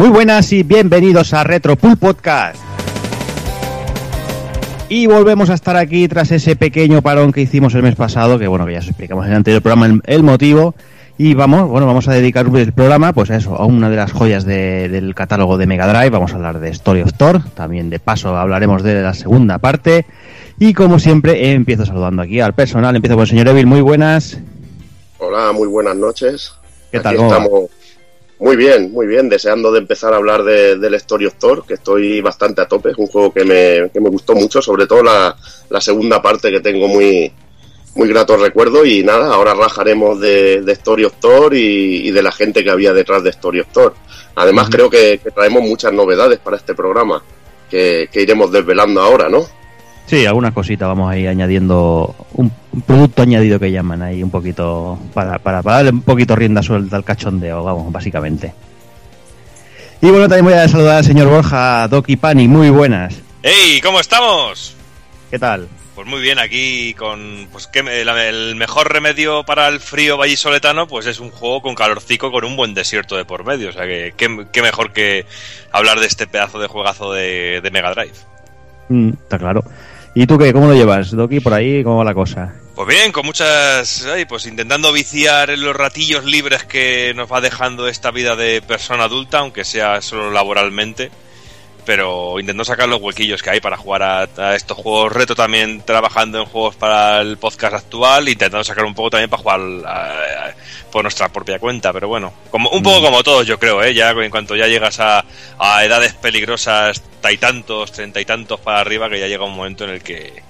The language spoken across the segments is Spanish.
Muy buenas y bienvenidos a Retropool Podcast. Y volvemos a estar aquí tras ese pequeño parón que hicimos el mes pasado, que bueno, que ya os explicamos en el anterior programa el, el motivo. Y vamos, bueno, vamos a dedicar el programa, pues a eso, a una de las joyas de- del catálogo de Mega Drive. Vamos a hablar de Story of Thor. También de paso hablaremos de la segunda parte. Y como siempre, empiezo saludando aquí al personal. Empiezo con el señor Evil. Muy buenas. Hola, muy buenas noches. ¿Qué tal? Muy bien, muy bien, deseando de empezar a hablar de, del Story of Thor, que estoy bastante a tope, es un juego que me, que me gustó mucho, sobre todo la, la segunda parte que tengo muy, muy grato recuerdo y nada, ahora rajaremos de, de Story of Thor y, y de la gente que había detrás de Story of Thor. Además creo que, que traemos muchas novedades para este programa, que, que iremos desvelando ahora, ¿no? Sí, algunas cositas vamos a ir añadiendo un, un producto añadido que llaman ahí un poquito para, para, para darle un poquito rienda suelta al cachondeo, vamos, básicamente. Y bueno, también voy a saludar al señor Borja, Doki Pani, muy buenas. ¡Hey! ¿Cómo estamos? ¿Qué tal? Pues muy bien, aquí con pues que el mejor remedio para el frío vallisoletano pues es un juego con calorcico con un buen desierto de por medio, o sea que qué, qué mejor que hablar de este pedazo de juegazo de, de Mega Drive. Mm, está claro. ¿Y tú qué? ¿Cómo lo llevas, Doki? ¿Por ahí cómo va la cosa? Pues bien, con muchas, ay, pues intentando viciar en los ratillos libres que nos va dejando esta vida de persona adulta, aunque sea solo laboralmente, pero intentando sacar los huequillos que hay para jugar a, a estos juegos reto también trabajando en juegos para el podcast actual, intentando sacar un poco también para jugar a- a- por nuestra propia cuenta, pero bueno, como un poco como todos yo creo, ¿eh? ya en cuanto ya llegas a, edades peligrosas, tantos, treinta y tantos para arriba, que ya llega un momento en el que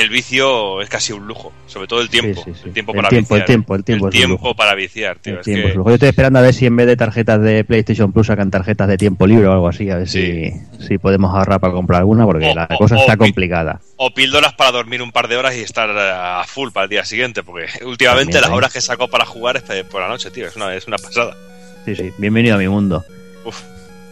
el vicio es casi un lujo, sobre todo el tiempo. Sí, sí, sí. El tiempo El para el viciar. tiempo, el tiempo lujo. para viciar, tío. El es tiempo que- es lujo. Yo estoy esperando a ver si en vez de tarjetas de PlayStation Plus sacan tarjetas de tiempo libre o algo así, a ver si, si podemos ahorrar para comprar alguna, porque O- la o- cosa o está complicada. O píldoras para dormir un par de horas y estar a full para el día siguiente, porque últimamente También, las ¿eh? horas que saco para jugar es pe- por la noche, tío. Es una, es una pasada. Sí, sí, bienvenido a mi mundo. Uf.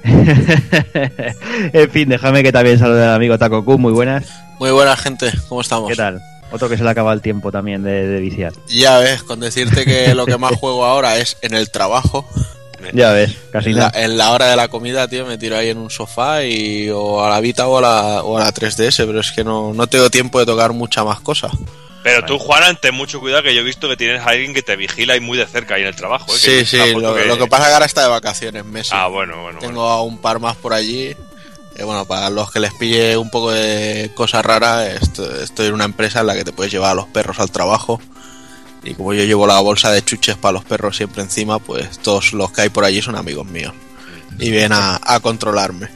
en fin, déjame que también salude al amigo Taco Kun, muy buenas. Muy buena gente, ¿cómo estamos? ¿Qué tal? Otro que se le acaba el tiempo también de, de viciar. Ya ves, con decirte que lo que más juego ahora es en el trabajo. Ya ves, casi En nada. en la hora de la comida, tío, me tiro ahí en un sofá y o a la Vita o a la, o a la 3DS, pero es que no, no tengo tiempo de tocar mucha más cosa. Pero tú, Juan, ten mucho cuidado que yo he visto que tienes a alguien que te vigila y muy de cerca ahí en el trabajo. ¿eh? Sí, sí, lo, que pasa es que ahora está de vacaciones, Messi. Ah, bueno, bueno. Tengo bueno. a un par más por allí. Y bueno, para los que les pille un poco de cosa rara, esto- estoy en una empresa en la que te puedes llevar a los perros al trabajo. Y como yo llevo la bolsa de chuches para los perros siempre encima, pues todos los que hay por allí son amigos míos. Y vienen a, a controlarme.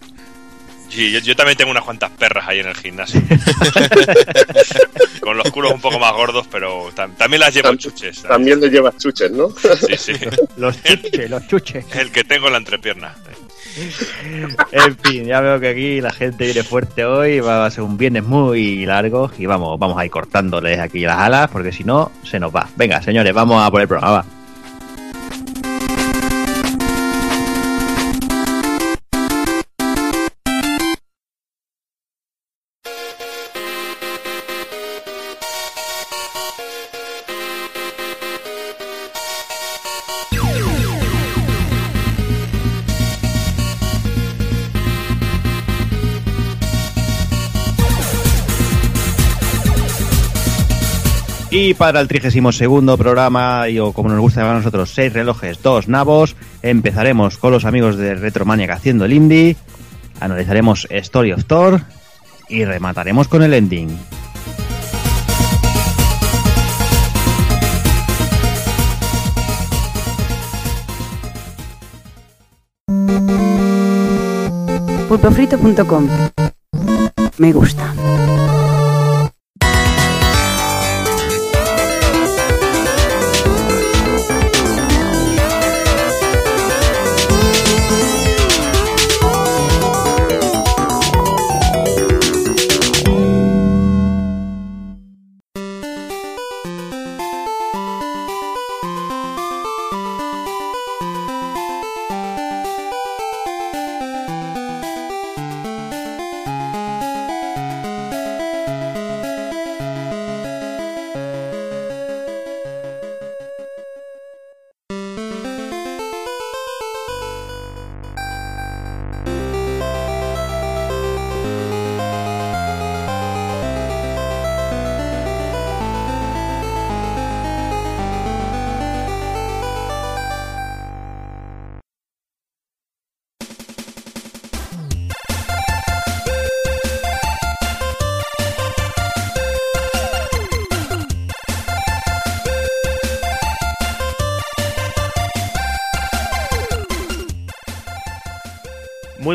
Sí, yo, yo también tengo unas cuantas perras ahí en el gimnasio. Con los culos un poco más gordos, pero tam- también las llevo Tam- chuches. ¿sabes? También le llevas chuches, ¿no? Sí, sí. Los chuches, los chuches. El que tengo en la entrepierna. En fin, ya veo que aquí la gente viene fuerte hoy, va a ser un viernes muy largo y vamos, vamos a ir cortándoles aquí las alas porque si no se nos va. Venga, señores, vamos a por el programa. va. Para el 32 segundo programa, y o como nos gusta llamar a nosotros, seis relojes, dos nabos, empezaremos con los amigos de Retromaniac haciendo el indie, analizaremos Story of Thor y remataremos con el ending. pulpofrito.com. Me gusta.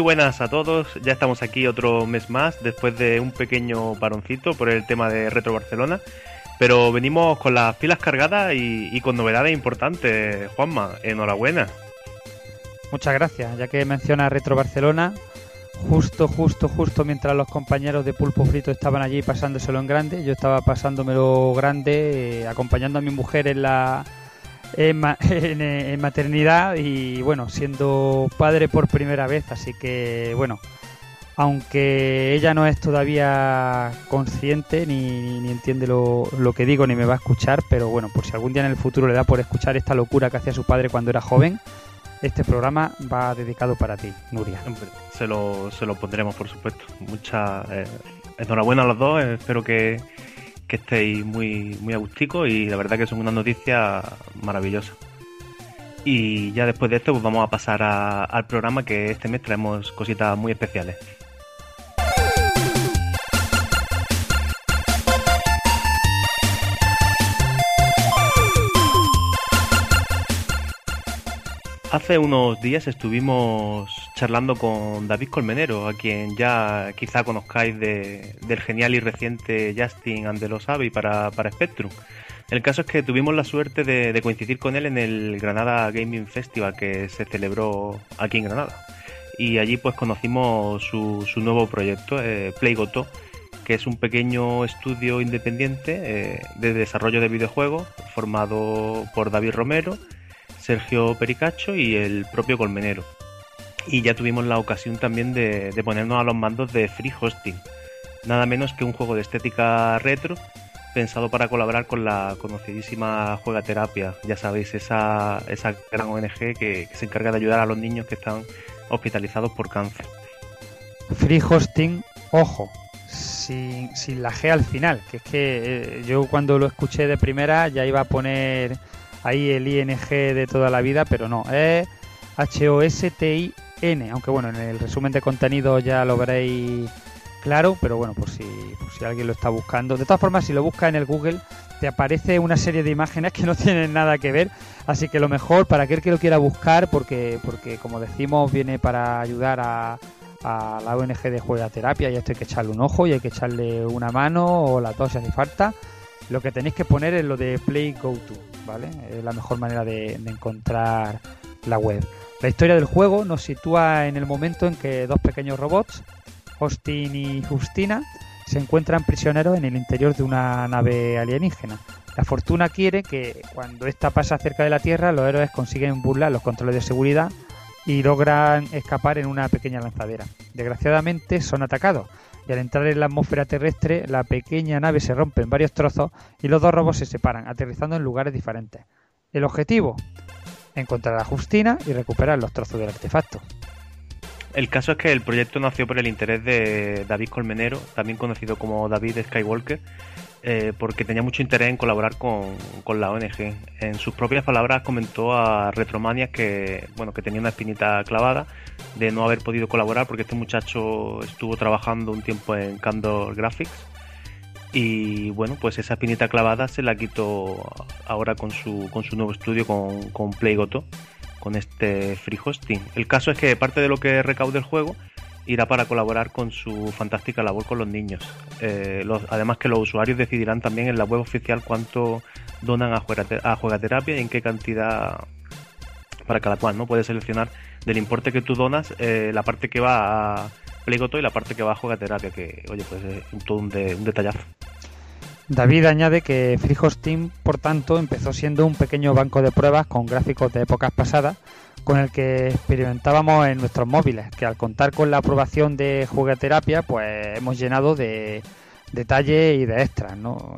Buenas a todos, ya estamos aquí otro mes más después de un pequeño paroncito por el tema de Retro Barcelona, pero venimos con las pilas cargadas y, con novedades importantes. Juanma, enhorabuena. Muchas gracias, ya que menciona Retro Barcelona, justo, justo, justo mientras los compañeros de Pulpo Frito estaban allí pasándoselo en grande, yo estaba pasándomelo grande, eh, acompañando a mi mujer en la en, eh, en maternidad y bueno, siendo padre por primera vez, así que bueno, aunque ella no es todavía consciente ni, ni- entiende lo, lo que digo ni me va a escuchar, pero bueno, por si algún día en el futuro le da por escuchar esta locura que hacía su padre cuando era joven, este programa va dedicado para ti, Nuria. Se lo, se lo pondremos, por supuesto. Mucha eh, enhorabuena a los dos, eh, espero que, que estéis muy, muy agusticos y la verdad que son una noticia maravillosa. Y ya después de esto pues vamos a pasar al programa que este mes traemos cositas muy especiales. Hace unos días estuvimos charlando con David Colmenero, a quien ya quizá conozcáis de- del genial y reciente Justin and para, para Spectrum. El caso es que tuvimos la suerte de, de coincidir con él en el Granada Gaming Festival que se celebró aquí en Granada. Y allí pues conocimos su, su nuevo proyecto, eh, Playgoto, que es un pequeño estudio independiente eh, de desarrollo de videojuegos formado por David Romero, Sergio Pericacho y el propio Colmenero. Y ya tuvimos la ocasión también de, ponernos a los mandos de Free Hosting, nada menos que un juego de estética retro pensado para colaborar con la conocidísima Juegaterapia, ya sabéis, esa, esa gran ONG que, que se encarga de ayudar a los niños que están hospitalizados por cáncer. Free hosting, ojo, sin, sin la G al final, que es que eh, yo cuando lo escuché de primera ya iba a poner ahí el ING de toda la vida, pero no, es H-O-S-T-I-N, aunque bueno, en el resumen de contenido ya lo veréis claro, pero bueno, por si, si alguien lo está buscando. De todas formas, si lo buscas en el Google, te aparece una serie de imágenes que no tienen nada que ver, así que lo mejor para aquel que lo quiera buscar, porque, porque como decimos, viene para ayudar a, la ONG de Juegaterapia y a esto hay que echarle un ojo y hay que echarle una mano o las dos si hace falta. Lo que tenéis que poner es lo de Play Go To, Es la mejor manera de, de encontrar la web. La historia del juego nos sitúa en el momento en que dos pequeños robots, Austin y Justina, se encuentran prisioneros en el interior de una nave alienígena. La fortuna quiere que cuando esta pasa cerca de la Tierra, los héroes consiguen burlar los controles de seguridad y logran escapar en una pequeña lanzadera. Desgraciadamente son atacados y al entrar en la atmósfera terrestre la pequeña nave se rompe en varios trozos y los dos robots se separan, aterrizando en lugares diferentes. El objetivo, encontrar a Justina y recuperar los trozos del artefacto. El caso es que el proyecto nació por el interés de David Colmenero, también conocido como David Skywalker, eh, porque tenía mucho interés en colaborar con, con la ONG. En sus propias palabras comentó a Retromania que, bueno, que tenía una espinita clavada de no haber podido colaborar porque este muchacho estuvo trabajando un tiempo en Candor Graphics y bueno, pues esa espinita clavada se la quitó ahora con su, con su nuevo estudio con, con Playgoto, con este free hosting. El caso es que parte de lo que recaude el juego irá para colaborar con su fantástica labor con los niños. Eh, además que los usuarios decidirán también en la web oficial cuánto donan a, a Juegaterapia y en qué cantidad para cada cual, ¿no? Puedes seleccionar del importe que tú donas eh, la parte que va a Playgoto y la parte que va a Juegaterapia, que oye, pues es todo un, de- un detallazo. David añade que Free Hosting, por tanto, empezó siendo un pequeño banco de pruebas con gráficos de épocas pasadas, con el que experimentábamos en nuestros móviles, que al contar con la aprobación de Juegaterapia, pues hemos llenado de detalle y de extras, ¿no?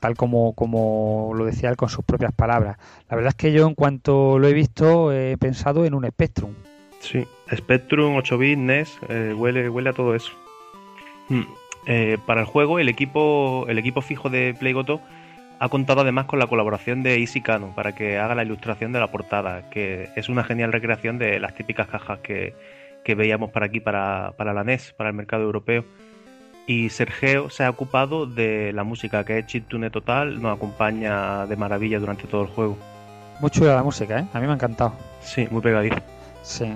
Tal como, como lo decía él con sus propias palabras. La verdad es que yo en cuanto lo he visto he pensado en un Spectrum. Sí, Spectrum 8 bit NES eh, huele, huele a todo eso. Mm. Eh, para el juego, el equipo, el equipo fijo de Playgoto ha contado además con la colaboración de Easy Cano para que haga la ilustración de la portada, que es una genial recreación de las típicas cajas que, que veíamos para aquí, para, para la NES, para el mercado europeo. Y Sergio se ha ocupado de la música, que es chiptune total, nos acompaña de maravilla durante todo el juego. Muy chula la música, ¿eh? A mí me ha encantado. Sí, muy pegadizo. Sí.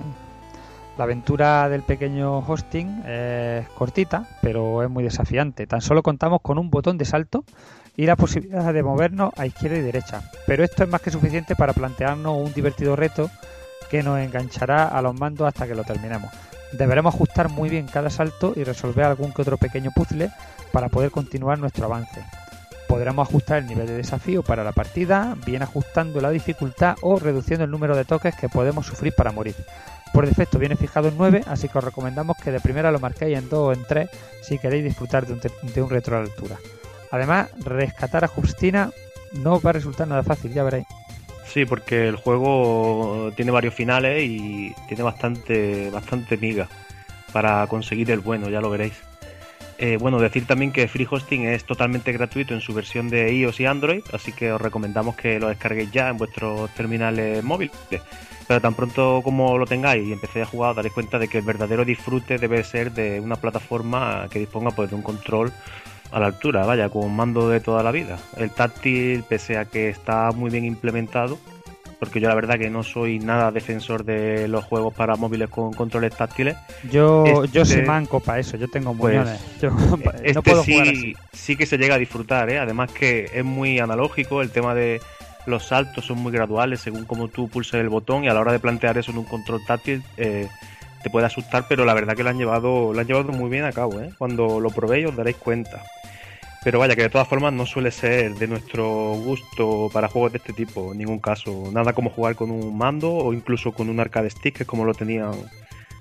La aventura del pequeño hosting es cortita, pero es muy desafiante. Tan solo contamos con un botón de salto y la posibilidad de movernos a izquierda y derecha. Pero esto es más que suficiente para plantearnos un divertido reto que nos enganchará a los mandos hasta que lo terminemos. Deberemos ajustar muy bien cada salto y resolver algún que otro pequeño puzzle para poder continuar nuestro avance. Podremos ajustar el nivel de desafío para la partida, bien ajustando la dificultad o reduciendo el número de toques que podemos sufrir para morir. Por defecto viene fijado en 9, así que os recomendamos que de primera lo marquéis en 2 o en 3 si queréis disfrutar de un, de retro a la altura. Además, rescatar a Justina no va a resultar nada fácil, ya veréis. Sí, porque el juego tiene varios finales y tiene bastante, bastante miga para conseguir el bueno, ya lo veréis. Eh, bueno, decir también que Free Hosting es totalmente gratuito en su versión de iOS y Android, así que os recomendamos que lo descarguéis ya en vuestros terminales móviles. Pero tan pronto como lo tengáis y empecéis a jugar, os daréis cuenta de que el verdadero disfrute debe ser de una plataforma que disponga pues, de un control a la altura, vaya, con mando de toda la vida. El táctil, pese a que está muy bien implementado, porque yo la verdad que no soy nada defensor de los juegos para móviles con controles táctiles. Yo, Este- yo soy manco para eso, yo tengo Pues, muñones. Yo Este no puedo sí, jugar así. sí que se llega a disfrutar, ¿eh? además que es muy analógico, el tema de los saltos son muy graduales según como tú pulses el botón y a la hora de plantear eso en un control táctil eh, puede asustar, pero la verdad que lo han llevado, lo han llevado muy bien a cabo, ¿eh? cuando lo probéis os daréis cuenta. Pero vaya, que de todas formas no suele ser de nuestro gusto para juegos de este tipo, en ningún caso. Nada como jugar con un mando o incluso con un arcade stick, que es como lo tenían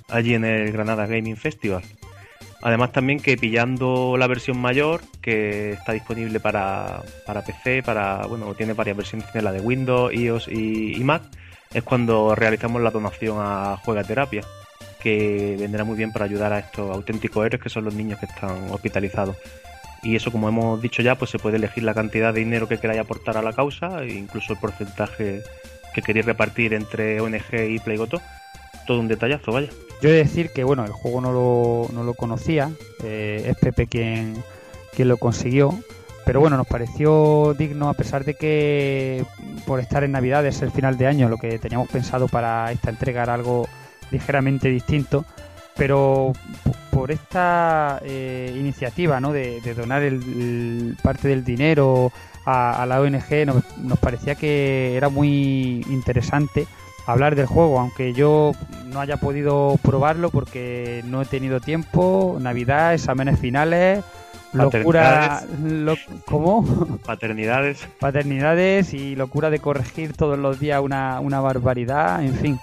allí en el Granada Gaming Festival. Además también que pillando la versión mayor, que está disponible para, para PC, para bueno, tiene varias versiones, tiene la de Windows, iOS y, y Mac, es cuando realizamos la donación a Juega Terapia, que vendrá muy bien para ayudar a estos auténticos héroes que son los niños que están hospitalizados. Y eso, como hemos dicho ya, pues se puede elegir la cantidad de dinero que queráis aportar a la causa, e incluso el porcentaje que queréis repartir entre ONG y Playgoto. Todo un detallazo, vaya. Yo he de decir que bueno, el juego no lo, no lo conocía, eh, es Pepe quien, quien lo consiguió, pero bueno, nos pareció digno a pesar de que por estar en Navidades, el final de año, lo que teníamos pensado para esta entrega era algo ligeramente distinto, pero por esta eh, iniciativa ¿no? de, de donar el, el- parte del dinero a, a la ONG nos, nos parecía que era muy interesante hablar del juego, aunque yo no haya podido probarlo porque no he tenido tiempo, Navidad, exámenes finales, locura, lo- ¿cómo? Paternidades. paternidades y locura de corregir todos los días una, una barbaridad, en fin.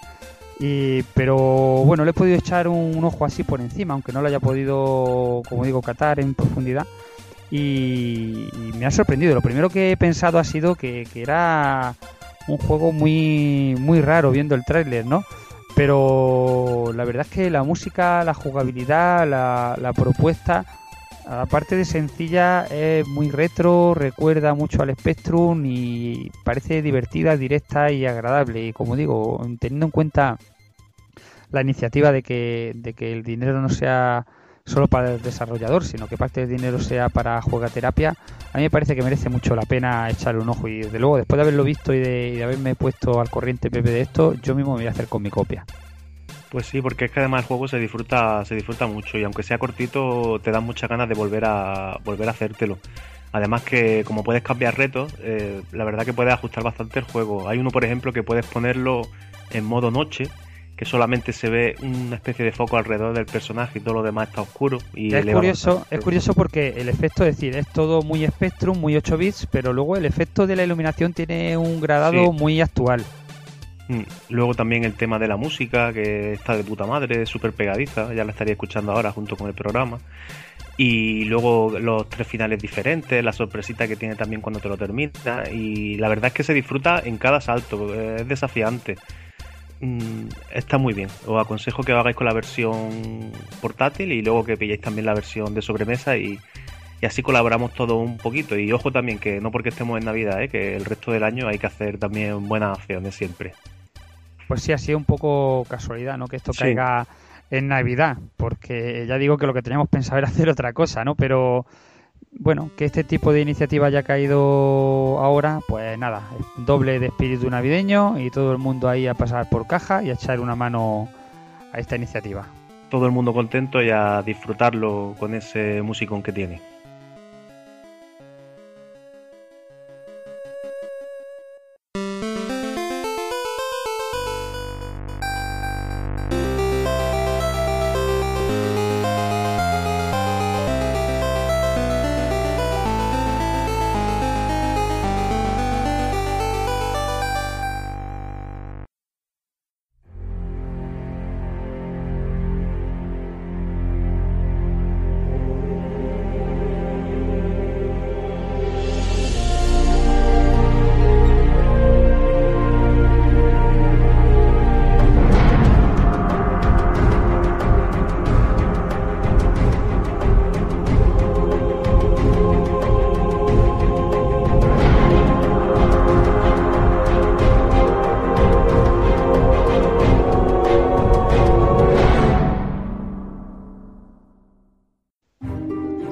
Y, pero bueno, le he podido echar un, ojo así por encima, aunque no lo haya podido, como digo, catar en profundidad. Y, me ha sorprendido. Lo primero que he pensado ha sido que, que era un juego muy, muy raro viendo el tráiler, ¿no? Pero la verdad es que la música, la jugabilidad, la, la propuesta, aparte de sencilla, es muy retro, recuerda mucho al Spectrum y parece divertida, directa y agradable. Y como digo, teniendo en cuenta la iniciativa de que, de que el dinero no sea solo para el desarrollador, sino que parte del dinero sea para juegaterapia, a mí me parece que merece mucho la pena echarle un ojo. Y desde luego, después de haberlo visto y de, de haberme puesto al corriente Pepe de esto, yo mismo me voy a hacer con mi copia. Pues sí, porque es que además el juego se disfruta, se disfruta mucho y aunque sea cortito, te dan muchas ganas de volver a volver a hacértelo. Además que como puedes cambiar retos, eh, la verdad que puedes ajustar bastante el juego. Hay uno, por ejemplo, que puedes ponerlo en modo noche, que solamente se ve una especie de foco alrededor del personaje y todo lo demás está oscuro. Y es curioso, es curioso porque el efecto, es decir, es todo muy Spectrum, muy 8 bits, pero luego el efecto de la iluminación tiene un gradado Sí. muy actual. Mm, Luego también el tema de la música, que está de puta madre, súper pegadiza, ya la estaría escuchando ahora junto con el programa. Y luego los tres finales diferentes, la sorpresita que tiene también cuando te lo termina. Y la verdad es que se disfruta en cada salto, es desafiante. Mm, Está muy bien. Os aconsejo que hagáis con la versión portátil y luego que pilléis también la versión de sobremesa y, y así colaboramos todos un poquito. Y ojo también que no porque estemos en Navidad, ¿eh? que el resto del año hay que hacer también buenas acciones siempre. Pues sí, ha sido un poco casualidad, ¿no? Que esto Sí. caiga en Navidad, porque ya digo que lo que teníamos pensado era hacer otra cosa, ¿no? Pero bueno, que este tipo de iniciativa haya caído ahora, pues nada, doble de espíritu navideño y todo el mundo ahí a pasar por caja y a echar una mano a esta iniciativa. Todo el mundo contento y a disfrutarlo con ese musicón que tiene.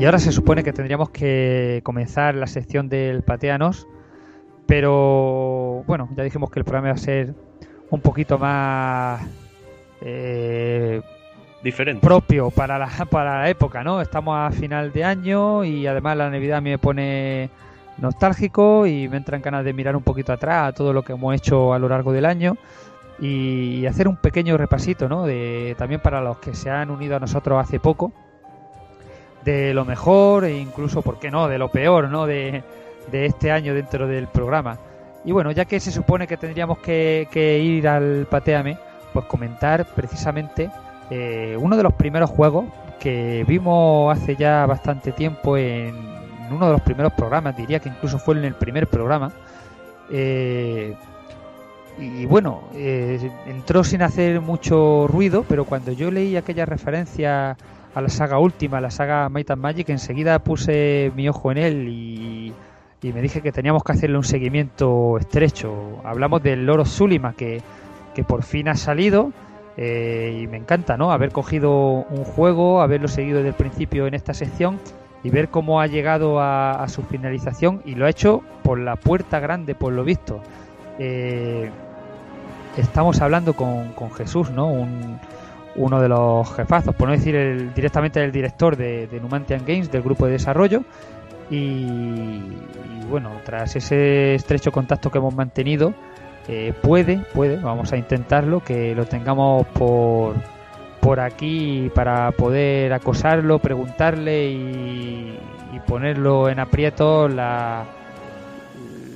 Y ahora se supone que tendríamos que comenzar la sección del Pateanos, pero bueno, ya dijimos que el programa iba a ser un poquito más eh, Diferente. propio para la, para la época, ¿no? Estamos a final de año y además la Navidad me pone nostálgico y me entran ganas de mirar un poquito atrás a todo lo que hemos hecho a lo largo del año y hacer un pequeño repasito, ¿no? De, también para los que se han unido a nosotros hace poco, de lo mejor e incluso, ¿por qué no?, de lo peor, ¿no?, de, de este año dentro del programa. Y bueno, ya que se supone que tendríamos que, que ir al Pateame, pues comentar precisamente eh, uno de los primeros juegos que vimos hace ya bastante tiempo en uno de los primeros programas, diría que incluso fue en el primer programa. Eh, y bueno, eh, entró sin hacer mucho ruido, pero cuando yo leí aquella referencia a la saga última, a la saga Might and Magic, enseguida puse mi ojo en él y, y me dije que teníamos que hacerle un seguimiento estrecho. Hablamos del Loro Zulima, que, que por fin ha salido. eh, y me encanta, ¿no? Haber cogido un juego, haberlo seguido desde el principio en esta sección y ver cómo ha llegado a, su finalización y lo ha hecho por la puerta grande, por lo visto. Eh, estamos hablando con, con Jesús, ¿no? Un, uno de los jefazos, por no decir el, directamente el director de, Numantian Games, del grupo de desarrollo. Y, y bueno, tras ese estrecho contacto que hemos mantenido, eh, puede, puede, vamos a intentarlo, que lo tengamos por, por aquí para poder acosarlo, preguntarle y, y ponerlo en aprieto la,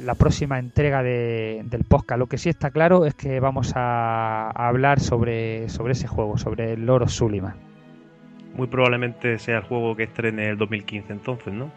la próxima entrega de, del podcast. Lo que sí está claro es que vamos a, a hablar sobre, sobre ese juego, sobre el Loro Sullivan. Muy probablemente sea el juego que estrene el 2015 entonces, ¿no?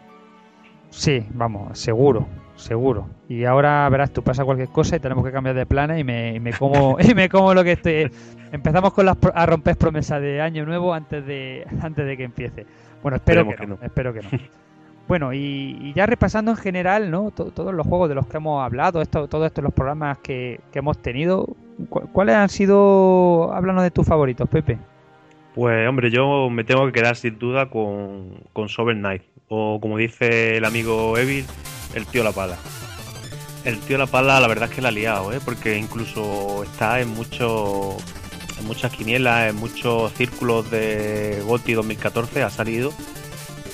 Sí, vamos, seguro, seguro. Y ahora verás, tú pasa cualquier cosa y tenemos que cambiar de planes y me, y me como y me como lo que estoy. Empezamos con las a romper promesas de año nuevo antes de antes de que empiece. Bueno, espero que, Esperemos no, que no. espero que no. Bueno, y, ya repasando en general, ¿no? To- todos los juegos de los que hemos hablado, esto, todos estos los programas que, que hemos tenido, ¿cu- ¿cuáles han sido? Háblanos de tus favoritos, Pepe. Pues hombre, yo me tengo que quedar sin duda con, con Sober Knight. O como dice el amigo Evil, el tío La Pala. El tío La Pala la verdad es que la ha liado, ¿eh? porque incluso está en muchos en muchas quinielas, en muchos círculos de GOTY 2014 ha salido.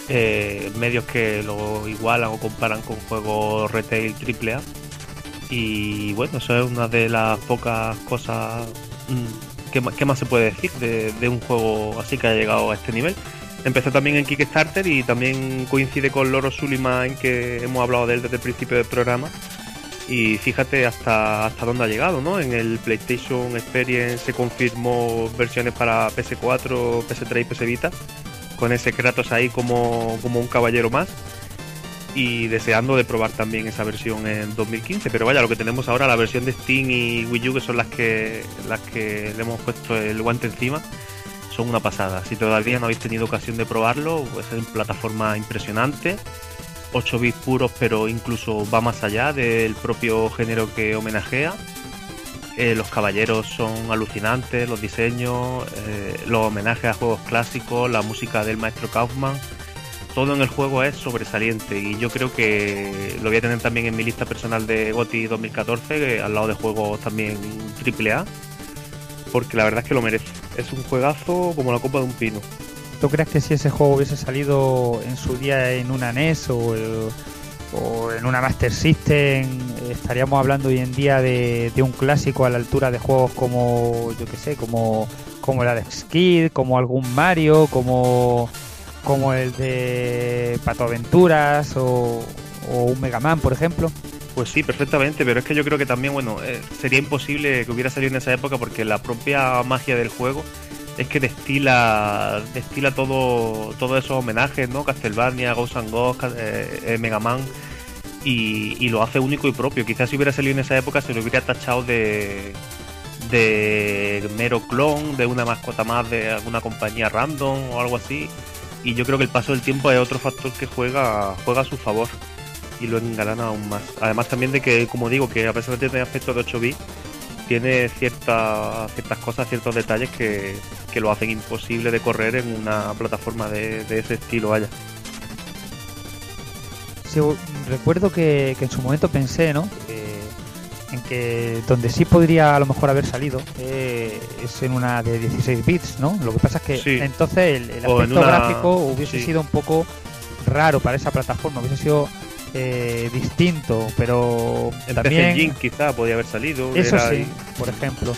Eh, medios que lo igualan o comparan con juegos retail AAA. Y bueno, eso es una de las pocas cosas mm, ¿qué, ma- qué más se puede decir de, de un juego así que ha llegado a este nivel? Empezó también en Kickstarter y también coincide con Loro Sulima en que hemos hablado de él desde el principio del programa. Y fíjate hasta, hasta dónde ha llegado, ¿no? En el PlayStation Experience se confirmó versiones para PS4, PS3 y PS Vita, con ese Kratos ahí como, como un caballero más. Y deseando de probar también esa versión en 2015. Pero vaya, lo que tenemos ahora, la versión de Steam y Wii U, que son las que, las que le hemos puesto el guante encima, son una pasada. Si todavía no habéis tenido ocasión de probarlo, pues es en plataforma impresionante. 8 bits puros, pero incluso va más allá del propio género que homenajea. Eh, los caballeros son alucinantes, los diseños, eh, los homenajes a juegos clásicos, la música del maestro Kaufman. Todo en el juego es sobresaliente y yo creo que lo voy a tener también en mi lista personal de GOTY 2014, que al lado de juegos también AAA, porque la verdad es que lo merece. Es un juegazo como la copa de un pino. ¿Tú crees que si ese juego hubiese salido en su día en una NES o en una Master System, estaríamos hablando hoy en día de, un clásico a la altura de juegos como, yo que sé, como, como el Alex Kid, como algún Mario, como, como el de Pato Aventuras o, o un Mega Man, por ejemplo? Pues sí, perfectamente, pero es que yo creo que también, bueno, eh, sería imposible que hubiera salido en esa época porque la propia magia del juego es que destila destila todo todos esos homenajes, ¿no? Castlevania, Ghost and Ghost, eh, eh, Mega Man y, lo hace único y propio. Quizás si hubiera salido en esa época se lo hubiera tachado de mero clon, de una mascota más de alguna compañía random o algo así. Y yo creo que el paso del tiempo es otro factor que juega juega a su favor y lo engalana aún más. Además también de que, como digo, que a pesar de tener aspecto de 8 bits, tiene ciertas ciertas cosas, ciertos detalles que, que lo hacen imposible de correr en una plataforma de, de ese estilo, vaya. Sí, recuerdo que, que en su momento pensé, ¿no? En que donde sí podría a lo mejor haber salido eh, es en una de 16 bits, ¿no? Lo que pasa es que Sí. entonces el, el O en aspecto una- gráfico hubiese sí. sido un poco raro para esa plataforma, hubiese sido eh, distinto, pero En también Engine quizá podía haber salido. eso era sí, por ejemplo.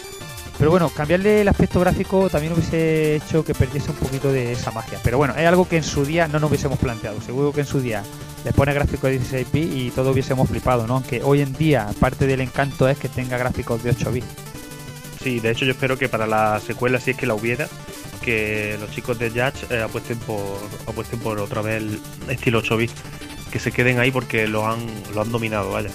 Pero bueno, cambiarle el aspecto gráfico también hubiese hecho que perdiese un poquito de esa magia. Pero bueno, es algo que en su día no nos hubiésemos planteado. Seguro que en su día le pone gráficos de 16 bits y todo hubiésemos flipado, ¿no? Aunque hoy en día parte del encanto es que tenga gráficos de 8 bits. Sí, de hecho yo espero que para la secuela, si es que la hubiera, que los chicos de Judge eh, apuesten por apuesten por otra vez el estilo 8 bits, que se queden ahí porque lo han lo han dominado, vaya.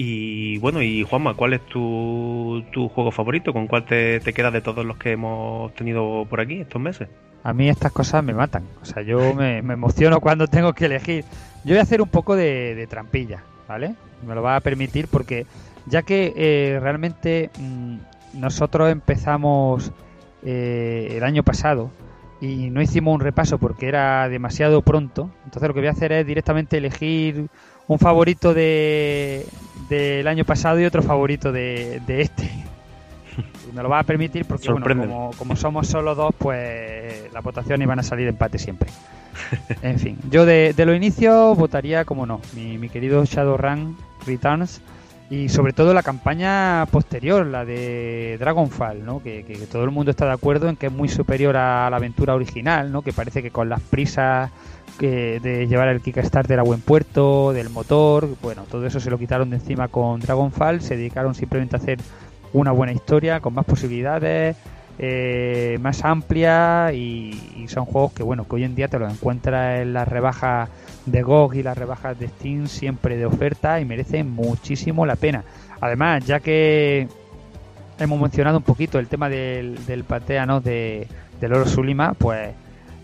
Y bueno, y Juanma, ¿cuál es tu, tu juego favorito? ¿Con cuál te, te quedas de todos los que hemos tenido por aquí estos meses? A mí estas cosas me matan. O sea, yo me, me emociono cuando tengo que elegir. Yo voy a hacer un poco de, de trampilla, ¿vale? Me lo va a permitir porque ya que eh, realmente mm, nosotros empezamos eh, el año pasado y no hicimos un repaso porque era demasiado pronto, entonces lo que voy a hacer es directamente elegir un favorito de del año pasado y otro favorito de, de este. Me lo va a permitir porque, bueno, como, como somos solo dos, pues las votaciones van a salir de empate siempre. En fin, yo de, de los inicios votaría, como no, mi, mi querido Shadowrun Returns y sobre todo la campaña posterior, la de Dragonfall, ¿no? Que, que- que todo el mundo está de acuerdo en que es muy superior a la aventura original, ¿no? Que parece que con las prisas que de llevar el Kickstarter a buen puerto, del motor, bueno, todo eso se lo quitaron de encima con Dragonfall, se dedicaron simplemente a hacer una buena historia con más posibilidades, eh, más amplia y, son juegos que bueno que hoy en día te los encuentras en las rebajas de GOG y las rebajas de Steam siempre de oferta y merecen muchísimo la pena. Además, ya que hemos mencionado un poquito el tema del, del patea de, del oro Sulima, pues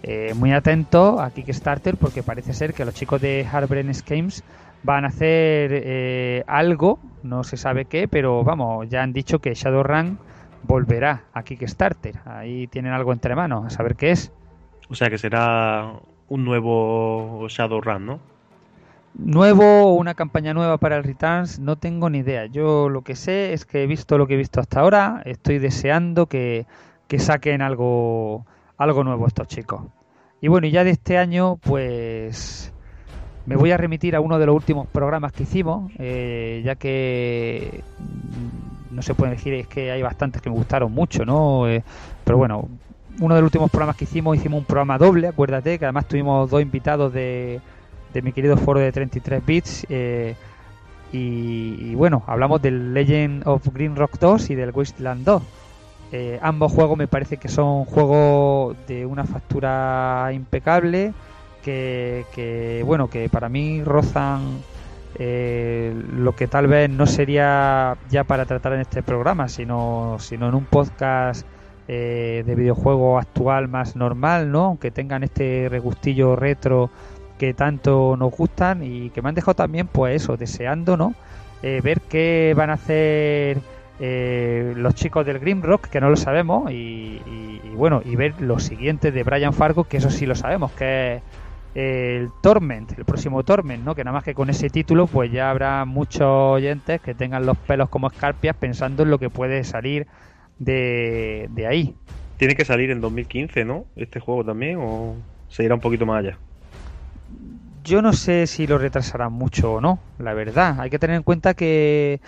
eh, muy atentos a Kickstarter porque parece ser que los chicos de Hardbrain Games van a hacer eh, algo, no se sabe qué, pero vamos, ya han dicho que Shadowrun volverá a Kickstarter. Ahí tienen algo entre manos, a saber qué es. O sea que será un nuevo Shadowrun, ¿no? Nuevo o una campaña nueva para el Returns, no tengo ni idea. Yo lo que sé es que he visto lo que he visto hasta ahora, estoy deseando que, que saquen algo, algo nuevo estos chicos. Y bueno, y ya de este año, pues me voy a remitir a uno de los últimos programas que hicimos, eh, ya que mm, no se puede elegir, es que hay bastantes que me gustaron mucho, ¿no? Eh, pero bueno, uno de los últimos programas que hicimos, hicimos un programa doble, acuérdate, que además tuvimos dos invitados de, de mi querido foro de 33 bits. eh, y, y bueno, hablamos del Legend of Green Rock 2 y del Wasteland 2. Eh, ambos juegos me parece que son juegos de una factura impecable, que, bueno, que para mí rozan eh, lo que tal vez no sería ya para tratar en este programa, sino, sino en un podcast eh, de videojuego actual más normal, ¿no? Aunque tengan este regustillo retro que tanto nos gustan y que me han dejado también, pues eso, deseando, ¿no? Ver qué van a hacer eh, los chicos del Grimrock, que no lo sabemos, y, y- y bueno, y ver los siguientes de Brian Fargo, que eso sí lo sabemos, que es el Torment, el próximo Torment, ¿no? Que nada más que con ese título, pues ya habrá muchos oyentes que tengan los pelos como escarpias pensando en lo que puede salir de, de ahí. Tiene que salir en 2015, ¿no? Este juego también, o se irá un poquito más allá. Yo no sé si lo retrasarán mucho o no, la verdad. Hay que tener en cuenta que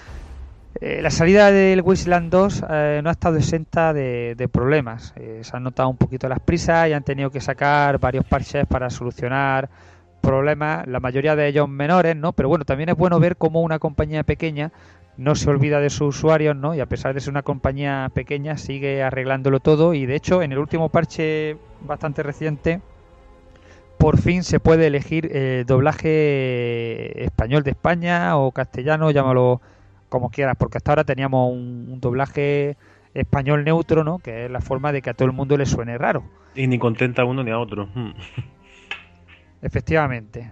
eh, la salida del Wasteland 2 eh, no ha estado exenta de, problemas. Eh, se han notado un poquito las prisas y han tenido que sacar varios parches para solucionar problemas, la mayoría de ellos menores, ¿no? Pero bueno, también es bueno ver cómo una compañía pequeña no se olvida de sus usuarios, ¿no? Y a pesar de ser una compañía pequeña, sigue arreglándolo todo. Y de hecho, en el último parche bastante reciente, por fin se puede elegir eh, doblaje español de España o castellano, llámalo como quieras, porque hasta ahora teníamos un, un doblaje español neutro, ¿no? Que es la forma de que a todo el mundo le suene raro. Y ni contenta a uno ni a otro. Hmm. Efectivamente.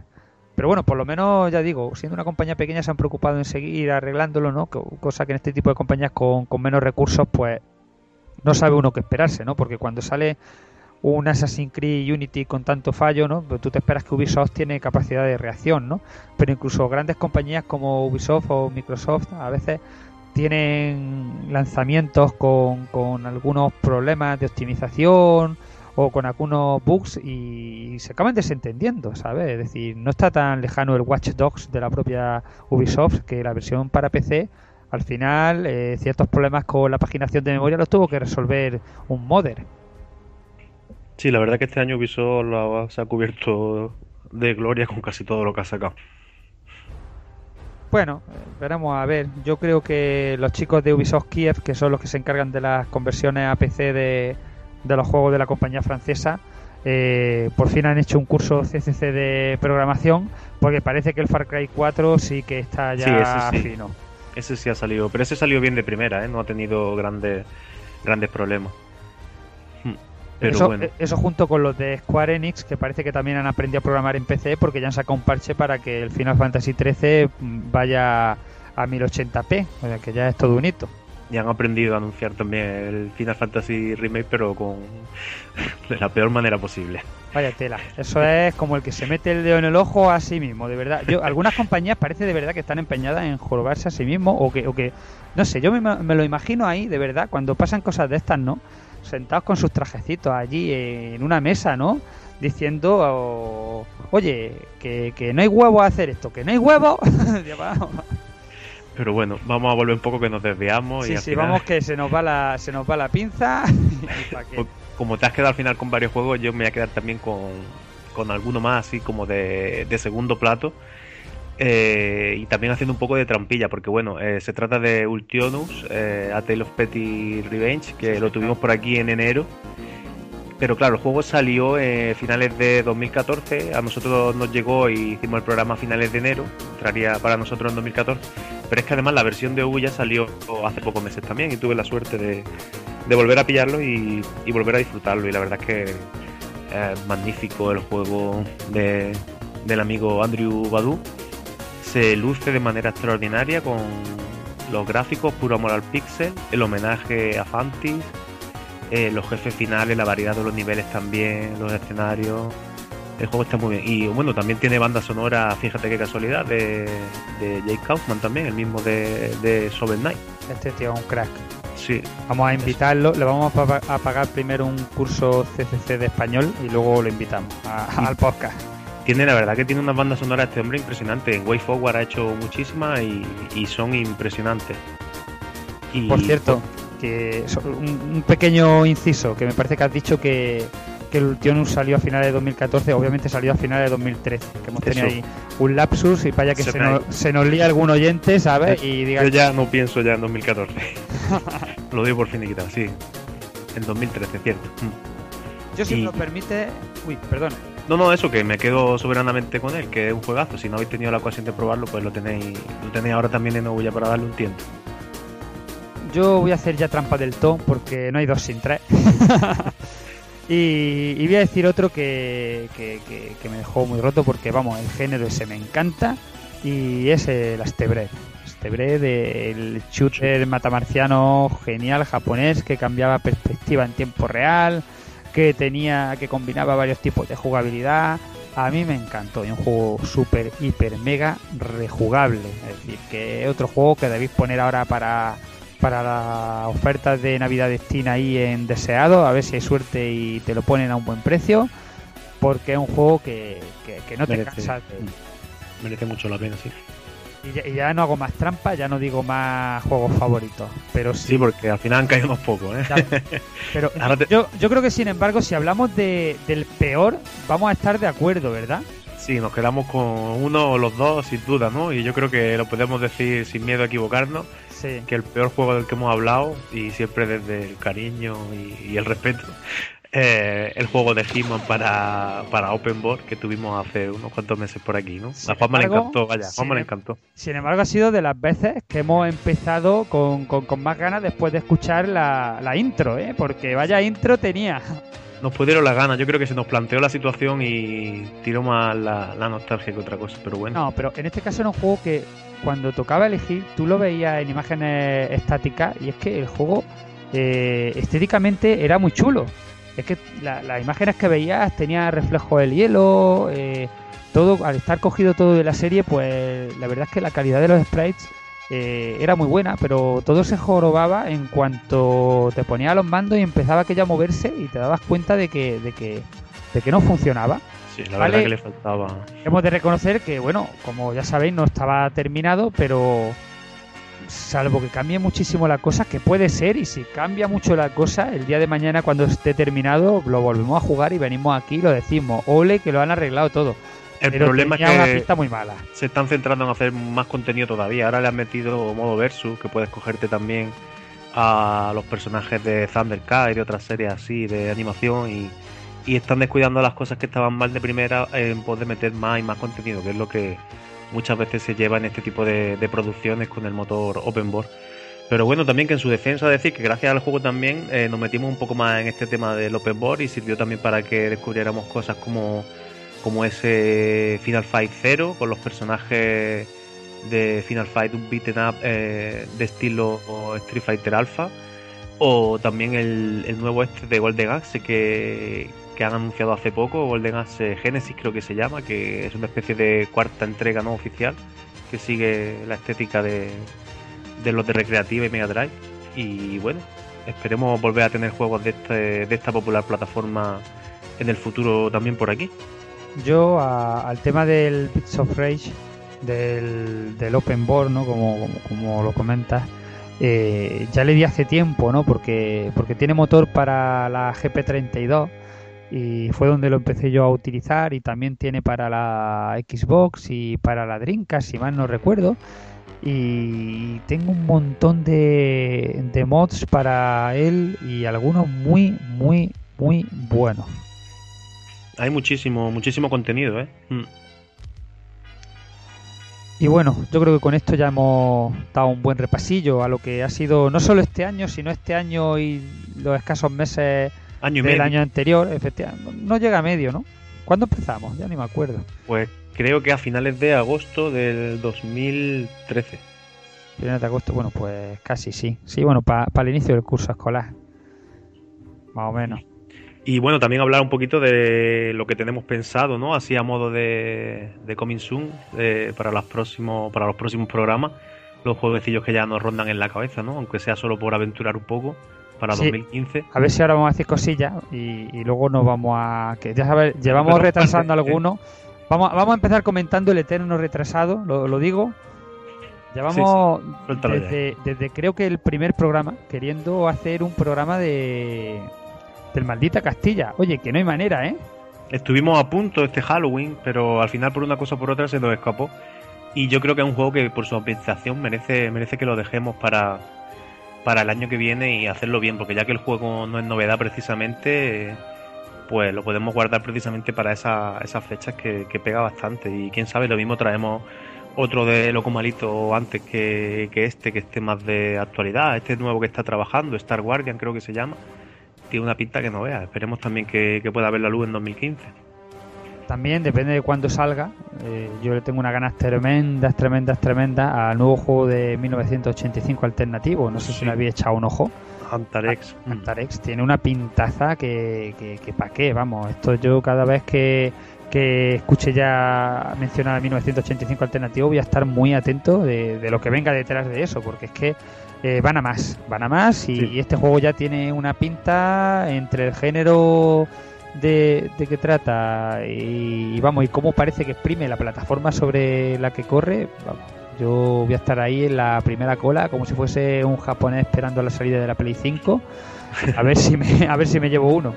Pero bueno, por lo menos, ya digo, siendo una compañía pequeña se han preocupado en seguir arreglándolo, ¿no? Co- Cosa que en este tipo de compañías con, con menos recursos, pues no sabe uno qué esperarse, ¿no? Porque cuando sale un Assassin's Creed Unity con tanto fallo, ¿no? Pues tú te esperas que Ubisoft tiene capacidad de reacción, ¿no? Pero incluso grandes compañías como Ubisoft o Microsoft a veces tienen lanzamientos con, con algunos problemas de optimización o con algunos bugs y se acaban desentendiendo, ¿sabes? Es decir, no está tan lejano el Watch Dogs de la propia Ubisoft que la versión para PC al final eh, ciertos problemas con la paginación de memoria los tuvo que resolver un modder. Sí, la verdad que este año Ubisoft se ha cubierto de gloria con casi todo lo que ha sacado. Bueno, eh, veremos a ver. Yo creo que los chicos de Ubisoft Kiev, que son los que se encargan de las conversiones a PC de, de los juegos de la compañía francesa, eh, por fin han hecho un curso CCC de programación, porque parece que el Far Cry 4 sí que está ya Sí, ese sí. fino. Ese sí ha salido, pero ese salió bien de primera, ¿eh? No ha tenido grandes, grandes problemas. Pero eso, bueno, eh, eso junto con los de Square Enix, que parece que también han aprendido a programar en PC, porque ya han sacado un parche para que el Final Fantasy XIII mm, vaya a 1080p, o sea que ya es todo un hito. y han aprendido a anunciar también el Final Fantasy Remake, pero con de la peor manera posible. Vaya tela. Eso es como el que se mete el dedo en el ojo a sí mismo, de verdad. Yo, algunas compañías parece de verdad que están empeñadas en jorobarse a sí mismo o que, o que no sé, yo me, me lo imagino ahí, de verdad, cuando pasan cosas de estas, ¿no? Sentados con sus trajecitos allí en una mesa, ¿no? Diciendo, oh, oye, que, que no hay huevo a hacer esto, que no hay huevo. Pero bueno, vamos a volver un poco que nos desviamos y sí, al sí, final, vamos que se nos va la, se nos va la pinza. y co- como te has quedado al final con varios juegos, yo me voy a quedar también con, con alguno más así como de, de segundo plato. Eh, y también haciendo un poco de trampilla, porque bueno, eh, se trata de Ultionus, eh, A Tale of Petty Revenge, que lo tuvimos por aquí en enero. Pero claro, el juego salió a finales de 2014, a nosotros nos llegó y hicimos el programa a finales de enero, entraría para nosotros en 2014. Pero es que además la versión de U ya salió hace pocos meses también y tuve la suerte de, de volver a pillarlo y, y volver a disfrutarlo. Y la verdad es que es magnífico el juego de, del amigo Andrew Badu. Se luce de manera extraordinaria con los gráficos, puro amor al pixel, el homenaje a Fantis, eh, los jefes finales, la variedad de los niveles también, los escenarios. El juego está muy bien. Y bueno, también tiene banda sonora, fíjate qué casualidad, de, de Jake Kaufman también, el mismo de, de Shovel Knight. Este tío es un crack. Sí, Vamos a invitarlo, le vamos a, pa- a pagar primero un curso CCC de español y luego lo invitamos a- al podcast. Tiene, la verdad que tiene unas bandas sonoras este hombre impresionante. En Way Forward ha hecho muchísimas y, y son impresionantes. Y, Por cierto, que un, un pequeño inciso, que me parece que has dicho que, que el Ultionus salió a finales de 2014, obviamente salió a finales de 2013, que hemos tenido Eso. ahí un lapsus y vaya que Se se, me ha nos, se nos lía algún oyente, ¿sabes? Yo- Y diga, Yo ya no pienso ya en 2014. Lo doy por finiquitado, sí. En 2013, cierto. Yo si y- me lo permite... Uy, perdón. No, no, eso que me quedo soberanamente con él, que es un juegazo. Si no habéis tenido la ocasión de probarlo, pues lo tenéis, lo tenéis ahora también en Ouya para darle un tiento. Yo voy a hacer ya trampa del to porque no hay dos sin tres. y, y voy a decir otro que, que- que- que me dejó muy roto porque, vamos, el género ese me encanta y es el Astebred. Astebred, el shooter matamarciano genial japonés que cambiaba perspectiva en tiempo real, que tenía, que combinaba varios tipos de jugabilidad. A mí me encantó y un juego súper, hiper, mega rejugable. Es decir, que otro juego que debéis poner ahora para, para las ofertas de Navidad de Steam ahí en deseado, a ver si hay suerte y te lo ponen a un buen precio, porque es un juego que, que- que no te Merece, cansas. merece mucho la pena, sí. Y ya, y ya no hago más trampa, ya no digo más juegos favoritos, pero sí. Sí, porque al final han caído unos pocos, ¿eh? Pero te- yo, yo creo que sin embargo, si hablamos de, del peor, vamos a estar de acuerdo, ¿verdad? Sí, nos quedamos con uno o los dos, sin duda, ¿no? Y yo creo que lo podemos decir sin miedo a equivocarnos, Sí. que el peor juego del que hemos hablado, y siempre desde el cariño y, y el respeto, eh, el juego de Hitman para, para Open Board que tuvimos hace unos cuantos meses por aquí, ¿no? Sin a Juanma le embargo, encantó, vaya, a Juanma le em- encantó. Sin embargo, ha sido de las veces que hemos empezado con, con- con más ganas después de escuchar la, la intro, ¿eh? Porque vaya intro tenía. Nos pudieron las ganas, yo creo que se nos planteó la situación y tiró más la, la nostalgia que otra cosa, pero bueno. No, pero en este caso era un juego que cuando tocaba elegir, tú lo veías en imágenes estáticas y es que el juego eh, estéticamente era muy chulo. Es que la- las imágenes que veías tenía reflejo del hielo, eh, todo, al estar cogido todo de la serie, pues la verdad es que la calidad de los sprites eh, era muy buena, pero todo se jorobaba en cuanto te ponía a los mandos y empezaba aquello a moverse y te dabas cuenta de que, de que, de que no funcionaba. sí, la vale. verdad que le faltaba. Hemos de reconocer que, bueno, como ya sabéis, no estaba terminado, pero salvo que cambie muchísimo la cosa, que puede ser, y si cambia mucho la cosa, el día de mañana cuando esté terminado, lo volvemos a jugar y venimos aquí y lo decimos, ole, que lo han arreglado todo. El pero problema es una que pinta muy mala. se están centrando en hacer más contenido todavía. Ahora le han metido modo versus, que puedes cogerte también a los personajes de Thundercat y de otras series así de animación y, y están descuidando las cosas que estaban mal de primera en poder meter más y más contenido, que es lo que muchas veces se lleva en este tipo de, producciones con el motor open board. Pero bueno, también que en su defensa decir que gracias al juego también eh, nos metimos un poco más en este tema del open board y sirvió también para que descubriéramos cosas como como ese Final Fight 0 con los personajes de Final Fight un beaten up eh, de estilo Street Fighter Alpha o también el, el nuevo este de Golden Axe que, que han anunciado hace poco Golden Axe Genesis creo que se llama que es una especie de cuarta entrega no oficial que sigue la estética de, de los de Recreativa y Mega Drive y bueno esperemos volver a tener juegos de, este, de esta popular plataforma en el futuro también por aquí Yo a- al tema del Bits of Rage, del, del Open Board, ¿no? Como, como, lo comentas, eh, ya le di hace tiempo, ¿no? Porque, porque tiene motor para la GP32 y fue donde lo empecé yo a utilizar y también tiene para la Xbox y para la Dreamcast, si mal no recuerdo. Y tengo un montón de, de mods para él y algunos muy, muy, muy buenos. Hay muchísimo, muchísimo contenido, ¿eh? Mm. Y bueno, yo creo que con esto ya hemos dado un buen repasillo a lo que ha sido no solo este año, sino este año y los escasos meses Año y del medio. año anterior. Efectivamente, no llega a medio, ¿no? ¿Cuándo empezamos? Ya ni me acuerdo. Pues creo que a finales de agosto del 2013. Primero de agosto, bueno, pues casi sí. Sí, bueno, para el inicio del curso escolar. Más o menos. Y bueno, también hablar un poquito de lo que tenemos pensado, ¿no? Así a modo de, de coming soon eh, para, los próximos, para los próximos programas. Los jueguecillos que ya nos rondan en la cabeza, ¿no? Aunque sea solo por aventurar un poco para Sí. 2015. A ver si ahora vamos a hacer cosillas y, y luego nos vamos a. que ya sabes, llevamos Pero- retrasando algunos. Vamos, vamos a empezar comentando el eterno retrasado, lo, lo digo. Llevamos desde, desde creo que el primer programa queriendo hacer un programa de del maldita Castilla. Oye, que no hay manera, ¿eh? Estuvimos a punto este Halloween, pero al final por una cosa o por otra se nos escapó. Y yo creo que es un juego que por su ambientación merece, merece que lo dejemos para, para el año que viene y hacerlo bien, porque ya que el juego no es novedad precisamente, pues lo podemos guardar precisamente para esa- esas fechas que, pega bastante. Y quién sabe, lo mismo traemos otro de Loco Malito antes que, este, que esté más de actualidad. Este nuevo que está trabajando, Star Guardian creo que se llama. Tiene una pinta que no veas. Esperemos también que pueda ver la luz en 2015. También depende de cuándo salga. eh, yo le tengo unas ganas tremendas, tremendas, tremendas al nuevo juego de 1985 alternativo. No sé si le había echado un ojo. Antarex. mm. Antarex tiene una pintaza que, que, que pa' qué, vamos. Esto yo cada vez que, que escuche ya mencionar a 1985 alternativo, voy a estar muy atento de, de lo que venga detrás de eso, porque es que eh, van a más, van a más y, Sí. y este juego ya tiene una pinta entre el género de, que trata y, y vamos, y cómo parece que exprime la plataforma sobre la que corre, vamos, yo voy a estar ahí en la primera cola como si fuese un japonés esperando la salida de la Play 5 a ver si me, a ver si me llevo uno.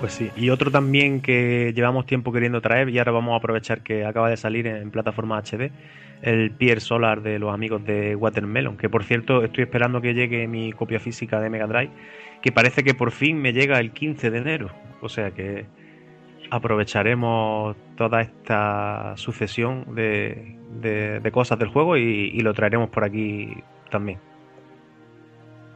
Pues sí, y otro también que llevamos tiempo queriendo traer y ahora vamos a aprovechar que acaba de salir en plataforma HD, el Pier Solar de los amigos de Watermelon, que por cierto estoy esperando que llegue mi copia física de Mega Drive, que parece que por fin me llega el 15 de enero, o sea que aprovecharemos toda esta sucesión de, de- de cosas del juego y, y lo traeremos por aquí también.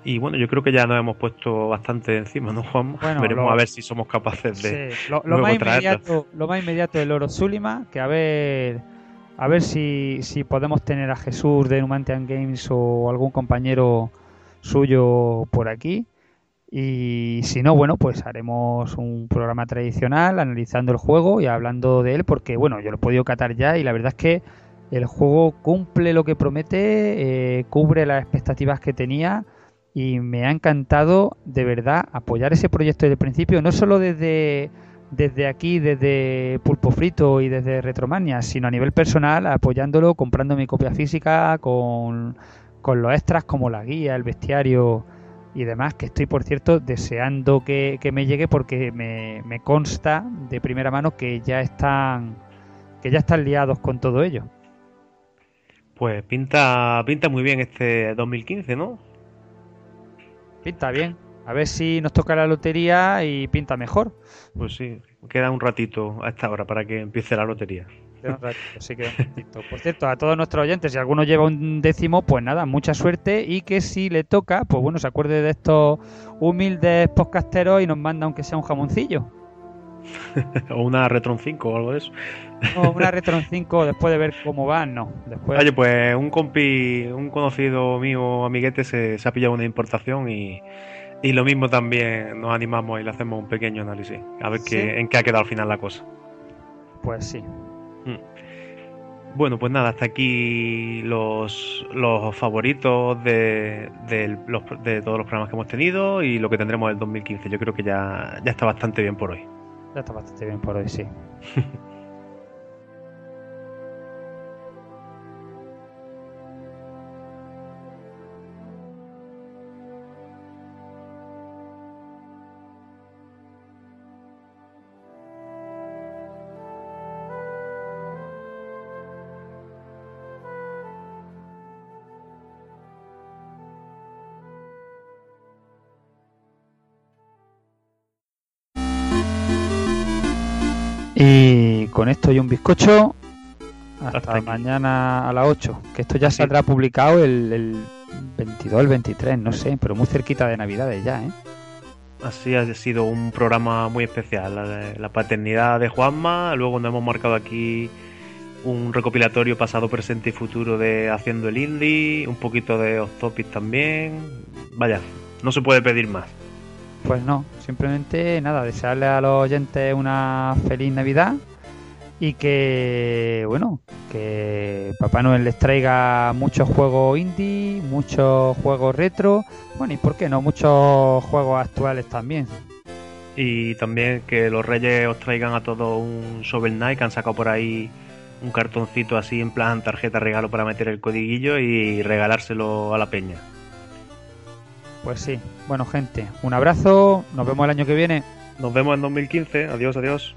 Y bueno, yo creo que ya nos hemos puesto bastante encima, ¿no, Juan? Bueno, Veremos lo- a ver si somos capaces de... Sí, lo, lo luego más traerlo. inmediato, lo más inmediato del Oro Zulima, que a ver a ver si, si podemos tener a Jesús de Numantian Games o algún compañero suyo por aquí. Y si no, bueno, pues haremos un programa tradicional analizando el juego y hablando de él, porque bueno, yo lo he podido catar ya y la verdad es que el juego cumple lo que promete, eh, cubre las expectativas que tenía y me ha encantado de verdad apoyar ese proyecto desde el principio, no solo desde, desde aquí, desde Pulpo Frito y desde Retromania, sino a nivel personal, apoyándolo, comprando mi copia física con, con los extras como la guía, el bestiario y demás, que estoy por cierto deseando que, que me llegue porque me, me consta de primera mano que ya están que ya están liados con todo ello. Pues pinta, pinta muy bien este 2015, ¿no? Pinta bien. A ver si nos toca la lotería y pinta mejor. Pues sí, queda un ratito a esta hora para que empiece la lotería. Queda un ratito, sí, queda un ratito. Por cierto, a todos nuestros oyentes, si alguno lleva un décimo, pues nada, mucha suerte y que si le toca, pues bueno, se acuerde de estos humildes podcasteros y nos manda aunque sea un jamoncillo. o una Retron 5 o algo de eso. O una Retron 5 después de ver cómo van, no. Después, Oye, pues un compi, un conocido mío, amiguete, se, se ha pillado una importación y, y lo mismo también nos animamos y le hacemos un pequeño análisis. A ver Sí. qué, en qué ha quedado al final la cosa. pues sí. Bueno, pues nada, hasta aquí los, los favoritos de, los- de todos los programas que hemos tenido y lo que tendremos el 2015. Yo creo que ya, ya está bastante bien por hoy. Ya está bastante bien por hoy, sí. con esto y un bizcocho, hasta, mañana a las 8. Que esto ya saldrá publicado el, el 22, el 23, no sé, pero muy cerquita de Navidades ya, ¿eh? Así ha sido un programa muy especial. La, la paternidad de Juanma, luego nos hemos marcado aquí un recopilatorio pasado, presente y futuro de Haciendo el Indie, un poquito de Off Topic también. Vaya, no se puede pedir más. Pues no, simplemente nada, desearle a los oyentes una feliz Navidad y que, bueno, que Papá Noel les traiga muchos juegos indie, muchos juegos retro, bueno, y por qué no, muchos juegos actuales también. Y también que los reyes os traigan a todos un Shovel Knight, que han sacado por ahí un cartoncito así en plan tarjeta regalo para meter el codiguillo y regalárselo a la peña. Pues sí, bueno gente, un abrazo, nos vemos el año que viene. Nos vemos en 2015. Adiós, adiós.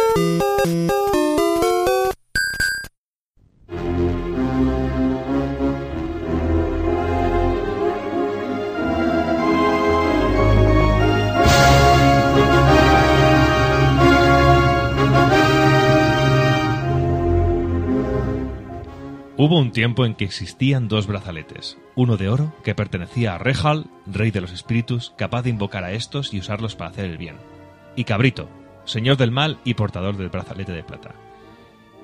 Un tiempo en que existían dos brazaletes, uno de oro, que pertenecía a Rehal, rey de los espíritus, capaz de invocar a estos y usarlos para hacer el bien, y Cabrito, señor del mal y portador del brazalete de plata.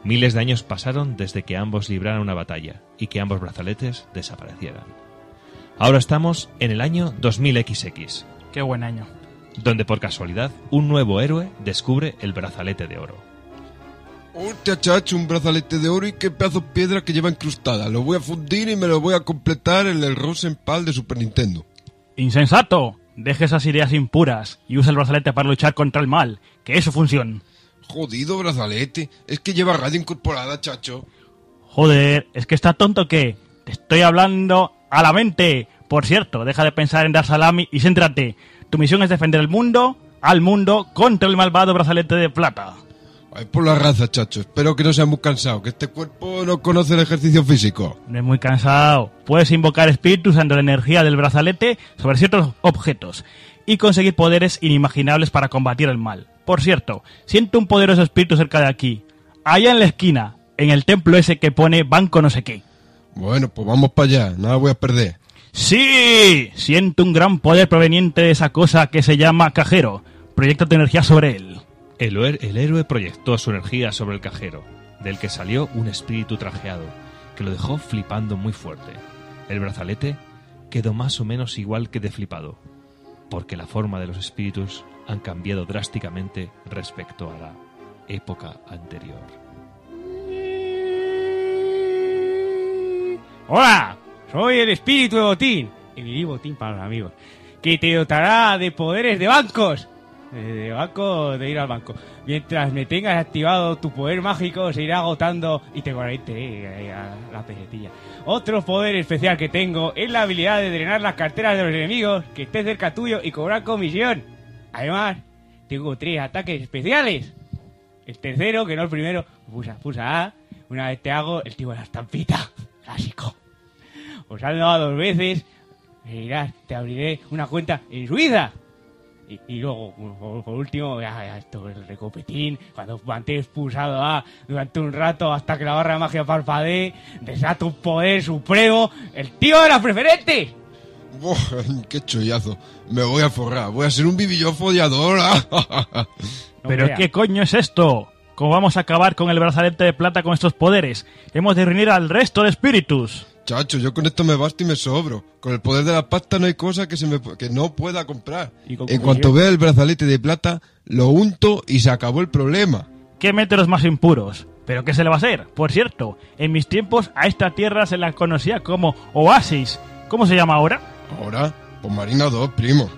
Miles de años pasaron desde que ambos libraran una batalla y que ambos brazaletes desaparecieran. Ahora estamos en el año 2000XX, Qué buen año. donde por casualidad un nuevo héroe descubre el brazalete de oro. Hostia, chacho, un brazalete de oro y qué pedazo de piedra que lleva incrustada. Lo voy a fundir y me lo voy a completar en el Rosenpal de Super Nintendo. Insensato. Deje esas ideas impuras y usa el brazalete para luchar contra el mal, que es su función. Jodido brazalete. Es que lleva radio incorporada, chacho. Joder, es que está tonto que te estoy hablando a la mente. Por cierto, deja de pensar en dar salami y céntrate. Tu misión es defender el mundo, al mundo, contra el malvado brazalete de plata. Ay, por la raza, chacho. Espero que no seas muy cansado, que este cuerpo no conoce el ejercicio físico. No es muy cansado. Puedes invocar espíritus usando la energía del brazalete sobre ciertos objetos y conseguir poderes inimaginables para combatir el mal. Por cierto, siento un poderoso espíritu cerca de aquí. Allá en la esquina, en el templo ese que pone banco no sé qué. Bueno, pues vamos para allá. Nada voy a perder. Sí, siento un gran poder proveniente de esa cosa que se llama cajero. Proyecta tu energía sobre él. El, héroe proyectó su energía sobre el cajero, del que salió un espíritu trajeado, que lo dejó flipando muy fuerte. El brazalete quedó más o menos igual que de flipado, porque la forma de los espíritus han cambiado drásticamente respecto a la época anterior. Hola, soy el espíritu de botín. Y mi botín para los amigos. Que te dotará de poderes de bancos. De banco, de ir al banco. Mientras me tengas activado tu poder mágico, se irá agotando y te conectaré a la pesetilla. Otro poder especial que tengo es la habilidad de drenar las carteras de los enemigos que esté cerca tuyo y cobrar comisión. Además, tengo tres ataques especiales. El tercero, que no el primero, pusa, pusa A. Una vez te hago el tío de la estampita. Clásico. Os han dado dos veces. Dirás, te abriré una cuenta en Suiza. Y, y luego, por, por último, ya, ya, esto el recopetín. Cuando mantienes pulsado A durante un rato hasta que la barra de magia parpadee, desata un poder supremo. ¡El tío de las preferentes! Buah, ¡Qué chollazo! Me voy a forrar. Voy a ser un vivillo follador. ¿Pero vea. qué coño es esto? ¿Cómo vamos a acabar con el brazalete de plata con estos poderes? Hemos de reunir al resto de espíritus. Chacho, yo con esto me basto y me sobro. Con el poder de la pasta no hay cosa que, se me, que no pueda comprar. En cuanto vea el brazalete de plata, lo unto y se acabó el problema. ¡Qué métodos más impuros! ¿Pero qué se le va a hacer? Por cierto, en mis tiempos a esta tierra se la conocía como Oasis. ¿Cómo se llama ahora? Ahora, pues Marina 2, primo.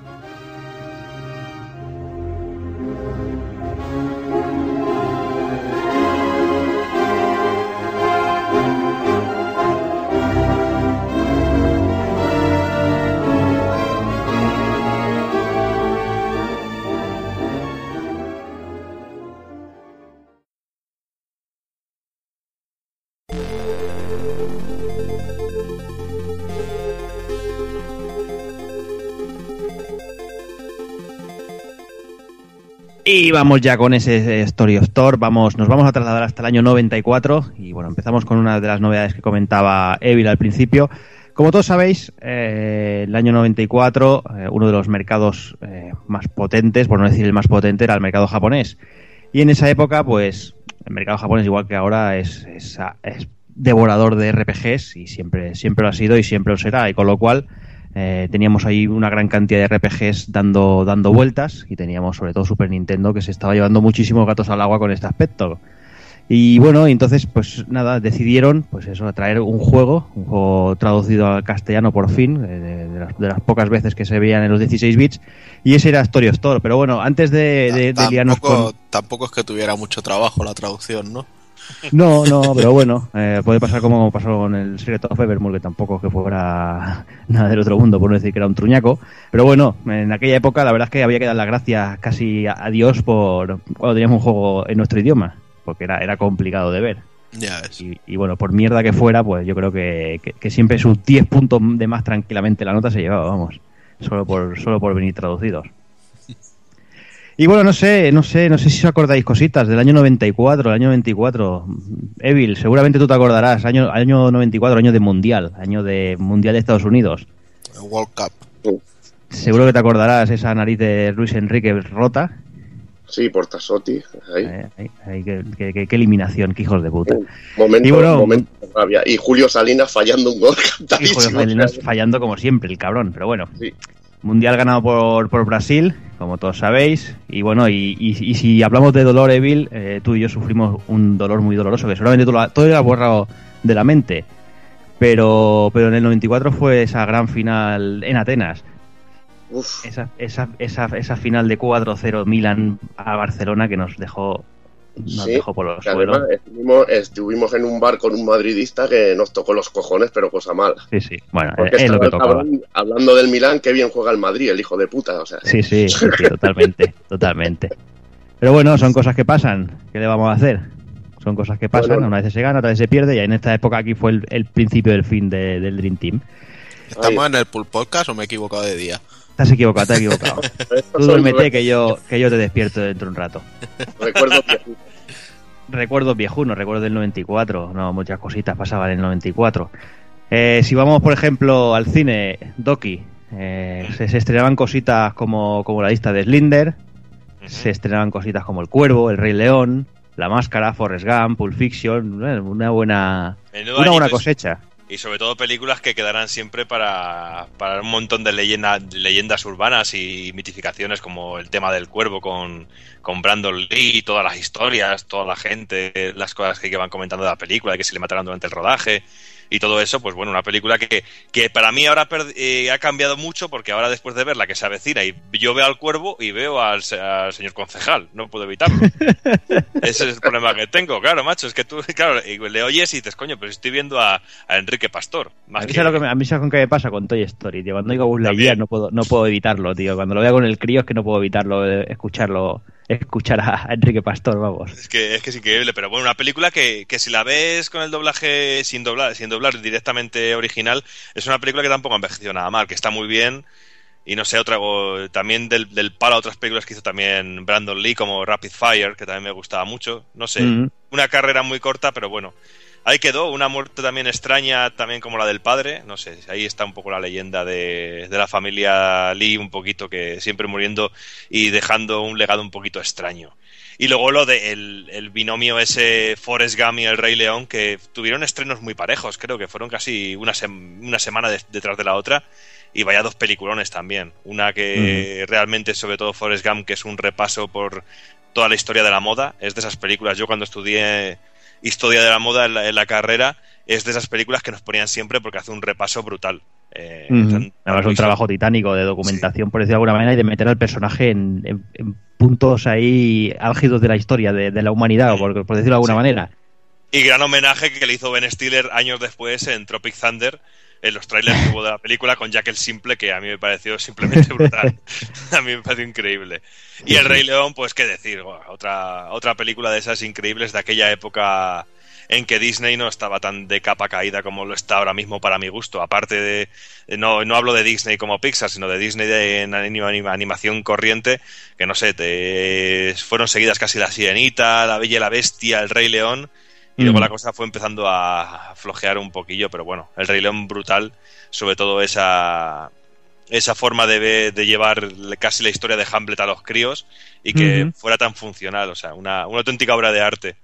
Y vamos ya con ese Story of Thor. Vamos, nos vamos a trasladar hasta el año 94. Y bueno, empezamos con una de las novedades que comentaba Evil al principio. Como todos sabéis, eh, el año 94, eh, uno de los mercados eh, más potentes, por no decir el más potente, era el mercado japonés. Y en esa época, pues, el mercado japonés, igual que ahora, es, es, es devorador de RPGs y siempre, siempre lo ha sido y siempre lo será. Y con lo cual, eh, teníamos ahí una gran cantidad de RPGs dando, dando vueltas y teníamos sobre todo Super Nintendo que se estaba llevando muchísimos gatos al agua con este aspecto. Y bueno, entonces pues nada, decidieron pues eso, traer un juego, un juego traducido al castellano por fin, eh, de, de las, de las pocas veces que se veían en los 16 bits, y ese era Story of Thor. Pero bueno, antes de, de, de liarnos Tampoco, con... tampoco es que tuviera mucho trabajo la traducción, ¿no? No, no, pero bueno, eh, puede pasar como pasó con el Secret of Evermore, que tampoco que fuera nada del otro mundo, por no decir que era un truñaco. Pero bueno, en aquella época la verdad es que había que dar las gracias casi a Dios por cuando teníamos un juego en nuestro idioma, porque era, era complicado de ver. Ya es. Y, y bueno, por mierda que fuera, pues yo creo que, que- que siempre sus 10 puntos de más tranquilamente la nota se llevaba, vamos, solo por, solo por venir traducidos. Y bueno, no sé, no sé, no sé si os acordáis cositas del año 94, el año 94. Evil, seguramente tú te acordarás, año, año 94, año de Mundial, año de Mundial de Estados Unidos. World Cup. Seguro que te acordarás esa nariz de Luis Enrique rota. Sí, Portasotti. Ahí. Ahí, ahí, qué, qué- qué- qué eliminación, qué hijos de puta. Momento, Y bueno- momento de rabia. Y Julio Salinas fallando un gol de cantadísimo. Salinas fallando como siempre, el cabrón, pero bueno. Sí. Mundial ganado por, por Brasil, como todos sabéis. Y bueno, y, y- y si hablamos de dolor, Evil, eh, tú y yo sufrimos un dolor muy doloroso, que seguramente tú lo, ha- todo lo has borrado de la mente. Pero, pero en el 94 fue esa gran final en Atenas. Uf, Esa, esa, esa, esa final de 4-0 Milan a Barcelona que nos dejó, nos Sí, dejó por los que además suelos. estuvimos, estuvimos en un bar con un madridista que nos tocó los cojones, pero cosa mala. Sí, sí. Bueno, Porque es lo estaba que el tocaba. cabrón hablando del Milán, que bien juega el Madrid, el hijo de puta. O sea, Sí, sí, sí, sí, totalmente, totalmente. Pero bueno, son cosas que pasan. ¿Qué le vamos a hacer? Son cosas que pasan. Bueno. Una vez se gana, otra vez se pierde. Y en esta época aquí fue el, el principio del fin de- del Dream Team. ¿Estamos en el Pool Podcast o me he equivocado de día? Te has equivocado, te has equivocado. Tú duérmete que yo, que yo te despierto dentro de un rato. recuerdos viejunos. Recuerdos viejunos, recuerdos del 94. No, muchas cositas pasaban en el 94. Eh, si vamos, por ejemplo, al cine, Doki, eh, se, se estrenaban cositas como, como la lista de Slinder, se estrenaban cositas como El Cuervo, El Rey León, La Máscara, Forrest Gump, Pulp Fiction, eh, una buena, Menudo una buena cosecha. Y sobre todo películas que quedarán siempre para, para un montón de leyenda- leyendas urbanas y mitificaciones como el tema del cuervo con, con Brandon Lee, todas las historias, toda la gente, las cosas que van comentando de la película, de que se le mataron durante el rodaje y todo eso, pues bueno, una película que, que para mí ahora eh, ha cambiado mucho porque ahora después de verla que se avecina y yo veo al cuervo y veo al, al señor concejal, no puedo evitarlo. Ese es el problema que tengo, claro, macho, es que tú, claro, y le oyes y dices, coño, pero estoy viendo a, a Enrique Pastor. A Más mí, que- lo que me, a mí sabes con qué me pasa con Toy Story, tío. Cuando oigo a Buzz no puedo, no puedo evitarlo, tío. Cuando lo veo con el crío es que no puedo evitarlo, eh, escucharlo, escuchar a Enrique Pastor, vamos. Es que, es que es increíble, pero bueno, una película que, que si la ves con el doblaje sin doblar, sin doblar directamente original, es una película que tampoco ha envejecido nada mal, que está muy bien. Y no sé, otra, también del, del palo a otras películas que hizo también Brandon Lee, como Rapid Fire, que también me gustaba mucho. No sé, Mm. una carrera muy corta, pero bueno. Ahí quedó, una muerte también extraña, también como la del padre. No sé, ahí está un poco la leyenda de, de la familia Lee, un poquito que siempre muriendo y dejando un legado un poquito extraño. Y luego lo de el, el binomio ese Forrest Gump y el Rey León, que tuvieron estrenos muy parejos, creo que fueron casi una, sem- una semana de- detrás de la otra. Y vaya dos peliculones también. Una que realmente, sobre todo Forrest Gump, que es un repaso por toda la historia de la moda. Es de esas películas. Yo cuando estudié historia de la moda en la, en la carrera, es de esas películas que nos ponían siempre porque hace un repaso brutal. Eh, Ujú. tan- Además, un trabajo titánico de documentación, por decirlo de alguna manera, y de meter al personaje en, en- en puntos ahí álgidos de la historia, de, de la humanidad, por, por decirlo de alguna Sí. manera. Y gran homenaje que le hizo Ben Stiller años después en Tropic Thunder, en los trailers que hubo de la película con Jack el Simple, que a mí me pareció simplemente brutal. a mí me pareció increíble. Y El Rey León, pues qué decir, otra, otra película de esas increíbles de aquella época en que Disney no estaba tan de capa caída como lo está ahora mismo para mi gusto. Aparte de, no, no hablo de Disney como Pixar, sino de Disney de en anim- anim- animación corriente, que no sé, te, fueron seguidas casi La Sirenita, La Bella y la Bestia, El Rey León, y luego Mm. la cosa fue empezando a flojear un poquillo, pero bueno, El Rey León brutal, sobre todo esa, esa forma de, de llevar casi la historia de Hamlet a los críos y que fuera tan funcional, o sea, una, una auténtica obra de arte.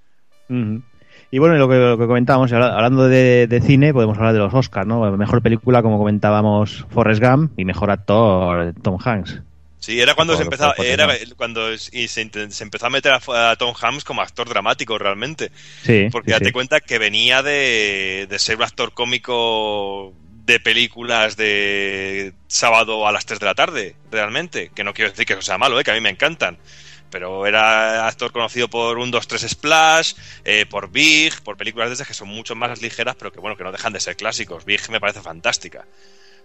Y bueno, lo que, lo que comentábamos, habla- hablando de, de cine, podemos hablar de los Oscars, ¿no? Mejor película, como comentábamos, Forrest Gump, y mejor actor, Tom Hanks. Sí, era cuando se empezaba, por era potencia. cuando y se, empezó a meter a, a Tom Hanks como actor dramático realmente. Sí, Porque sí, date sí. cuenta que venía de, de ser un actor cómico de películas de sábado a las 3 de la tarde, realmente. Que no quiero decir que eso sea malo, ¿eh? que a mí me encantan. Pero era actor conocido por un 2-3 Splash, eh, por Big, por películas de esas que son mucho más ligeras, pero que bueno, que no dejan de ser clásicos. Big me parece fantástica.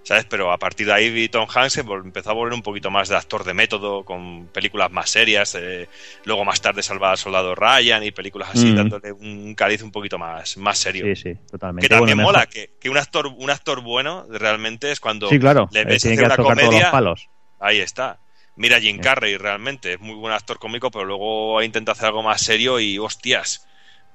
¿Sabes? Pero a partir de ahí Tom Hanks se empezó a volver un poquito más de actor de método, con películas más serias. eh, luego más tarde Salvar al Soldado Ryan y películas así, Mm. dándole un cariz un poquito más, más serio. Sí, sí, totalmente. Que también Bueno, mola, que, que un actor un actor bueno realmente es cuando Sí, claro, le eh, ves hacer una comedia. palos. Ahí está. Mira Jim Carrey realmente, es muy buen actor cómico, pero luego intenta hacer algo más serio y hostias,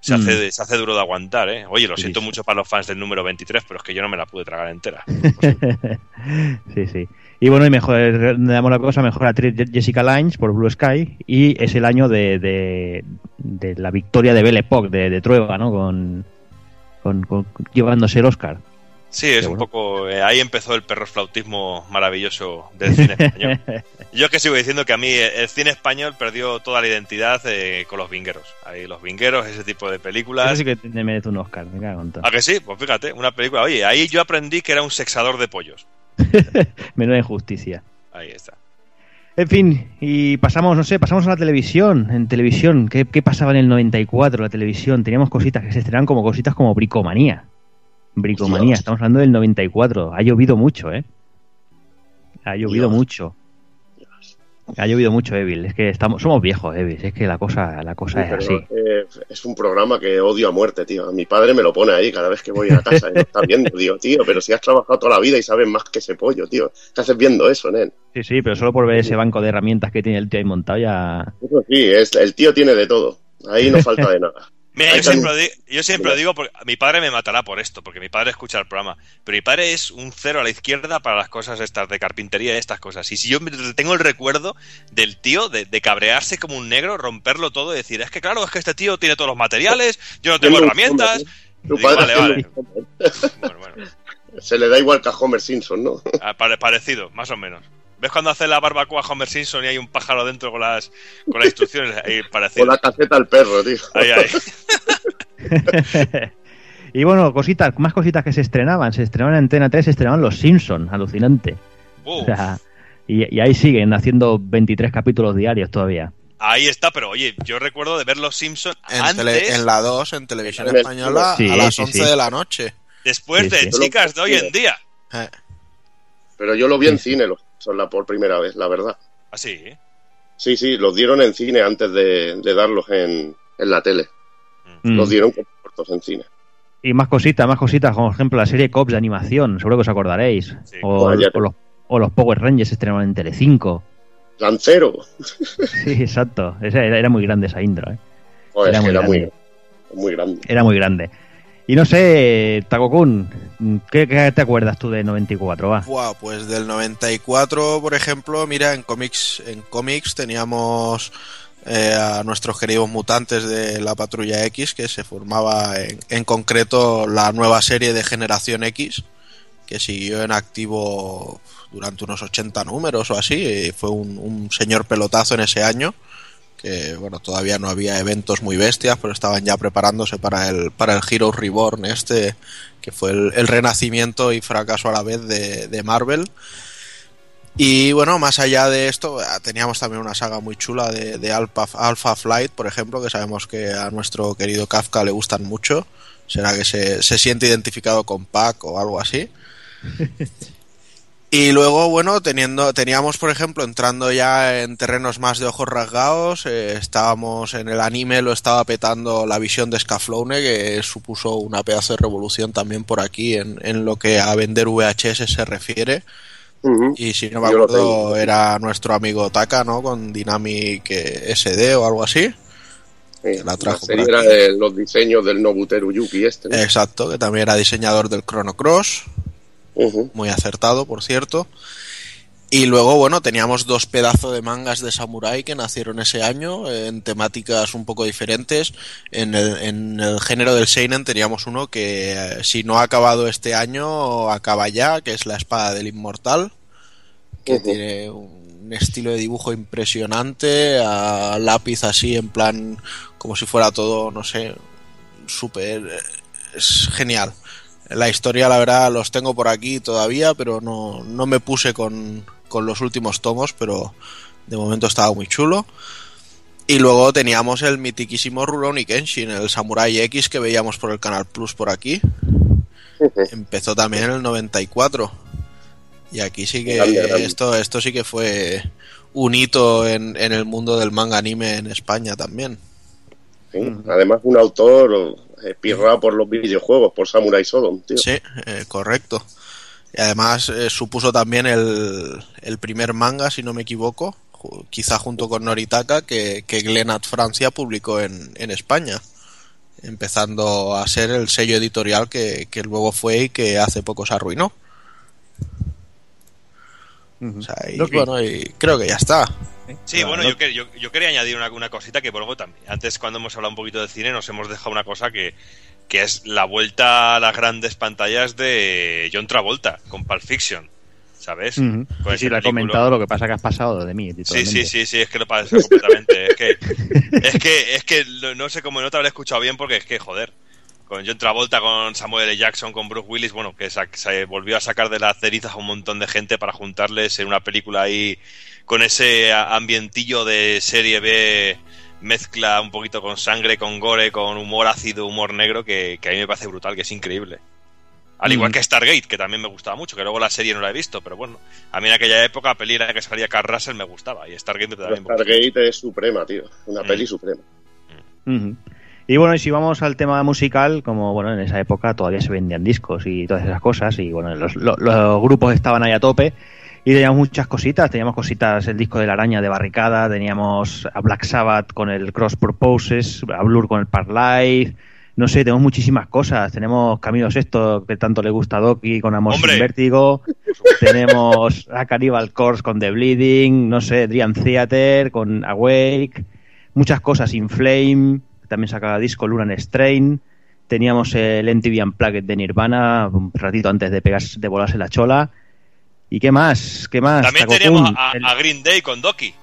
se, Mm. hace, se hace duro de aguantar, ¿eh? Oye, lo Sí, siento sí. mucho para los fans del número 23, pero es que yo no me la pude tragar entera. sí, sí. Y bueno, y mejor, le damos la cosa, mejor actriz Jessica Lange por Blue Sky y es el año de, de, de la victoria de Belle Époque, de, de Trueba, ¿no? Con, con, con- llevándose el Oscar. Sí, es un poco. eh, ahí empezó el perro flautismo maravilloso del cine español. Yo que sigo diciendo que a mí el cine español perdió toda la identidad eh, con los vingueros. Ahí los vingueros, ese tipo de Eso películas. sí que te merece un Oscar, me cago en todo. ¿A que sí? Pues fíjate, una película. Oye, ahí yo aprendí que era un sexador de pollos. Menuda injusticia. Ahí está. En fin, y pasamos, no sé, pasamos a la televisión. En televisión, ¿qué, qué pasaba en el 94 la televisión? Teníamos cositas que se estrenaban como cositas como Bricomanía. Bricomanía, Dios. estamos hablando del 94. Ha llovido mucho, ¿eh? Ha llovido Dios. mucho. Ha llovido mucho, Evil. Es que estamos, somos viejos, Evil. Es que la cosa, la cosa es así. eh, es un programa que odio a muerte, tío. Mi padre me lo pone ahí cada vez que voy a casa y lo está viendo. Digo, tío, pero si has trabajado toda la vida y sabes más que ese pollo, tío. ¿Qué haces viendo eso, nen? Sí, sí, pero solo por ver ese banco de herramientas que tiene el tío ahí montado ya... Eso sí, es, el tío tiene de todo. Ahí no falta de nada. Mira, yo siempre, lo di- yo siempre lo digo porque mi padre me matará por esto, porque mi padre escucha el programa. Pero mi padre es un cero a la izquierda para las cosas estas de carpintería y estas cosas. Y si yo tengo el recuerdo del tío de, de cabrearse como un negro, romperlo todo y decir, es que claro, es que este tío tiene todos los materiales, yo no tengo herramientas. Tu Y digo, padre vale, vale. Bueno, bueno, Se le da igual que a Homer Simpson, ¿no? ah, pare- parecido, más o menos. ¿Ves cuando hace la barbacoa Homer Simpson y hay un pájaro dentro con las, con las instrucciones? Ahí, Con la caseta al perro, tío. Ahí, ahí. y bueno, cositas, más cositas que se estrenaban. Se estrenaban en Antena 3, se estrenaban Los Simpson, alucinante. Uf. O sea, y, y ahí siguen haciendo 23 capítulos diarios todavía. Ahí está, pero oye, yo recuerdo de ver Los Simpson En, antes, tele- en la 2, en televisión En española, Sí, a las sí, 11 sí. de la noche. después Sí, de sí. chicas de hoy en día. Eh, Pero yo lo vi en cine, los son la por primera vez, la verdad. Así, ¿eh? Sí, sí, los dieron en cine antes de, de darlos en, en la tele. Mm. Los dieron como cortos en cine. Y más cositas, más cositas, como por ejemplo la serie Cops de animación, seguro que os acordaréis. Sí. O, los, o los Power Rangers se estrenaban en Telecinco. Lancero. Sí, exacto. Esa era, era muy grande esa intro, ¿eh? Joder, Era era, muy muy, grande. muy grande. Era muy grande. Y no sé, Takokun, ¿qué, qué te acuerdas tú de 94? Va. buah, pues del 94, por ejemplo, mira, en cómics, en cómics teníamos eh, a nuestros queridos mutantes de la Patrulla X, que se formaba en, concreto la nueva serie de Generación X, que siguió en activo durante unos 80 números o así, fue un señor pelotazo en ese año que bueno todavía no había eventos muy bestias pero estaban ya preparándose para el para el Hero Reborn este que fue el, el renacimiento y fracaso a la vez de, de Marvel. Y bueno más allá de esto eh, teníamos también una saga muy chula de, de Alpha, Alpha Flight por ejemplo que sabemos que a nuestro querido Kafka le gustan mucho. Será que se, se siente identificado con Pac o algo así y luego, bueno, teniendo, teníamos, por ejemplo, entrando ya en terrenos más de ojos rasgados, eh, estábamos en el anime, lo estaba petando la visión de Scaflowne, que supuso una pedazo de revolución también por aquí en, en lo que a vender VHS se refiere. Y si no me acuerdo, era nuestro amigo Taka, ¿no? Con Dynamic eh, SD o algo así. Sí, la trajo era de los diseños del Nobuteru Yuki este. ¿no? Exacto, que también era diseñador del Chrono Cross. Muy acertado, por cierto. Y luego, bueno, teníamos dos pedazos de mangas de samurai que nacieron ese año eh, en temáticas un poco diferentes. En el, en el género del seinen teníamos uno que, eh, si no ha acabado este año, acaba ya, que es la espada del inmortal, que tiene un estilo de dibujo impresionante, a lápiz así, en plan, como si fuera todo, no sé, súper... eh, Es genial. La historia, la verdad, los tengo por aquí todavía, pero no, no me puse con, con los últimos tomos, pero de momento estaba muy chulo. Y luego teníamos el mitiquísimo Rurouni Kenshin, el Samurai X que veíamos por el Canal Plus por aquí. Empezó también en el 94. Y aquí sí que Grande, grande. esto esto sí que fue un hito en, en el mundo del manga anime en España también. Sí. Además, un autor eh, pirrado por los videojuegos, por Samurai Sodom, tío. Sí, eh, correcto. Y además eh, supuso también el, el primer manga, si no me equivoco, quizá junto con Noritaka, que, que Glenat Francia publicó en, en España, empezando a ser el sello editorial que, que luego fue y que hace poco se arruinó. O sea, y Loki. bueno, y creo que ya está. Sí, Ah, bueno, no- yo, yo, yo quería añadir una, una cosita que luego también. Antes, cuando hemos hablado un poquito de cine, nos hemos dejado una cosa que, que es la vuelta a las grandes pantallas de John Travolta con Pulp Fiction. ¿Sabes? Ujú. Con Sí, sí, esa lo he comentado, lo que pasa que has pasado de mí. Sí, sí, sí, sí, es que lo pasa completamente. es que, es que, es que no sé cómo no te habré escuchado bien porque es que, joder, con John Travolta, con Samuel L. Jackson, con Bruce Willis, bueno, que se volvió a sacar de las cerizas a un montón de gente para juntarles en una película ahí con ese ambientillo de serie B mezcla un poquito con sangre, con gore, con humor ácido, humor negro, que, que a mí me parece brutal, que es increíble. Al igual Mm. que Stargate, que también me gustaba mucho, que luego la serie no la he visto, pero bueno, a mí en aquella época, la peli en la que salía Carl Russell me gustaba, y Stargate Pero también me. Stargate es suprema, tío. Una Mm. peli suprema. Y bueno, y si vamos al tema musical, como bueno, en esa época todavía se vendían discos y todas esas cosas, y bueno, los, lo- los grupos estaban ahí a tope, y teníamos muchas cositas, teníamos cositas, el disco de la araña de Barricada, teníamos a Black Sabbath con el Cross Purposes, a Blur con el Park Life, no sé, tenemos muchísimas cosas, tenemos Camilo Sexto, que tanto le gusta a Doki, con Amor ¡Hombre! sin Vértigo, tenemos a Cannibal Corpse con The Bleeding, no sé, Dream Theater con Awake, muchas cosas, Inflame, también sacaba disco Lunan Strain, teníamos el MTV Unplugged de Nirvana, un ratito antes de pegarse, de volarse la chola, ¿y qué más? ¿Qué más? También tenemos a, el- a Green Day con Doki.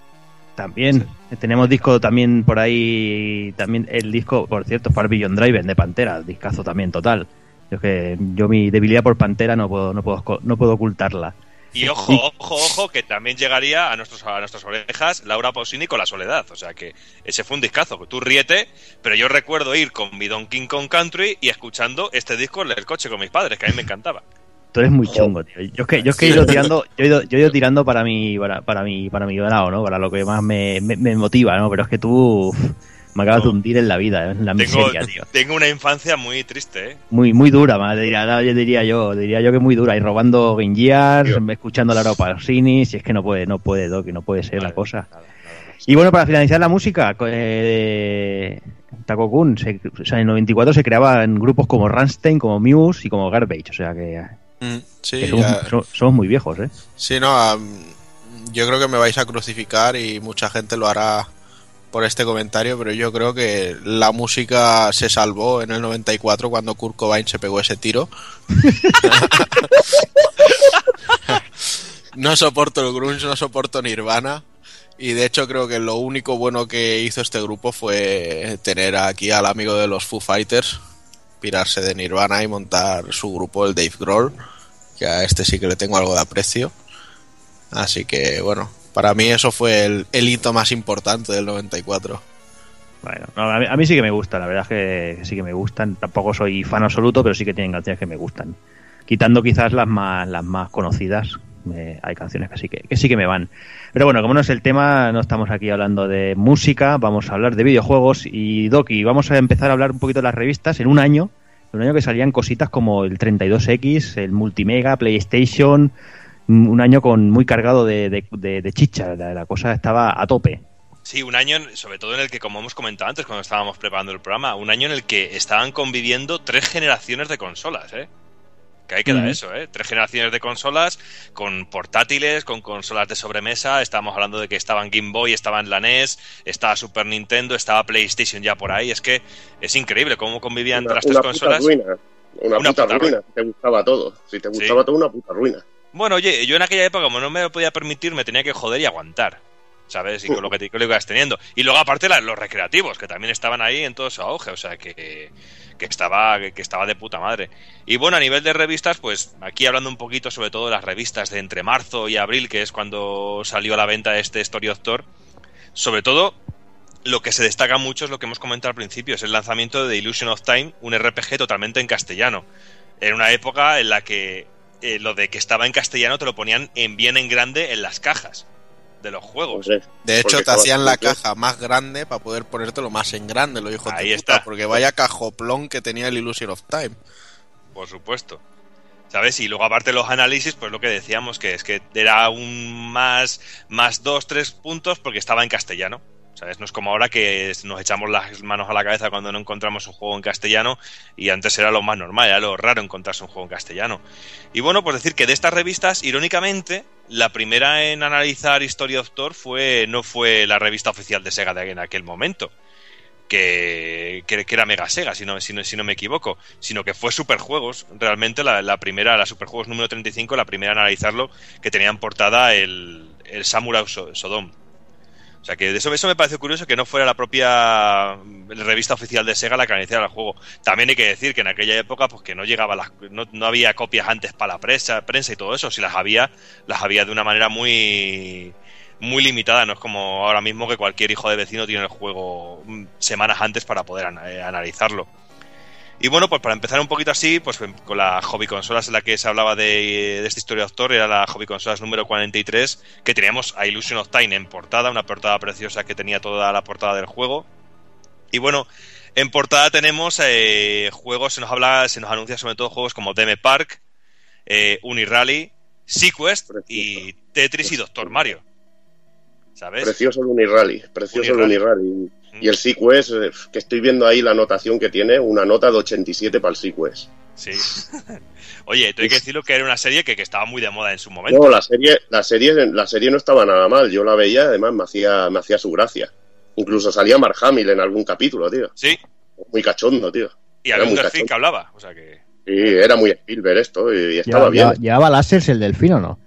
también. Tenemos disco también por ahí, también el disco, por cierto, Far Beyond Driven de Pantera, discazo también total. Yo es que yo mi debilidad por Pantera no puedo no puedo no puedo ocultarla. Y ojo, ojo, ojo, que también llegaría a, nuestros, a nuestras orejas Laura Pausini con La Soledad. O sea que ese fue un discazo. Tú ríete, pero yo recuerdo ir con mi Donkey Kong Country y escuchando este disco en el coche con mis padres, que a mí me encantaba. Tú eres muy chungo, tío. Yo es que, yo es que he ido tirando, yo he ido, yo he ido tirando para mi, para, para mi, para mi lado, ¿no? Para lo que más me, me, me motiva, ¿no? Pero es que tú uf, me acabas de hundir en la vida, ¿eh? en la Tengo, miseria, tío. tengo una infancia muy triste, ¿eh? Muy, muy dura, más diría, diría yo, diría yo que muy dura. Y robando Game Gears, escuchando a Laura Pausini, si es que no puede, no puede, Doc, no puede ser la cosa. Y bueno, para finalizar la música, eh, Taco Kun, se- o sea, en el 94 se creaban grupos como Rammstein, como Muse y como Garbage, o sea que, Mm, sí, que somos, ya- so- somos muy viejos, ¿eh? Sí, no, yo creo que me vais a crucificar y mucha gente lo hará por este comentario, pero yo creo que la música se salvó en el 94 cuando Kurt Cobain se pegó ese tiro. no soporto el grunge, no soporto Nirvana. Y de hecho creo que lo único bueno que hizo este grupo fue tener aquí al amigo de los Foo Fighters, pirarse de Nirvana y montar su grupo, el Dave Grohl, que a este sí que le tengo algo de aprecio. Así que bueno, para mí eso fue el, hito más importante del 94. Bueno, no, a, mí, sí que me gustan, la verdad es que, sí que me gustan. Tampoco soy fan absoluto, pero sí que tienen canciones que me gustan. Quitando quizás las más, las más conocidas, hay canciones que sí que, que sí que me van. Pero bueno, como no es el tema, no estamos aquí hablando de música, vamos a hablar de videojuegos. Y Doki, vamos a empezar a hablar un poquito de las revistas en un año. Un año que salían cositas como el 32X, el Multimega, PlayStation. Un año con muy cargado de, chicha, la, la cosa estaba a tope. Sí, un año, sobre todo en el que, como hemos comentado antes cuando estábamos preparando el programa, un año en el que estaban conviviendo tres generaciones de consolas, ¿eh? Que ahí queda Ujú. eso, ¿eh? Tres generaciones de consolas con portátiles, con consolas de sobremesa. Estábamos hablando de que estaban Game Boy, estaban la NES, estaba Super Nintendo, estaba PlayStation ya por ahí. Es que es increíble cómo convivían Una, las tres una puta consolas. ruina. Una, Una puta, puta ruina. Si te gustaba todo. Si te gustaba todo, una puta ruina. Bueno, oye, yo en aquella época, como no me lo podía permitir, me tenía que joder y aguantar. ¿Sabes? Y con lo que, te- con lo que ibas teniendo. Y luego, aparte, la- los recreativos, que también estaban ahí en todo su auge. O sea, que, que estaba, que, estaba de puta madre. Y bueno, a nivel de revistas, pues aquí hablando un poquito sobre todo de las revistas de entre marzo y abril, que es cuando salió a la venta este Story of. Sobre todo, lo que se destaca mucho es lo que hemos comentado al principio, es el lanzamiento de The Illusion of Time, un RPG totalmente en castellano. En una época en la que eh, lo de que estaba en castellano te lo ponían en bien en grande en las cajas de los juegos. De hecho, Porque te hacían la caja más grande para poder ponértelo más en grande, lo dijo Ahí puta, está. porque vaya cajoplón que tenía el Illusion of Time. Por supuesto. ¿Sabes? Y luego aparte los análisis, pues lo que decíamos, que es que era un más, más dos, tres puntos porque estaba en castellano. ¿Sabes? No es como ahora que nos echamos las manos a la cabeza cuando no encontramos un juego en castellano y antes era lo más normal, era lo raro encontrarse un juego en castellano. Y bueno, pues decir que de estas revistas, irónicamente, la primera en analizar History of Thor fue, no fue la revista oficial de Sega de en aquel momento, que, que, que era Mega Sega, si no, si, no, me equivoco, sino que fue Superjuegos, realmente la, la primera, la Superjuegos número 35, la primera en analizarlo, que tenía en portada el, el Samurai So- Sodom. O sea que eso, eso me parece curioso que no fuera la propia revista oficial de Sega la que analizara el juego. También hay que decir que en aquella época pues que no llegaba las, no, no había copias antes para la prensa, prensa y todo eso. Si las había, las había de una manera muy muy limitada. No es como ahora mismo que cualquier hijo de vecino tiene el juego mm, semanas antes para poder eh, analizarlo. Y bueno, pues para empezar un poquito así, pues con la hobby consolas en la que se hablaba de, de esta historia de autor, era la hobby consolas número 43, que teníamos a Illusion of Time en portada, una portada preciosa que tenía toda la portada del juego. Y bueno, en portada tenemos eh, juegos, se nos habla, se nos anuncia sobre todo juegos como Deme Park, eh, Unirally, Sequest y Tetris y Doctor Mario. ¿Sabes? Precioso el Unirally, precioso Unirally. el Unirally. Y el Sequest, eh, que estoy viendo ahí la anotación que tiene, una nota de 87 para el Sequest. Sí. Oye, hay que decirlo que era una serie que, que estaba muy de moda en su momento. No, la serie, la serie, la serie no estaba nada mal. Yo la veía, además me hacía, me hacía su gracia. Incluso salía Mark Hamill en algún capítulo, tío. Sí. Muy cachondo, tío. Y Era muy delfín que hablaba, o sea que... Sí, era muy Spielberg esto y, y estaba ¿Lleva, bien. lleva- ¿Llevaba láseres el delfín o no?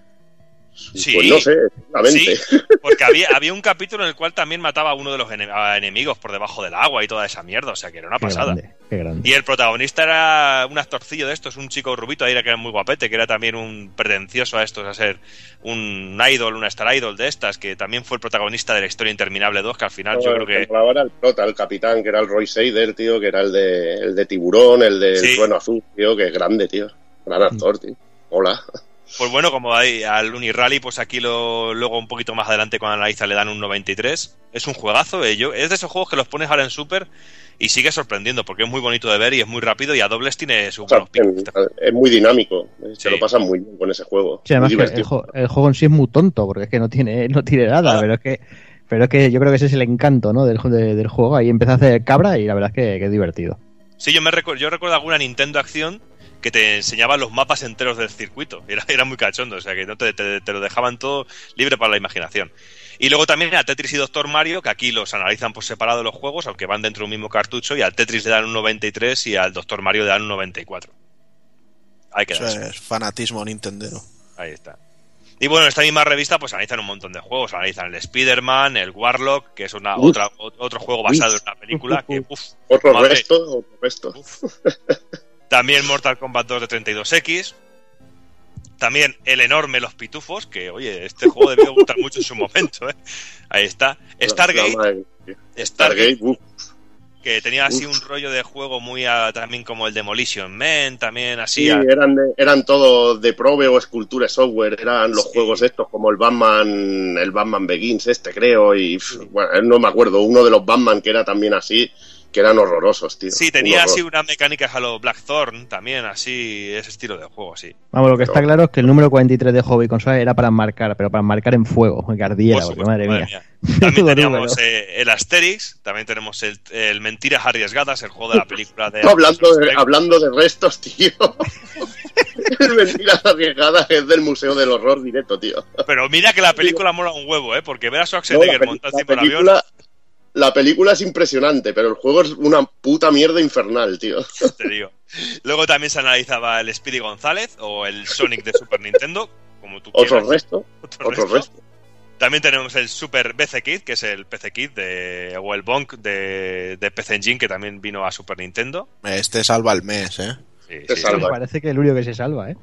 Sí. Pues no sé, seguramente. Sí, porque había, había un capítulo en el cual también mataba a uno de los enemigos por debajo del agua y toda esa mierda, o sea que era una Qué pasada. grande, qué grande. Y el protagonista era un actorcillo de estos, un chico rubito ahí que era muy guapete, que era también un pretencioso a estos, a ser un idol, una star idol de estas, que también fue el protagonista de la historia interminable 2, que al final yo creo que... El prota, el capitán, que era el Roy Seider, tío, que era el de, el de Tiburón, el del Sí. Trueno Azul, tío, que es grande, tío. Gran actor, tío. Hola. Pues bueno, como hay al Unirally, pues aquí lo, luego un poquito más adelante con Analiza le dan un 93. Es un juegazo, eh, es de esos juegos que los pones ahora en Super y sigue sorprendiendo, porque es muy bonito de ver y es muy rápido y a dobles tiene sus O sea, es muy dinámico. Se Sí. lo pasan muy bien con ese juego. Sí, además el, el juego en sí es muy tonto, porque es que no tiene, no tiene nada, pero es que pero es que yo creo que ese es el encanto ¿no? del, de- del juego. Ahí empecé a hacer cabra y la verdad es que, que es divertido. Sí, yo me recuerdo, yo recuerdo alguna Nintendo Acción que te enseñaba los mapas enteros del circuito. Era, era muy cachondo, o sea que no te, te- te lo dejaban todo libre para la imaginación. Y luego también a Tetris y Doctor Mario, que aquí los analizan por separado los juegos, aunque van dentro de un mismo cartucho, y al Tetris le dan un 93 y al Doctor Mario le dan un 94. Hay que Eso darse. es fanatismo nintendero. Ahí está. Y bueno, en esta misma revista pues analizan un montón de juegos. Analizan el Spider-Man, el Warlock, que es una, Uf. otra, otro juego basado en una película. Que, uf, Otro madre. resto, otro resto. También Mortal Kombat 2 de 32X. También el enorme Los Pitufos, que oye, este juego debió gustar mucho en su momento. ¿eh? Ahí está. Stargate. Stargate, Stargate, que tenía así un rollo de juego muy ah, también como el Demolition Man, también así. Sí, eran, de- eran todos de Probe o Esculture Software, eran los Sí. juegos estos, como el Batman, el Batman Begins este creo, y bueno, no me acuerdo, uno de los Batman que era también así, que eran horrorosos, tío. Sí, Un tenía horror. así unas mecánicas a lo Blackthorn, también así, ese estilo de juego, sí. Vamos, lo que está No. claro es que el número 43 de Hobby Consola era para marcar, pero para marcar en fuego, que ardiera, Por porque supuesto, madre, madre mía. mía. También teníamos eh, el Asterix, también tenemos el, el Mentiras Arriesgadas, el juego de la película de... hablando, de, hablando de restos, tío. mentiras arriesgadas, es del Museo del Horror directo, tío. Pero mira que la película mola un huevo, ¿eh? Porque ver a No, Schwarzenegger montado la encima del avión... la película es impresionante, pero el juego es una puta mierda infernal, tío. te digo. Luego también se analizaba el Speedy González o el Sonic de Super Nintendo, como tú Otro quieras. resto, Otro otro resto. resto. También tenemos el Super BC Kit, que es el PC Kit de, o el Bonk de, de PC Engine, que también vino a Super Nintendo. Este salva el mes, ¿eh? Sí, Te sí, salva. Parece que es el único que se salva, ¿eh?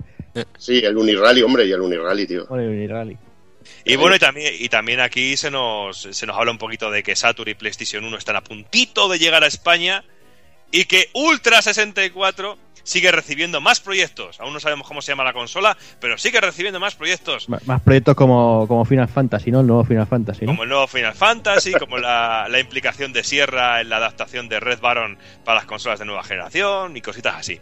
Sí, el Unirally, hombre, y el Unirally, tío. Con el Unirally. Y bueno, y también, y también aquí se nos, se nos habla un poquito de que Saturn y PlayStation 1 están a puntito de llegar a España y que Ultra 64 sigue recibiendo más proyectos. Aún no sabemos cómo se llama la consola, pero sigue recibiendo más proyectos. M- Más proyectos como, como Final Fantasy, ¿no? El nuevo Final Fantasy, ¿no? Como el nuevo Final Fantasy, como la, la implicación de Sierra en la adaptación de Red Baron para las consolas de nueva generación y cositas así.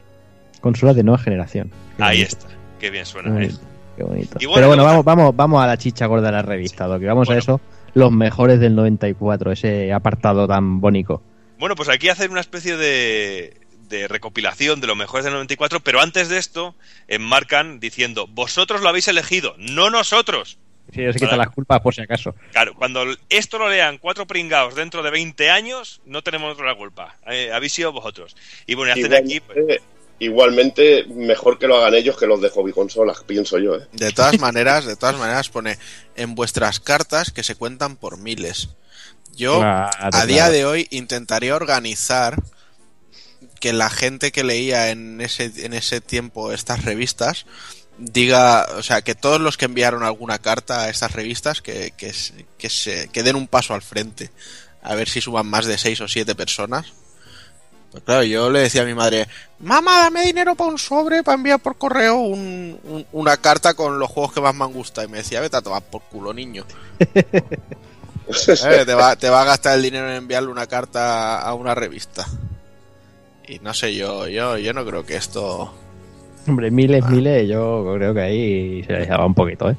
Consolas de nueva generación. Ahí está. Qué bien suena. Qué ¿eh? Qué bonito. Bueno, Pero bueno, vamos, vamos, vamos a la chicha gorda de la revista, y vamos Bueno. a eso, los mejores del 94, ese apartado tan bonito. Bueno, pues aquí hacen una especie de, de recopilación de los mejores del 94, pero antes de esto enmarcan diciendo, vosotros lo habéis elegido, no nosotros. Sí, ellos se quitan las culpas por si acaso. Claro, cuando esto lo lean cuatro pringados dentro de 20 años, no tenemos la culpa. Eh, habéis sido vosotros. Y bueno, y hacen aquí... pues, Igualmente, mejor que lo hagan ellos que los de hobby consolas, pienso yo. ¿eh? De todas maneras, de todas maneras pone en vuestras cartas que se cuentan por miles. Yo Claro, a día claro. de hoy intentaría organizar que la gente que leía en ese en ese tiempo estas revistas diga, o sea, que todos los que enviaron alguna carta a estas revistas que, que, se- que se que den un paso al frente, a ver si suban más de seis o siete personas. Pues claro, yo le decía a mi madre, mamá, dame dinero para un sobre, para enviar por correo un- un- una carta con los juegos que más me han gustado. Y me decía, vete a tomar por culo, niño. Eh, te, va, te va a gastar el dinero en enviarle una carta a una revista. Y no sé, yo, yo, yo no creo que esto... Hombre, miles, miles, yo creo que ahí se les daba un poquito, ¿eh?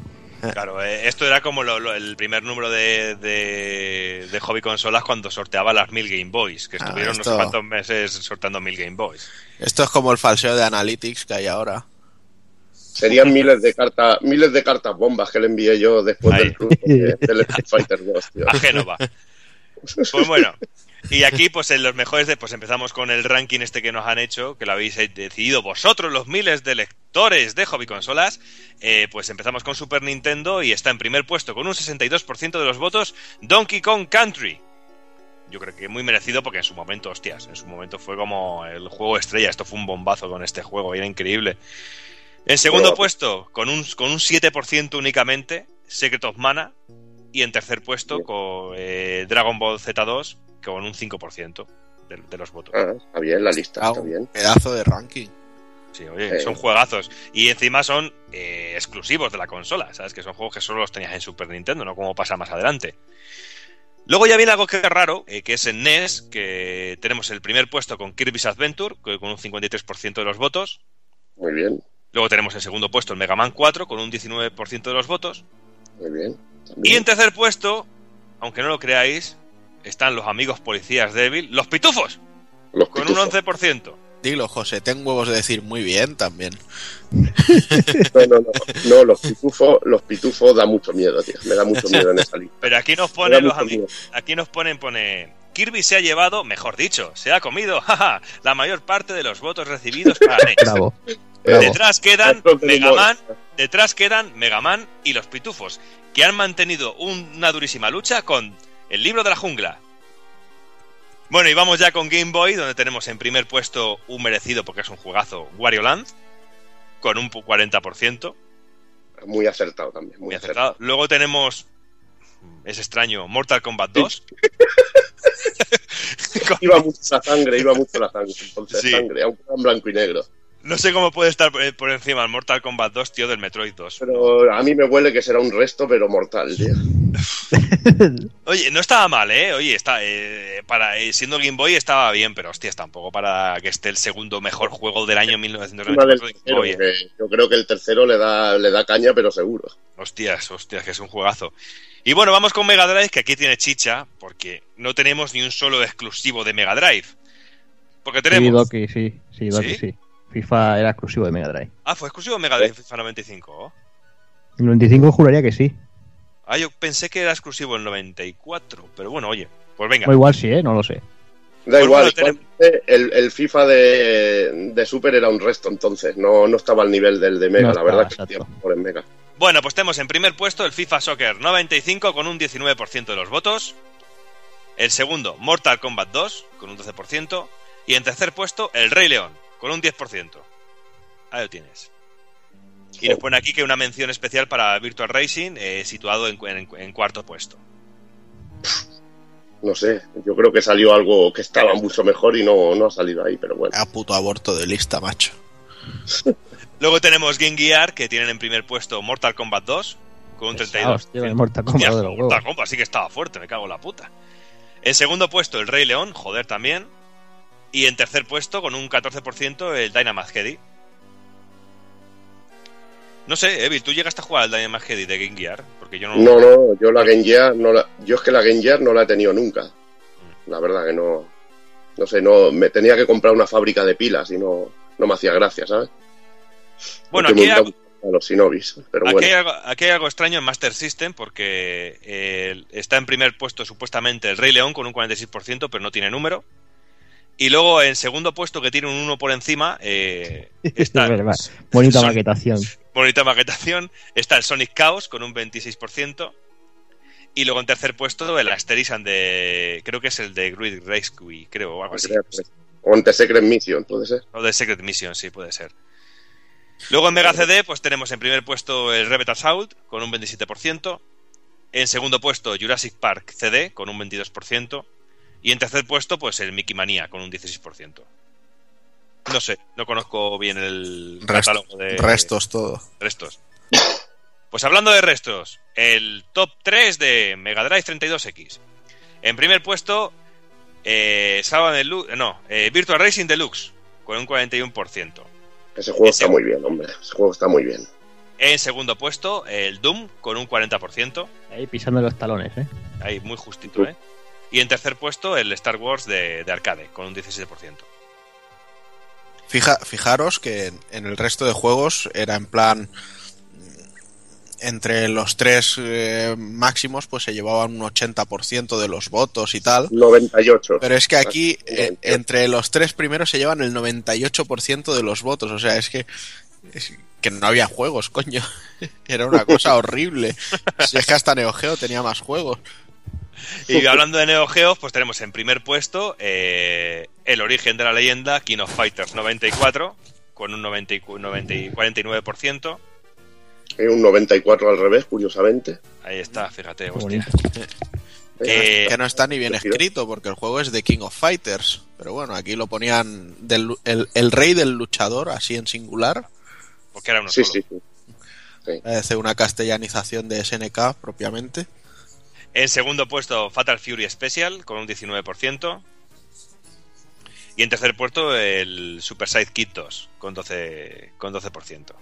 Claro, eh, esto era como lo- lo- el primer número de, de, de Hobby Consolas cuando sorteaba las mil Game Boys, que Ah, estuvieron esto- sé cuántos meses sorteando mil Game Boys. Esto es como el falseo de Analytics que hay ahora. Serían miles de cartas, miles de cartas bombas que le envié yo después Ahí. del del Street Fighter 2, tío. A Génova. Pues bueno, y aquí pues en los mejores de, pues empezamos con el ranking este que nos han hecho, que lo habéis eh, decidido vosotros, los miles de lectores de hobby consolas. Eh, pues empezamos con Super Nintendo y está en primer puesto con un 62% de los votos Donkey Kong Country. Yo creo que muy merecido porque en su momento, hostias, en su momento fue como el juego estrella. Esto fue un bombazo con este juego, era increíble. En segundo puesto, con un, con un 7% únicamente, Secret of Mana. Y en tercer puesto, con eh, Dragon Ball Z2, con un 5% de, de los votos. Ah, está bien la lista, está un bien. pedazo de ranking. Sí, oye, Eh. son juegazos. Y encima son eh, exclusivos de la consola, ¿sabes? Que son juegos que solo los tenías en Super Nintendo, no como pasa más adelante. Luego ya viene algo que es raro, eh, que es en NES, que tenemos el primer puesto con Kirby's Adventure, que- con un 53% de los votos. Muy bien, Luego tenemos en segundo puesto el Mega Man 4, con un 19% de los votos. muy bien. Y en tercer puesto, aunque no lo creáis, están los amigos policías débil, los pitufos, Los con un pitufos. 11%. Dilo, José, ten huevos de decir muy bien también. No, no, no, no, los pitufos, los pitufos da mucho miedo, tío. Me da mucho miedo en esa lista. Pero aquí nos ponen los amigos. Aquí nos ponen, pone. Kirby se ha llevado, mejor dicho, se ha comido, jaja, la mayor parte de los votos recibidos para NES. Bravo. Bravo. Detrás quedan Megaman, detrás quedan Megaman y los Pitufos, que han mantenido un- una durísima lucha con el libro de la jungla. Bueno, y vamos ya con Game Boy, donde tenemos en primer puesto un merecido, porque es un juegazo, Wario Land, con un 40%, Muy acertado también, muy, muy acertado. acertado. Luego tenemos, es extraño, Mortal Kombat 2. Con- Iba mucho la sangre, iba mucho la sangre. Entonces, Sí. sangre, aunque en blanco y negro. No sé cómo puede estar por, por encima el Mortal Kombat 2, tío, del Metroid 2. Pero a mí me huele que será un resto, pero mortal, tío. Oye, no estaba mal, ¿eh? Oye, está, eh, para, eh, siendo Game Boy estaba bien, pero hostias, tampoco para que esté el segundo mejor juego del año Encima del 1994 de Game tercero. ¿eh? yo creo que el tercero le da, le da caña, pero seguro. Hostias, hostias, que es un juegazo. Y bueno, vamos con Mega Drive, que aquí tiene chicha, porque no tenemos ni un solo exclusivo de Mega Drive. Porque Sí, tenemos... Doki, sí. Sí, Doki, ¿Sí? sí. FIFA era exclusivo de Mega Drive. Ah, fue exclusivo de Mega Drive FIFA 95. ¿oh? En 95 juraría que sí. Ah, yo pensé que era exclusivo el 94, pero bueno, oye, pues venga. O igual sí, ¿eh? No lo sé. Da Pues igual, bueno, tenemos- el, el FIFA de, de Super era un resto entonces, no, no estaba al nivel del de Mega, No la estaba, verdad que mejor en Mega. Bueno, pues tenemos en primer puesto el FIFA Soccer 95 con un 19% de los votos. El segundo, Mortal Kombat 2 con un 12%. Y en tercer puesto, el Rey León con un 10%. Ahí lo tienes. Y nos pone aquí que una mención especial para Virtual Racing, eh, situado en, en- en cuarto puesto. No sé, yo creo que salió algo que estaba mucho mejor y no, no ha salido ahí, pero bueno. A puto aborto de lista, macho. Luego tenemos Game Gear, que tienen en primer puesto Mortal Kombat 2 con un 32%. Tío, el Mortal Hostia, Kombat de los Mortal. Kombat sí que estaba fuerte, me cago en la puta. En segundo puesto, el Rey León, joder también. Y en tercer puesto, con un 14%, el Dynamax Heady. No sé, Evil, ¿tú llegaste a jugar al Dynamax Heady de Game Gear? Porque yo no... No, no, yo la Game Gear no la, yo es que la Game Gear no la he tenido nunca. La verdad que no, no sé, no, me tenía que comprar una fábrica de pilas y no, no me hacía gracia, ¿sabes? Bueno, aquí gustan a los Sinobis, pero aquí, bueno. hay algo, aquí hay algo extraño en Master System porque eh, está en primer puesto supuestamente el Rey León con un 46%, pero no tiene número. Y luego en segundo puesto, que tiene un 1 por encima, eh, está Es. Bonita maquetación. bonita maquetación, está el Sonic Chaos con un 26%. Y luego en tercer puesto el Asterisan de. Creo que es el de Grid Rescue, creo, o algo así. O ante Secret Mission, puede ser. O de Secret Mission, sí, puede ser. Luego en Mega CD, pues tenemos en primer puesto el Rebel Assault con un 27%. En segundo puesto Jurassic Park CD con un 22%. Y en tercer puesto, pues el Mickey Manía con un 16%. No sé, no conozco bien el Rest- catálogo de restos todo. restos. Pues hablando de restos, el top 3 de Mega Drive 32X. En primer puesto, eh, no, eh, Virtual Racing Deluxe con un 41%. Ese juego está muy bien, hombre. Ese juego está muy bien. En segundo puesto, el Doom con un 40%. Ahí pisando los talones, ¿eh? Ahí muy justito, ¿eh? Y en tercer puesto, el Star Wars de, de arcade con un 17%. Fija, fijaros que en, en el resto de juegos era en plan entre los tres eh, máximos pues se llevaban un 80% de los votos y tal. 98. Pero es que aquí eh, entre los tres primeros se llevan el 98% de los votos, o sea, es que es que no había juegos, coño. Era una cosa horrible. Si es que hasta Neo Geo tenía más juegos. Y hablando de Neo Geo, pues tenemos en primer puesto eh, El origen de la leyenda, King of Fighters 94, con un 90 y cu- 90 y 49%. Es un 94 al revés, curiosamente. Ahí está, fíjate, hostia. bonito. Que- Que no está ni bien escrito porque el juego es de King of Fighters. Pero bueno, aquí lo ponían del, el, el rey del luchador, así en singular. Porque era uno Sí, solo. sí, sí. Parece una castellanización de SNK propiamente. En segundo puesto, Fatal Fury Special, con un 19%. Y en tercer puesto, el Super Side Kit 2, con 12%. Con 12%.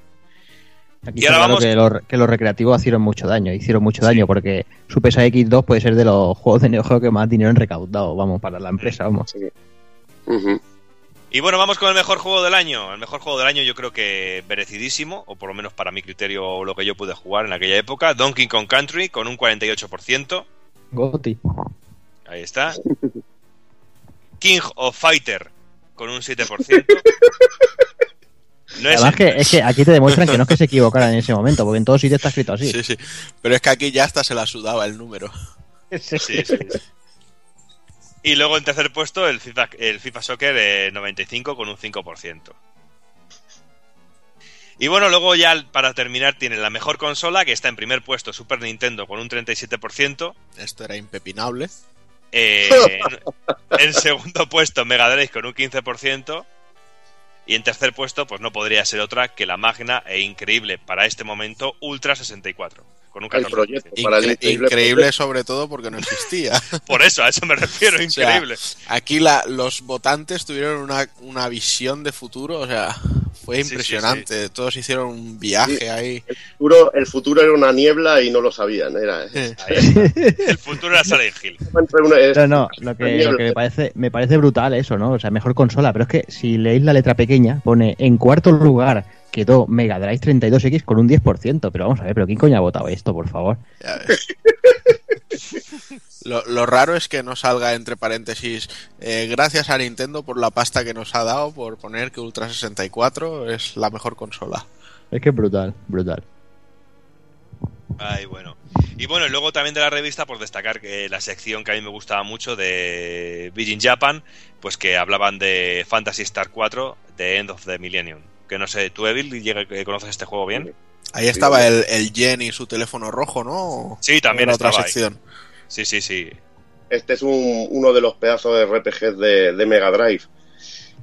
Aquí Y ahora vamos- que, los, que los recreativos hicieron mucho daño. Hicieron mucho daño porque Super Saiyan X2 puede ser de los juegos de Neo Geo que más dinero han recaudado, vamos, para la empresa, vamos. Ujú. Y bueno, vamos con el mejor juego del año. El mejor juego del año yo creo que merecidísimo, o por lo menos para mi criterio o lo que yo pude jugar en aquella época. Donkey Kong Country con un 48%. Goti. Ahí está. King of Fighter con un 7%. No es Además que, es que aquí te demuestran que no es que se equivocaran en ese momento, porque en todos sitios está escrito así. Sí, sí. Pero es que aquí ya hasta se la sudaba el número. Sí, sí, sí. Y luego en tercer puesto el FIFA, el FIFA Soccer eh, 95 con un 5%. Y bueno, luego ya para terminar tiene la mejor consola que está en primer puesto Super Nintendo con un 37%. Esto era impepinable. Eh, en, en segundo puesto Mega Drive con un 15%. Y en tercer puesto pues no podría ser otra que la magna e increíble para este momento Ultra 64. Con un El 14%. proyecto para el Incre- increíble, sobre todo porque no existía. Por eso, a eso me refiero, O sea, increíble. aquí la, los votantes tuvieron una, una visión de futuro, o sea, fue Sí, sí, impresionante. Todos hicieron un viaje Sí. ahí. El futuro, el futuro era una niebla y no lo sabían. Era. El futuro era Silent Hill. No, no, lo que, lo que me parece me parece brutal eso, ¿no? O sea, mejor consola, pero es que si leéis la letra pequeña, pone en cuarto lugar quedó Mega Drive 32X con un 10%, pero vamos a ver, pero ¿quién coño ha votado esto, por favor? ya ves. Lo, lo raro es que no salga entre paréntesis eh, gracias a Nintendo por la pasta que nos ha dado por poner que Ultra 64 es la mejor consola. Es que es brutal, brutal. Ay, bueno. Y bueno, y luego también de la revista, por destacar que la sección que a mí me gustaba mucho de Virgin Japan, pues que hablaban de Fantasy Star 4, The End of the Millennium. Que no sé, ¿tú, Evil, llega- que conoces este juego bien? Ahí estaba el, el Jen y su teléfono rojo, ¿no? Sí, también otra ahí. sección. Sí, sí, sí. Este es un- uno de los pedazos de RPGs de, de Mega Drive.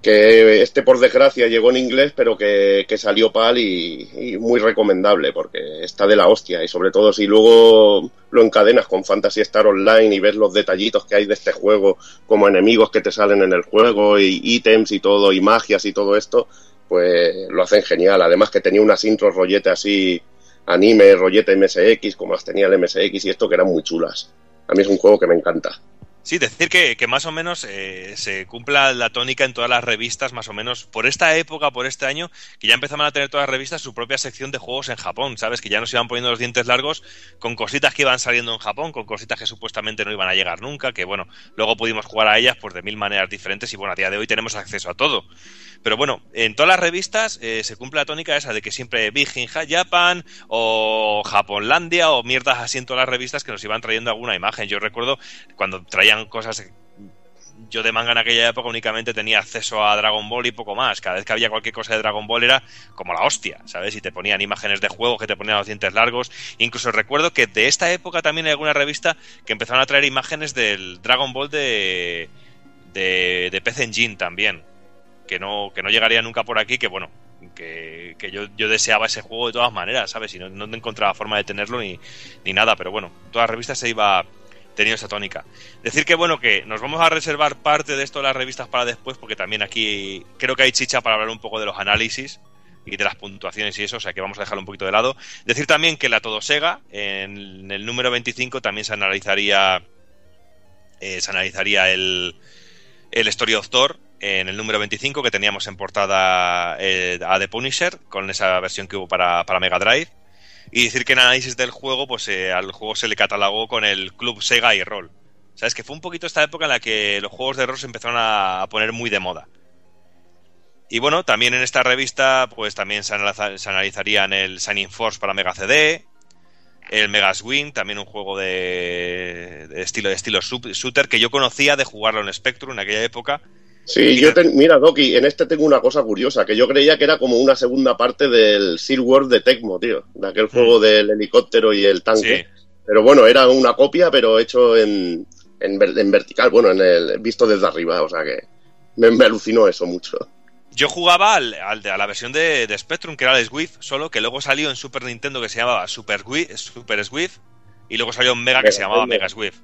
Que este, por desgracia, llegó en inglés, pero que, que salió PAL y, y muy recomendable, porque está de la hostia. Y sobre todo, si luego lo encadenas con Fantasy Star Online y ves los detallitos que hay de este juego, como enemigos que te salen en el juego, y ítems y todo, y magias y todo esto, pues lo hacen genial. Además que tenía unas intros rollete así, anime, rollete MSX, como las tenía el MSX y esto que eran muy chulas. A mí es un juego que me encanta. Sí, decir que, que más o menos eh, se cumpla la tónica en todas las revistas, más o menos por esta época, por este año, que ya empezaban a tener todas las revistas su propia sección de juegos en Japón, ¿sabes? Que ya nos iban poniendo los dientes largos con cositas que iban saliendo en Japón, con cositas que supuestamente no iban a llegar nunca, que bueno, luego pudimos jugar a ellas pues de mil maneras diferentes y bueno, a día de hoy tenemos acceso a todo. Pero bueno, en todas las revistas eh, se cumple la tónica esa de que siempre Big in Japan o Japonlandia o mierdas así en todas las revistas que nos iban trayendo alguna imagen. Yo recuerdo cuando traían cosas yo de manga en aquella época únicamente tenía acceso a Dragon Ball y poco más. Cada vez que había cualquier cosa de Dragon Ball era como la hostia, ¿sabes? Y te ponían imágenes de juego, que te ponían los dientes largos. Incluso recuerdo que de esta época también hay alguna revista que empezaron a traer imágenes del Dragon Ball de, de, de PC Engine también. Que no, que no llegaría nunca por aquí, que bueno, que, que yo, yo, deseaba ese juego de todas maneras, ¿sabes? Y no, no encontraba forma de tenerlo ni, ni nada, pero bueno, todas las revistas se iba tenido esa tónica. Decir que bueno, que nos vamos a reservar parte de esto de las revistas para después, porque también aquí creo que hay chicha para hablar un poco de los análisis y de las puntuaciones y eso, o sea que vamos a dejarlo un poquito de lado. Decir también que la Todo Sega, en el número 25 también se analizaría eh, se analizaría el, el Story of Thor en el número 25 que teníamos en portada eh, a The Punisher con esa versión que hubo para, para Mega Drive y decir que en análisis del juego, pues eh, al juego se le catalogó con el Club Sega y Roll. ¿Sabes? Que fue un poquito esta época en la que los juegos de rol se empezaron a poner muy de moda. Y bueno, también en esta revista, pues también se, analiza, se analizarían el Shining Force para Mega CD, el Mega Swing, también un juego de, de estilo de estilo shooter que yo conocía de jugarlo en Spectrum en aquella época Sí, yo te, mira, Doki, en este tengo una cosa curiosa, que yo creía que era como una segunda parte del Seal World de Tecmo, tío, de aquel juego del helicóptero y el tanque. Sí. Pero bueno, era una copia, pero hecho en, en, en, vertical, bueno, en el visto desde arriba, o sea que me, me alucinó eso mucho. Yo jugaba al, al a la versión de, de, Spectrum, que era el Swift, solo que luego salió en Super Nintendo que se llamaba Super, Wii, Super Swift, y luego salió en Mega que se llamaba Mega Swift.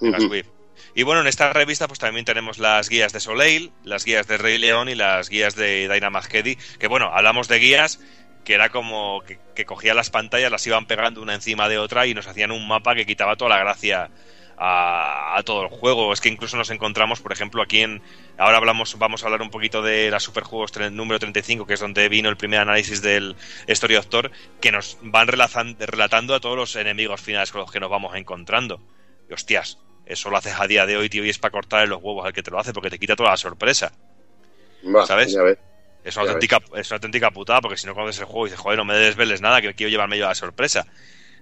Mega uh -huh. Swift. Y bueno, en esta revista pues también tenemos las guías de Soleil, las guías de Rey León y las guías de Dynamaskedi, que bueno, hablamos de guías que era como que, cogía las pantallas, las iban pegando una encima de otra y nos hacían un mapa que quitaba toda la gracia a, a, todo el juego. Es que incluso nos encontramos, por ejemplo, aquí en. Ahora hablamos, vamos a hablar un poquito de la Superjuegos número 35, que es donde vino el primer análisis del Story of Thor, que nos van relatando a todos los enemigos finales con los que nos vamos encontrando. Y hostias, eso lo haces a día de hoy, tío, y es para cortar los huevos al que te lo hace, porque te quita toda la sorpresa. ¿Sabes? Ya ves. Es una, auténtica, es una auténtica putada, porque si no conoces el juego y dices, joder, no me desveles nada, que quiero llevarme yo a la sorpresa.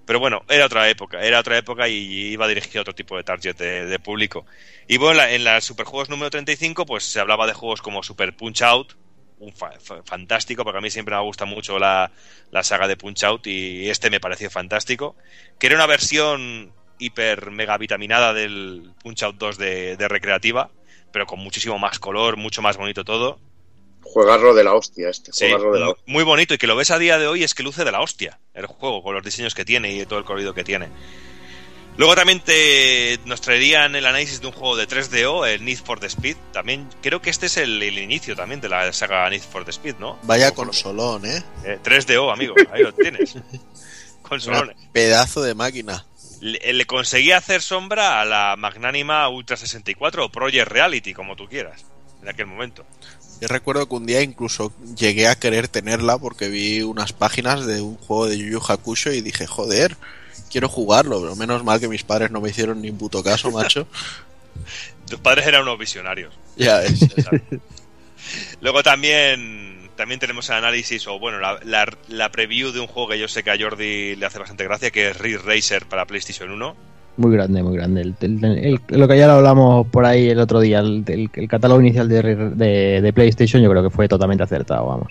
Pero bueno, era otra época, era otra época y iba dirigido a otro tipo de target de, de público. Y bueno, en la, en la Superjuegos número 35, pues se hablaba de juegos como Super Punch Out, un fa fantástico, porque a mí siempre me gusta mucho la, la saga de Punch Out y este me pareció fantástico. Que era una versión hiper mega vitaminada del Punch Out 2 de, de, recreativa, pero con muchísimo más color, mucho más bonito todo. Juegarlo de la hostia este, sí, jugarlo de la hostia. Muy bonito y que lo ves a día de hoy es que luce de la hostia el juego, con los diseños que tiene y todo el colorido que tiene. Luego también te, nos traerían el análisis de un juego de 3DO, el Need for the Speed. También creo que este es el, el inicio también de la saga Need for the Speed, ¿no? Vaya consolón, ¿eh? eh 3DO, amigo, ahí lo tienes. Consolón. pedazo de máquina le, le, conseguía hacer sombra a la magnánima Ultra 64 o Project Reality, como tú quieras, en aquel momento. Yo recuerdo que un día incluso llegué a querer tenerla porque vi unas páginas de un juego de Yu Yu Hakusho y dije, joder, quiero jugarlo, pero menos mal que mis padres no me hicieron ni un puto caso, macho. Tus padres eran unos visionarios. Ya es. Luego también también tenemos el análisis o bueno la, la, la, preview de un juego que yo sé que a Jordi le hace bastante gracia que es Ridge Racer para PlayStation 1 muy grande muy grande. El, el, el, lo que ya lo hablamos por ahí el otro día el, catálogo inicial de, de, de, PlayStation yo creo que fue totalmente acertado vamos.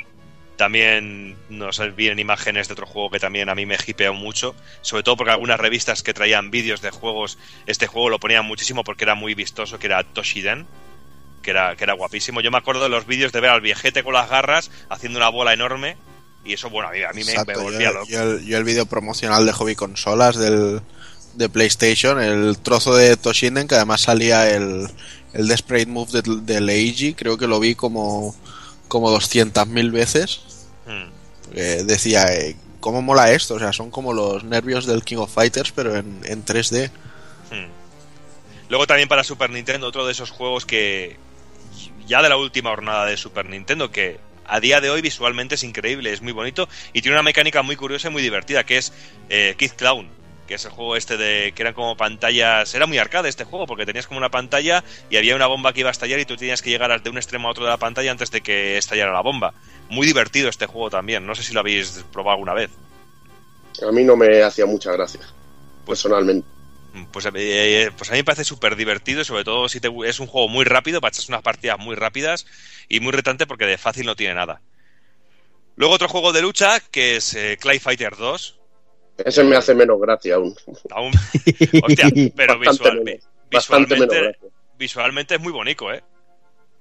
También nos vienen imágenes de otro juego que también a mí me hipeó mucho sobre todo porque algunas revistas que traían vídeos de juegos este juego lo ponían muchísimo porque era muy vistoso que era Toshiden que era, que era guapísimo. Yo me acuerdo de los vídeos de ver al viejete con las garras haciendo una bola enorme. Y eso, bueno, a mí, a mí me, me, volvía yo, loco. Yo el, yo el vídeo promocional de Hobby Consolas del, de PlayStation, el trozo de Toshinden, que además salía el, el Desperate Move de, de Leiji, creo que lo vi como como 200.000 veces. Hmm. porque decía, eh, ¿cómo mola esto? O sea, son como los nervios del King of Fighters, pero en, en 3D. Hmm. Luego también para Super Nintendo, otro de esos juegos que ya de la última jornada de Super Nintendo, que a día de hoy visualmente es increíble, es muy bonito y tiene una mecánica muy curiosa y muy divertida, que es eh, Kid Clown, que es el juego este de que eran como pantallas, era muy arcade este juego, porque tenías como una pantalla y había una bomba que iba a estallar y tú tenías que llegar de un extremo a otro de la pantalla antes de que estallara la bomba. Muy divertido este juego también, no sé si lo habéis probado alguna vez. A mí no me hacía mucha gracia, personalmente. Pues, eh, pues a mí me parece súper divertido y sobre todo si te, es un juego muy rápido para echarse unas partidas muy rápidas y muy retante porque de fácil no tiene nada. Luego otro juego de lucha que es eh, Clay Fighter 2. Ese me hace menos gracia aún. Aún. Hostia, pero visual- menos, visualmente es muy bonito, ¿eh?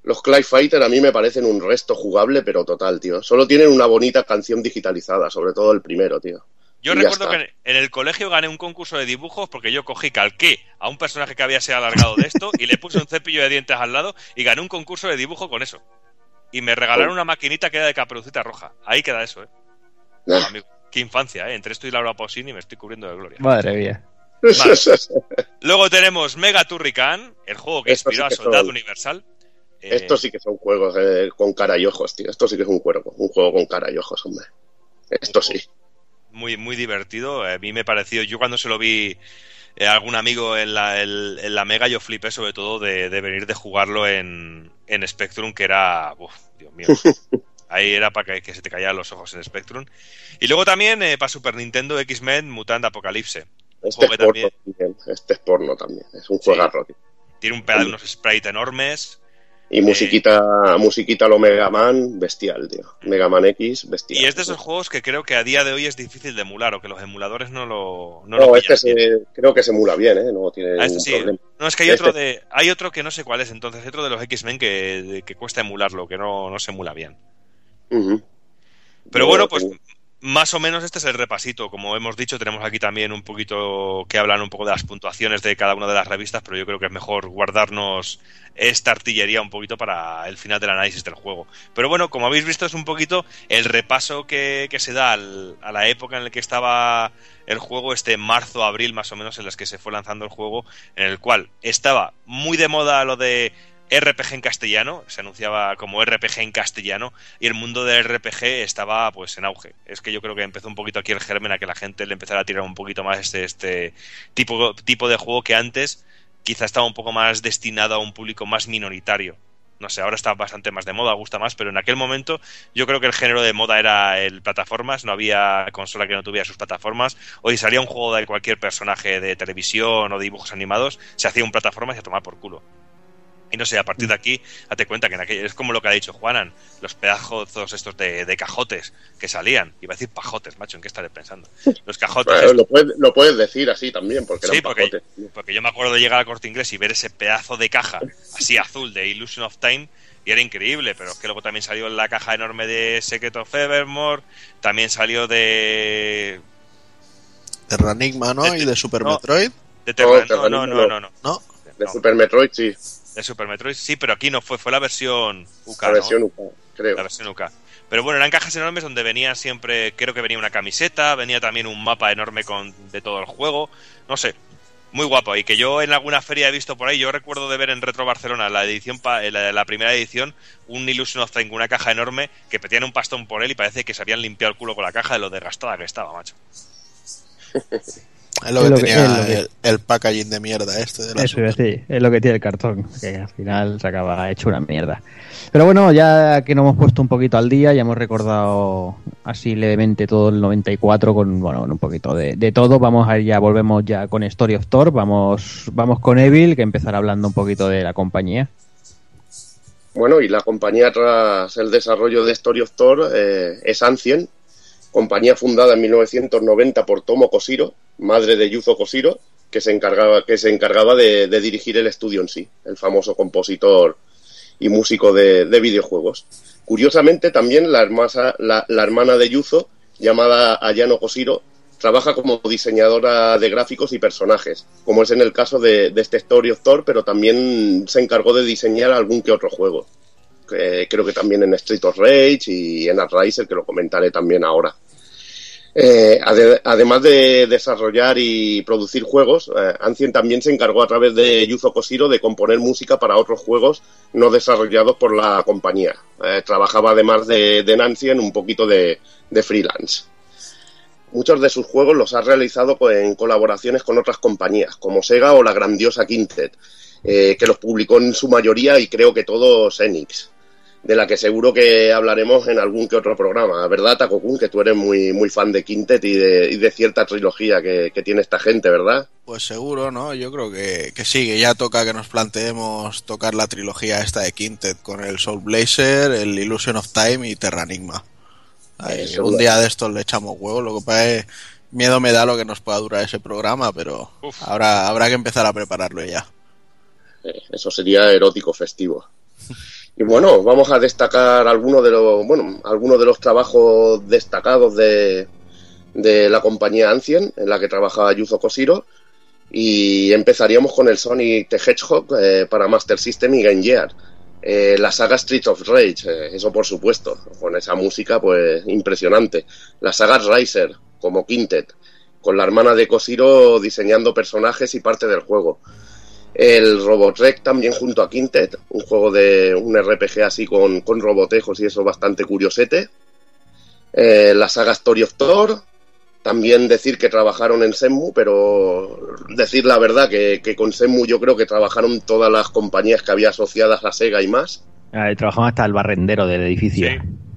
Los Clay Fighter a mí me parecen un resto jugable, pero total, tío. Solo tienen una bonita canción digitalizada, sobre todo el primero, tío. Yo Y recuerdo que en el colegio gané un concurso de dibujos porque yo cogí, calqué a un personaje que había sido alargado de esto y le puse un cepillo de dientes al lado y gané un concurso de dibujo con eso. Y me regalaron una maquinita que era de caperucita roja. Ahí queda eso, ¿eh? Amigo, qué infancia, ¿eh? Entre esto y Laura Pausini me estoy cubriendo de gloria. Madre mía. Luego tenemos Mega Turrican, el juego que Esto sí inspiró a Soldado son- Universal. Eh, Estos sí que son juegos eh, con cara y ojos, tío. Esto sí que es un cuervo, un juego con cara y ojos, hombre. Esto sí. Muy, muy divertido. A mí me pareció, yo cuando se lo vi eh, a algún amigo en la, el- en la Mega, yo flipé sobre todo de, de venir de jugarlo en, en Spectrum, que era, uf, Dios mío. Ahí era para que, que se te caían los ojos en Spectrum. Y luego también eh, para Super Nintendo X-Men Mutant Apocalypse. Un Este es porno también también. Este es porno también. Es un juegarro, tío. tiene un pedazo de unos sprites enormes. Y musiquita, musiquita lo Mega Man, bestial, tío. Mega Man X, bestial. Y es de esos juegos que creo que a día de hoy es difícil de emular o que los emuladores no lo, no No, lo este se- creo que se emula bien, ¿eh? No tiene Ah, este sí. problema. No, es que hay Este- otro de, hay otro que no sé cuál es entonces, hay otro de los X-Men que, que cuesta emularlo, que no, no se emula bien. Pero bueno, pues más o menos este es el repasito. Como hemos dicho, tenemos aquí también un poquito que hablan un poco de las puntuaciones de cada una de las revistas, pero yo creo que es mejor guardarnos esta artillería un poquito para el final del análisis del juego. Pero bueno, como habéis visto, es un poquito el repaso que, se da a la época en la que estaba el juego, este marzo, abril más o menos, en las que se fue lanzando el juego, en el cual estaba muy de moda lo de RPG en castellano, se anunciaba como RPG en castellano y el mundo del RPG estaba pues en auge. Es que yo creo que empezó un poquito aquí el germen a que la gente le empezara a tirar un poquito más este, este tipo, tipo de juego que antes quizá estaba un poco más destinado a un público más minoritario. No sé, ahora está bastante más de moda, gusta más, pero en aquel momento yo creo que el género de moda era el plataformas, no había consola que no tuviera sus plataformas. Hoy salía un juego de cualquier personaje de televisión o de dibujos animados, se hacía un plataforma y se tomaba por culo. Y no sé, a partir de aquí, date cuenta que en aquel- es como lo que ha dicho Juanan, los pedazos estos de, de cajotes que salían. Iba a decir pajotes, macho, ¿en qué estaré pensando? Los cajotes. Bueno, lo, puedes, lo puedes decir así también, porque Sí, eran porque, pajotes. porque yo me acuerdo de llegar al corte inglés y ver ese pedazo de caja así azul de Illusion of Time y era increíble, pero es que luego también salió la caja enorme de Secret of Evermore, también salió de. De Ranigma, ¿no? De- Y de Super no. Metroid. de Terra- no, Terranigma no, no, no. no, no. ¿No? De no. Super Metroid, sí. De Super Metroid, sí, pero aquí no fue, fue la versión UK. La ¿no? versión UK, creo. La versión UK. Pero bueno, eran cajas enormes donde venía siempre, creo que venía una camiseta, venía también un mapa enorme con de todo el juego, no sé, muy guapo. Y que yo en alguna feria he visto por ahí, yo recuerdo de ver en Retro Barcelona la edición, pa- eh, la, la primera edición, un Illusion of Time, una caja enorme que petían un pastón por él y parece que se habían limpiado el culo con la caja de lo desgastada que estaba, macho. Es lo Es que lo que- tenía es lo que- el, el packaging de mierda este de la Eso iba a decir, es lo que tiene el cartón, que al final se acaba hecho una mierda. Pero bueno, ya que nos hemos puesto un poquito al día, ya hemos recordado así levemente todo el 94 con bueno, con un poquito de, de todo, vamos a ir ya, volvemos ya con Story of Thor, vamos, vamos con Evil, que empezará hablando un poquito de la compañía. Bueno, y la compañía tras el desarrollo de Story of Thor eh, es Ancient, compañía fundada en 1990 por Tomo Koshiro, madre de Yuzo Koshiro, que se encargaba, que se encargaba de, dirigir el estudio en sí, el famoso compositor y músico de, de videojuegos. Curiosamente, también la, hermasa- la- la hermana de Yuzo, llamada Ayano Koshiro, trabaja como diseñadora de gráficos y personajes, como es en el caso de, este Story of Thor, pero también se encargó de diseñar algún que otro juego. creo que también en Street of Rage y en Riser, que lo comentaré también ahora. Eh, ade- además de desarrollar y producir juegos, eh, Ancien también se encargó a través de Yuzo Koshiro de componer música para otros juegos no desarrollados por la compañía. Eh, trabajaba además de, de Ancien un poquito de, de freelance. Muchos de sus juegos los ha realizado en colaboraciones con otras compañías, como Sega o la grandiosa Quintet, eh, que los publicó en su mayoría y creo que todos Enix, de la que seguro que hablaremos en algún que otro programa. ¿Verdad, Takokun? Que tú eres muy, muy fan de Quintet y de, y de cierta trilogía que, que tiene esta gente, ¿verdad? Pues seguro, ¿no? Yo creo que, que sí, que ya toca que nos planteemos tocar la trilogía esta de Quintet con el Soul Blazer, el Illusion of Time y Terra Enigma. Ahí, Eh, un día de estos le echamos huevo, lo que pasa es miedo me da lo que nos pueda durar ese programa, pero habrá, habrá que empezar a prepararlo ya. Eh, Eso sería erótico festivo. Y bueno, vamos a destacar algunos de los, bueno, algunos de los trabajos destacados de, de la compañía Ancien, en la que trabajaba Yuzo Koshiro. Y empezaríamos con el Sonic the Hedgehog eh, para Master System y Game Gear. Eh, la saga Streets of Rage, eh, eso por supuesto, con esa música pues impresionante. La saga Riser, como Quintet, con la hermana de Koshiro diseñando personajes y parte del juego. El Robotrek también junto a Quintet, un juego de un RPG así con, con robotejos y eso bastante curiosete. Eh, la saga Story of Thor, también decir que trabajaron en Senmu, pero decir la verdad que, que con Senmu yo creo que trabajaron todas las compañías que había asociadas a Sega y más. Ah, Trabajamos hasta el barrendero del edificio.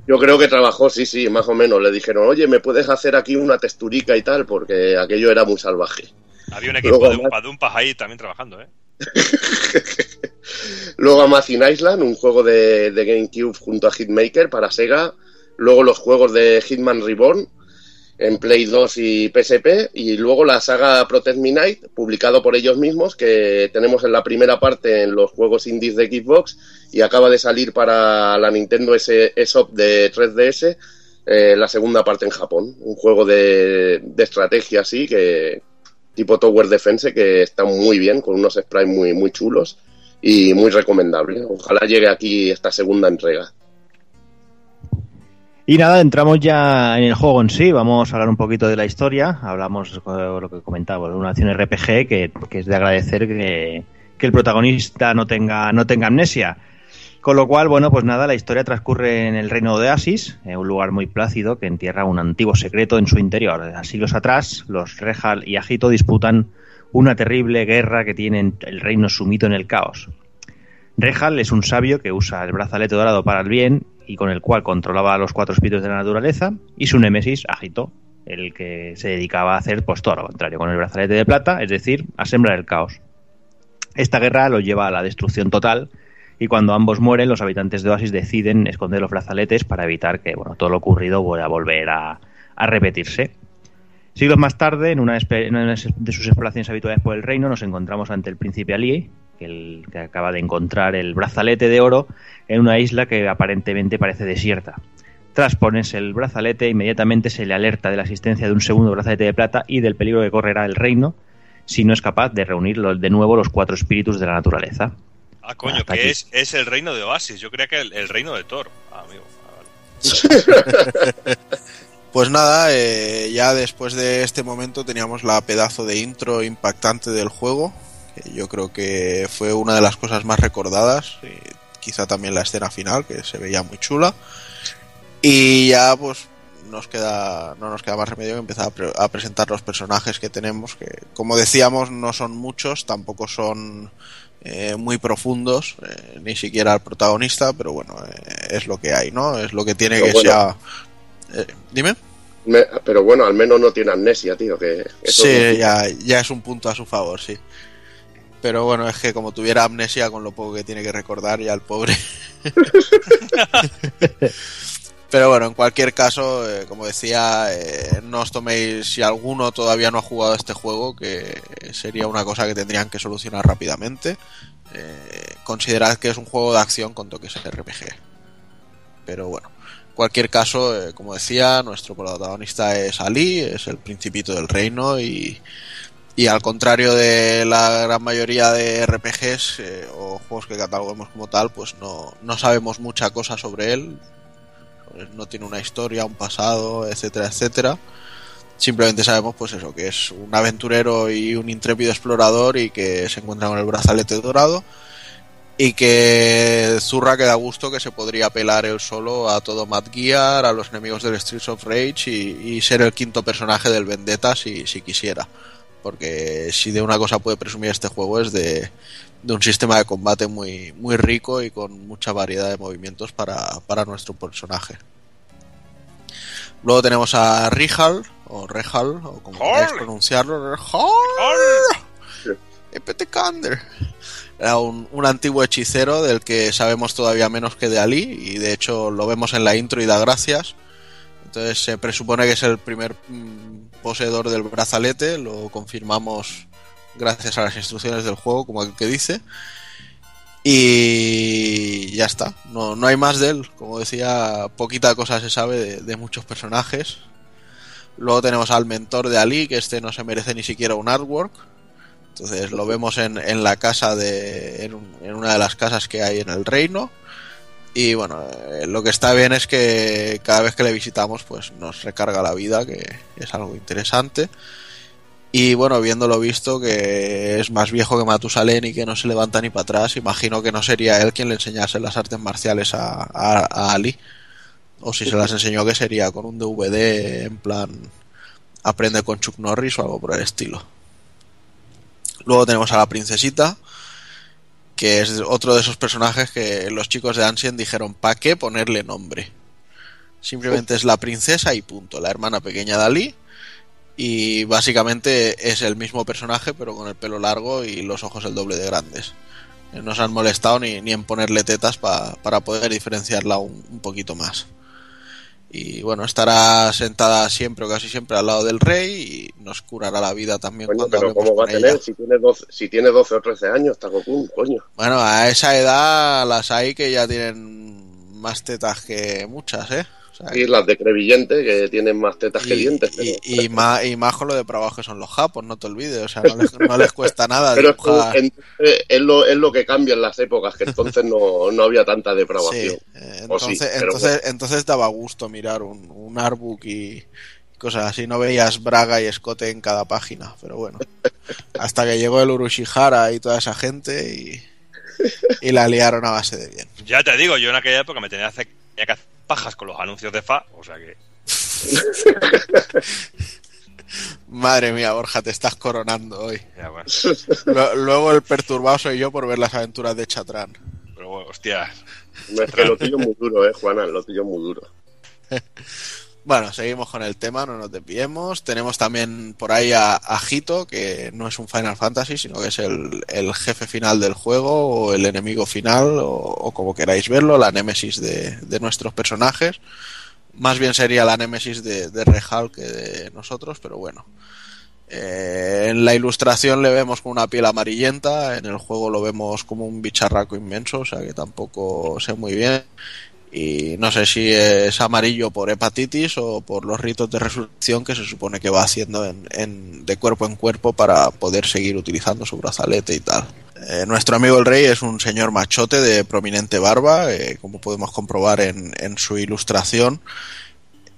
Yo creo que trabajó, sí, sí, más o menos. Le dijeron, oye, ¿me puedes hacer aquí una texturica y tal? Porque aquello era muy salvaje. Había un equipo Luego, de un, de un ahí también trabajando, ¿eh? Luego Amazing Island, un juego de, de GameCube junto a Hitmaker para Sega. Luego los juegos de Hitman Reborn en Play 2 y PSP. Y luego la saga Protect Me Night, publicado por ellos mismos, que tenemos en la primera parte en los juegos indies de Xbox y acaba de salir para la Nintendo eShop de 3DS. eh, la segunda parte en Japón, un juego de, de estrategia así que tipo Tower Defense que está muy bien con unos sprites muy muy chulos y muy recomendable. Ojalá llegue aquí esta segunda entrega. Y nada, entramos ya en el juego en sí. Vamos a hablar un poquito de la historia. Hablamos de lo que comentaba, de una acción RPG que, que es de agradecer que, que el protagonista no tenga, no tenga amnesia. Con lo cual, bueno, pues nada, la historia transcurre en el reino de Asis, un lugar muy plácido que entierra un antiguo secreto en su interior. A siglos atrás, los Rejal y Agito disputan una terrible guerra que tiene el reino sumido en el caos. Rejal es un sabio que usa el brazalete dorado para el bien y con el cual controlaba a los cuatro espíritus de la naturaleza, y su némesis, Agito, el que se dedicaba a hacer pues todo lo contrario, con el brazalete de plata, es decir, a sembrar el caos. Esta guerra lo lleva a la destrucción total, y cuando ambos mueren, los habitantes de Oasis deciden esconder los brazaletes para evitar que bueno, todo lo ocurrido vuelva a volver a, repetirse. Siglos más tarde, en una, de sus exploraciones habituales por el reino, nos encontramos ante el príncipe Ali, que, acaba de encontrar el brazalete de oro en una isla que aparentemente parece desierta. Tras ponerse el brazalete, inmediatamente se le alerta de la existencia de un segundo brazalete de plata y del peligro que correrá el reino si no es capaz de reunir de nuevo los cuatro espíritus de la naturaleza. Ah, coño, que aquí. es, es el reino de Oasis. Yo creía que el, el reino de Thor. Ah, amigo. Pues nada, eh, ya después de este momento teníamos la pedazo de intro impactante del juego, que yo creo que fue una de las cosas más recordadas, y quizá también la escena final, que se veía muy chula. Y ya pues nos queda, no nos queda más remedio que empezar a, pre- a presentar los personajes que tenemos, que como decíamos no son muchos, tampoco son eh, muy profundos, eh, ni siquiera el protagonista, pero bueno, eh, es lo que hay, ¿no? Es lo que tiene Pero que bueno. sea... Eh, dime. Me- pero bueno, al menos no tiene amnesia, tío. Que eso Sí, es- ya, ya es un punto a su favor, sí. Pero bueno, es que como tuviera amnesia con lo poco que tiene que recordar, ya el pobre. Pero bueno, en cualquier caso, eh, como decía, eh, no os toméis, si alguno todavía no ha jugado este juego, que sería una cosa que tendrían que solucionar rápidamente. Eh, considerad que es un juego de acción con toques RPG. Pero bueno, en cualquier caso, como decía, nuestro protagonista es Ali, es el principito del reino y, Y al contrario de la gran mayoría de RPGs o juegos que catalogamos como tal, pues no, no sabemos mucha cosa sobre él. No tiene una historia, un pasado, etcétera, etcétera. Simplemente sabemos, pues eso, que es un aventurero y un intrépido explorador y que se encuentra con el brazalete dorado y que zurra que da gusto que se podría pelar él solo a todo Mad Gear, a los enemigos del Streets of Rage y, ser el quinto personaje del Vendetta si quisiera. Porque si de una cosa puede presumir este juego es de, de un sistema de combate muy, muy rico y con mucha variedad de movimientos para, para nuestro personaje. Luego tenemos a Rihal, o Rehal, o como queráis pronunciarlo, Rehal. Epetekander. Era un, un antiguo hechicero del que sabemos todavía menos que de Ali, y de hecho lo vemos en la intro y da gracias. Entonces se presupone que es el primer mm, poseedor del brazalete, lo confirmamos gracias a las instrucciones del juego, como el que dice. Y ya está, no, no hay más de él. Como decía, poquita cosa se sabe de, muchos personajes. Luego tenemos al mentor de Ali, que este no se merece ni siquiera un artwork. Entonces lo vemos en, en la casa de. En una de las casas que hay en el reino. Y bueno, eh, lo que está bien es que cada vez que le visitamos, pues nos recarga la vida, que es algo interesante. Y bueno, viéndolo visto, que es más viejo que Matusalén y que no se levanta ni para atrás, imagino que no sería él quien le enseñase las artes marciales a, a- a Ali. O si se las enseñó, que sería con un DVD en plan aprende con Chuck Norris o algo por el estilo. Luego tenemos a la princesita, que es otro de esos personajes que los chicos de Ancient dijeron, ¿para qué ponerle nombre? Simplemente es la princesa y punto, la hermana pequeña de Ali. Y básicamente es el mismo personaje, pero con el pelo largo y los ojos el doble de grandes. Eh, No se han molestado ni, ni en ponerle tetas pa- para poder diferenciarla un, un poquito más. Y bueno, estará sentada siempre o casi siempre al lado del rey y nos curará la vida también Coño, cuando pero ¿cómo va a tener ella. si tiene, 12, si tiene 12 o 13 años, Takokun, coño? Bueno, a esa edad las hay que ya tienen más tetas que muchas, ¿eh? Y las de Crevillente, que tienen más tetas que dientes. Pero, y, y más, y más con lo de trabajo que son los japos, no te olvides. O sea, no les, no les cuesta nada pero es, que dibujar. entonces es, lo, es lo que cambia en las épocas, que entonces no, no había tanta depravación. Sí, eh, sí, entonces, pero entonces, entonces daba gusto mirar un, un artbook y cosas así. No veías braga y escote en cada página, pero bueno. Hasta que llegó el Urushihara y toda esa gente y, y la liaron a base de bien. Ya te digo, yo en aquella época me tenía que hacer pajas con los anuncios de FA, o sea que. Madre mía, Borja, te estás coronando hoy. Ya, bueno. Lo- Luego el perturbado soy yo por ver las aventuras de Chatrán. Pero bueno, hostia. Es que lo tuyo es muy duro, eh, Juana, lo tuyo es muy duro. Bueno, seguimos con el tema, no nos desviemos. Tenemos también por ahí a, a Hito, que no es un Final Fantasy, sino que es el, jefe final del juego, o el enemigo final, o, o como queráis verlo, la némesis de, nuestros personajes. Más bien sería la némesis de, de Rehal que de nosotros, pero bueno. Eh, en la ilustración le vemos con una piel amarillenta, en el juego lo vemos como un bicharraco inmenso, o sea que tampoco sé muy bien. Y no sé si es amarillo por hepatitis o por los ritos de resurrección que se supone que va haciendo en, en- de cuerpo en cuerpo para poder seguir utilizando su brazalete y tal. Eh, nuestro amigo el rey es un señor machote de prominente barba, eh, como podemos comprobar en, en su ilustración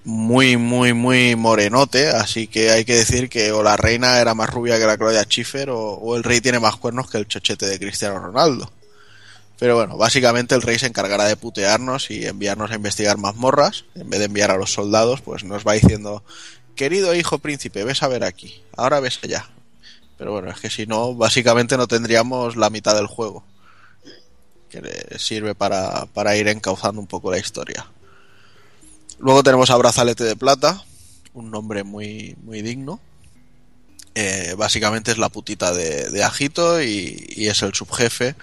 muy, muy, muy morenote, así que hay que decir que o la reina era más rubia que la Claudia Schiffer o, o el rey tiene más cuernos que el chochete de Cristiano Ronaldo. Pero bueno, básicamente el rey se encargará de putearnos y enviarnos a investigar mazmorras. En vez de enviar a los soldados, pues nos va diciendo, querido hijo príncipe, ves a ver aquí, ahora ves allá. Pero bueno, es que si no, básicamente no tendríamos la mitad del juego. Que sirve para, para ir encauzando un poco la historia. Luego tenemos a Brazalete de Plata, un nombre muy, muy digno. Eh, básicamente es la putita de, de Agito y, y es el subjefe.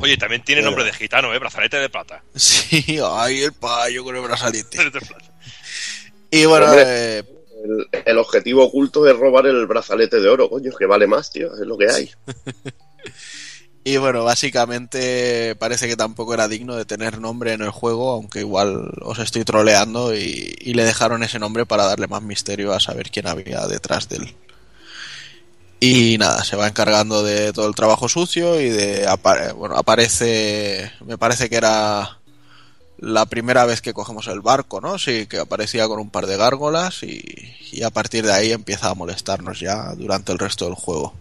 Oye, también tiene Pero- nombre de gitano, ¿eh? Brazalete de plata. Sí, ay, el payo con el brazalete. Y bueno, Hombre, eh, el, el objetivo oculto es robar el brazalete de oro, coño, que vale más, tío, es lo que hay. y bueno, básicamente parece que tampoco era digno de tener nombre en el juego, aunque igual os estoy troleando y, y le dejaron ese nombre para darle más misterio a saber quién había detrás de él. Y nada, se va encargando de todo el trabajo sucio y de apa- bueno, aparece, me parece que era la primera vez que cogemos el barco, ¿no? Sí, que aparecía con un par de gárgolas y, y a partir de ahí empieza a molestarnos ya durante el resto del juego.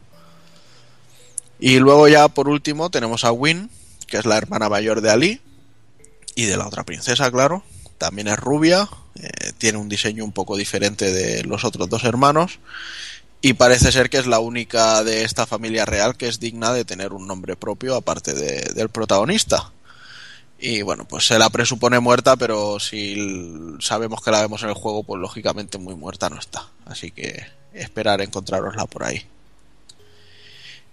Y luego ya por último tenemos a Win, que es la hermana mayor de Ali y de la otra princesa, claro. También es rubia, eh, tiene un diseño un poco diferente de los otros dos hermanos y parece ser que es la única de esta familia real que es digna de tener un nombre propio aparte de- del protagonista. Y bueno, pues se la presupone muerta, pero si sabemos que la vemos en el juego, pues lógicamente muy muerta no está. Así que esperar encontrarosla por ahí.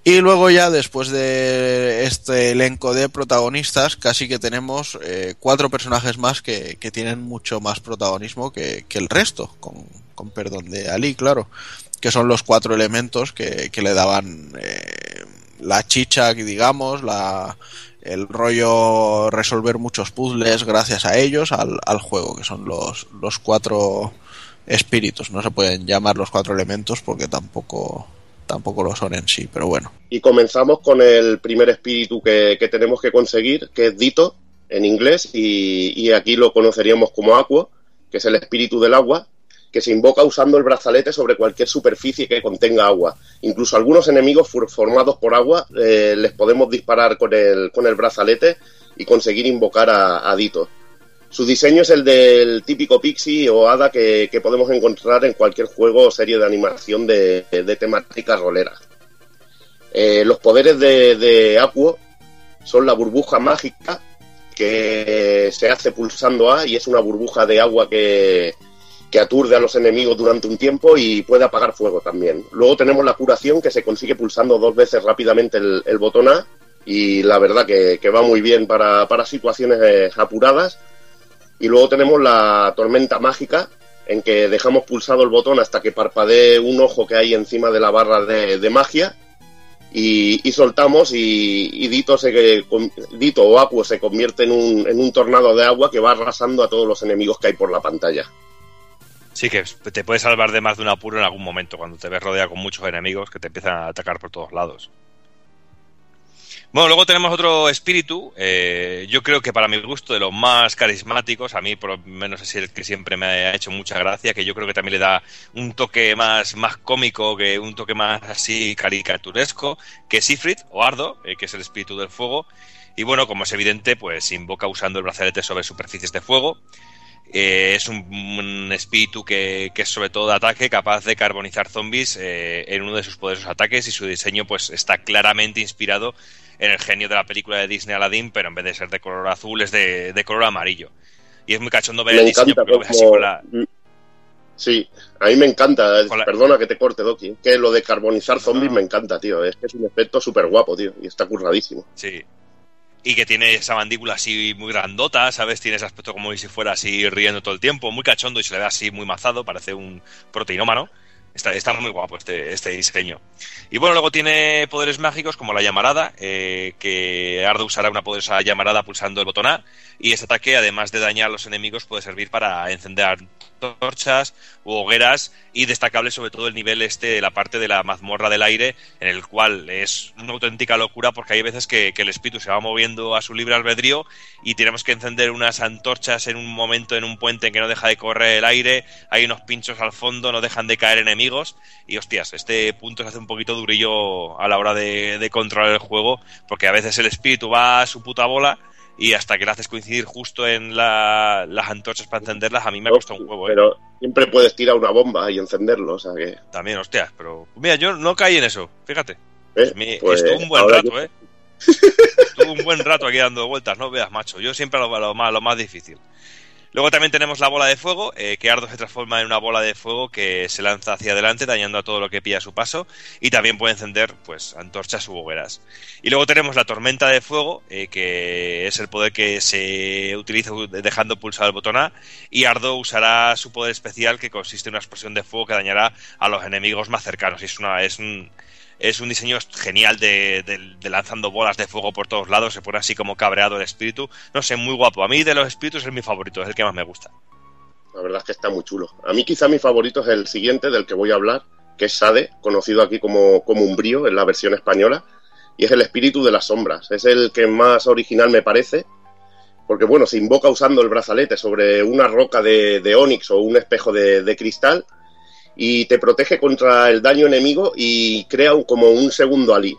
Y luego ya después de este elenco de protagonistas, casi que tenemos eh, cuatro personajes más que, que tienen mucho más protagonismo que, que el resto, con, con perdón de Ali, claro, que son los cuatro elementos que, le daban eh, la chicha, digamos, la, el rollo resolver muchos puzzles gracias a ellos al, al juego, que son los, los cuatro espíritus. No se pueden llamar los cuatro elementos porque tampoco, tampoco lo son en sí, pero bueno. Y comenzamos con el primer espíritu que, que tenemos que conseguir, que es Dito, en inglés, y, y aquí lo conoceríamos como Aqua, que es el espíritu del agua, que se invoca usando el brazalete sobre cualquier superficie que contenga agua. Incluso algunos enemigos for- formados por agua eh, les podemos disparar con el, con el brazalete y conseguir invocar a, a Dito. Su diseño es el del típico pixie o hada que, podemos encontrar en cualquier juego o serie de animación de, de temática rolera. Eh, los poderes de, de Aquo son la burbuja mágica que se hace pulsando A y es una burbuja de agua que, que aturde a los enemigos durante un tiempo y puede apagar fuego también. Luego tenemos la curación que se consigue pulsando dos veces rápidamente el, botón A y la verdad que, va muy bien para, para situaciones eh, apuradas. Y luego tenemos la tormenta mágica en que dejamos pulsado el botón hasta que parpadee un ojo que hay encima de la barra de, de magia y, soltamos y, y Dito, se, Dito o Aquo se convierte en un, en un tornado de agua que va arrasando a todos los enemigos que hay por la pantalla. Sí, que te puede salvar de más de un apuro en algún momento, cuando te ves rodeado con muchos enemigos que te empiezan a atacar por todos lados. Bueno, luego tenemos otro espíritu, eh, yo creo que para mi gusto de los más carismáticos, a mí por lo menos es el que siempre me ha hecho mucha gracia, que yo creo que también le da un toque más, más cómico, que un toque más así caricaturesco, que es Sifrit o Ardo, eh, que es el espíritu del fuego. Y bueno, como es evidente, pues invoca usando el brazalete sobre superficies de fuego. Eh, es un, un espíritu que, que es sobre todo de ataque, capaz de carbonizar zombies eh, en uno de sus poderosos ataques y su diseño pues está claramente inspirado en el genio de la película de Disney Aladdin, pero en vez de ser de color azul es de, de color amarillo. Y es muy cachondo ver Me el diseño lo ves así con la... Sí, a mí me encanta, eh, perdona que te corte, Doki, que lo de carbonizar zombies me encanta, tío, es que es un efecto súper guapo, tío, y está curradísimo. Sí. Y que tiene esa mandíbula así muy grandota, ¿sabes? Tiene ese aspecto como si fuera así riendo todo el tiempo, muy cachondo y se le ve así muy mazado, parece un proteinómano. Está, muy guapo este, este diseño. Y bueno, luego tiene poderes mágicos como la llamarada, eh, que Ardo usará una poderosa llamarada pulsando el botón A, y ese ataque, además de dañar a los enemigos, puede servir para encender torchas u hogueras y destacable sobre todo el nivel este de la parte de la mazmorra del aire en el cual es una auténtica locura porque hay veces que, que el espíritu se va moviendo a su libre albedrío y tenemos que encender unas antorchas en un momento en un puente en que no deja de correr el aire hay unos pinchos al fondo no dejan de caer enemigos y hostias este punto se hace un poquito durillo a la hora de, de controlar el juego porque a veces el espíritu va a su puta bola y hasta que le haces coincidir justo en la- las antorchas para encenderlas, a mí me ha costado un huevo, ¿eh? Pero siempre puedes tirar una bomba y encenderlo, o sea que... También, hostias, pero... Mira, yo no caí en eso, fíjate. ¿eh? Me- Pues estuvo un buen rato, yo- ¿eh? Estuvo un buen rato aquí dando vueltas, no veas, macho. Yo siempre lo, lo más, lo más difícil. Luego también tenemos la bola de fuego, eh, que Ardo se transforma en una bola de fuego que se lanza hacia adelante, dañando a todo lo que pilla su paso, y también puede encender pues antorchas u hogueras. Y luego tenemos la tormenta de fuego, eh, que es el poder que se utiliza dejando pulsado el botón A, y Ardo usará su poder especial, que consiste en una explosión de fuego que dañará a los enemigos más cercanos. Y es una, es un, es un diseño genial de, lanzando bolas de fuego por todos lados, se pone así como cabreado el espíritu. No sé, muy guapo. A mí de los espíritus es mi favorito, es el que más me gusta. La verdad es que está muy chulo. A mí quizá mi favorito es el siguiente del que voy a hablar, que es Sade, conocido aquí como, como Umbrío en la versión española, y es el espíritu de las sombras. Es el que más original me parece, porque bueno, se invoca usando el brazalete sobre una roca de, de onix o un espejo de, de cristal y te protege contra el daño enemigo y crea un- como un segundo Ali.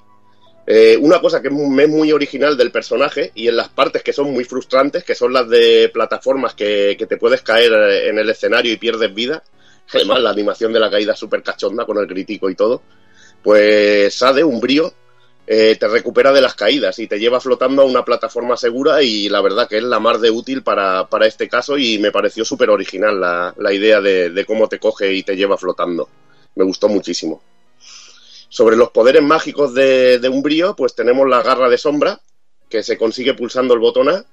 Eh, una cosa que es muy, muy original del personaje y en las partes que son muy frustrantes, que son las de plataformas que, que te puedes caer eh, en el escenario y pierdes vida, además la animación de la caída es súper cachonda con el crítico y todo, pues Sade, un brío, eh, te recupera de las caídas y te lleva flotando a una plataforma segura y la verdad que es la más de útil para, para este caso y me pareció súper original la, la idea de, de cómo te coge y te lleva flotando. Me gustó muchísimo. Sobre los poderes mágicos de, de Umbrío, pues tenemos la garra de sombra, que se consigue pulsando el botón A,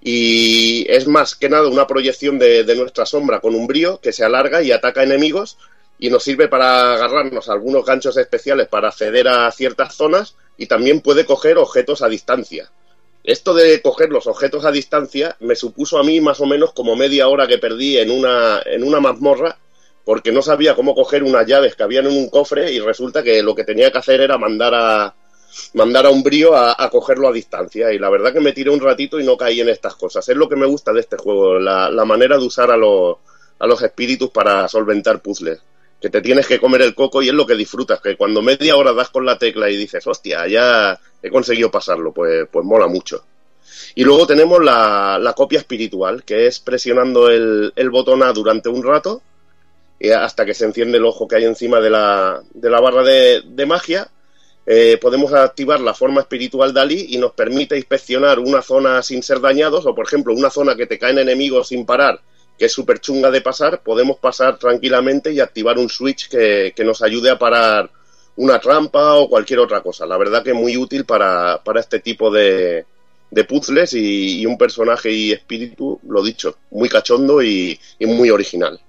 y es más que nada una proyección de, de nuestra sombra con Umbrío que se alarga y ataca enemigos y nos sirve para agarrarnos a algunos ganchos especiales para acceder a ciertas zonas y también puede coger objetos a distancia. Esto de coger los objetos a distancia me supuso a mí más o menos como media hora que perdí en una, en una mazmorra porque no sabía cómo coger unas llaves que habían en un cofre y resulta que lo que tenía que hacer era mandar a mandar a un brío a, cogerlo a distancia y la verdad que me tiré un ratito y no caí en estas cosas. Es lo que me gusta de este juego, la, la manera de usar a los, a los espíritus para solventar puzzles. Que te tienes que comer el coco y es lo que disfrutas, que cuando media hora das con la tecla y dices, hostia, ya he conseguido pasarlo, pues, pues mola mucho. Y luego tenemos la, la copia espiritual, que es presionando el, el botón A durante un rato eh, hasta que se enciende el ojo que hay encima de la, de la barra de, de magia. Eh, podemos activar la forma espiritual Dalí y nos permite inspeccionar una zona sin ser dañados o, por ejemplo, una zona que te caen enemigos sin parar, que es súper chunga de pasar, podemos pasar tranquilamente y activar un switch que, que nos ayude a parar una trampa o cualquier otra cosa. La verdad que muy útil para, para este tipo de, de puzzles y, un personaje y espíritu, lo dicho, muy cachondo y, y muy original.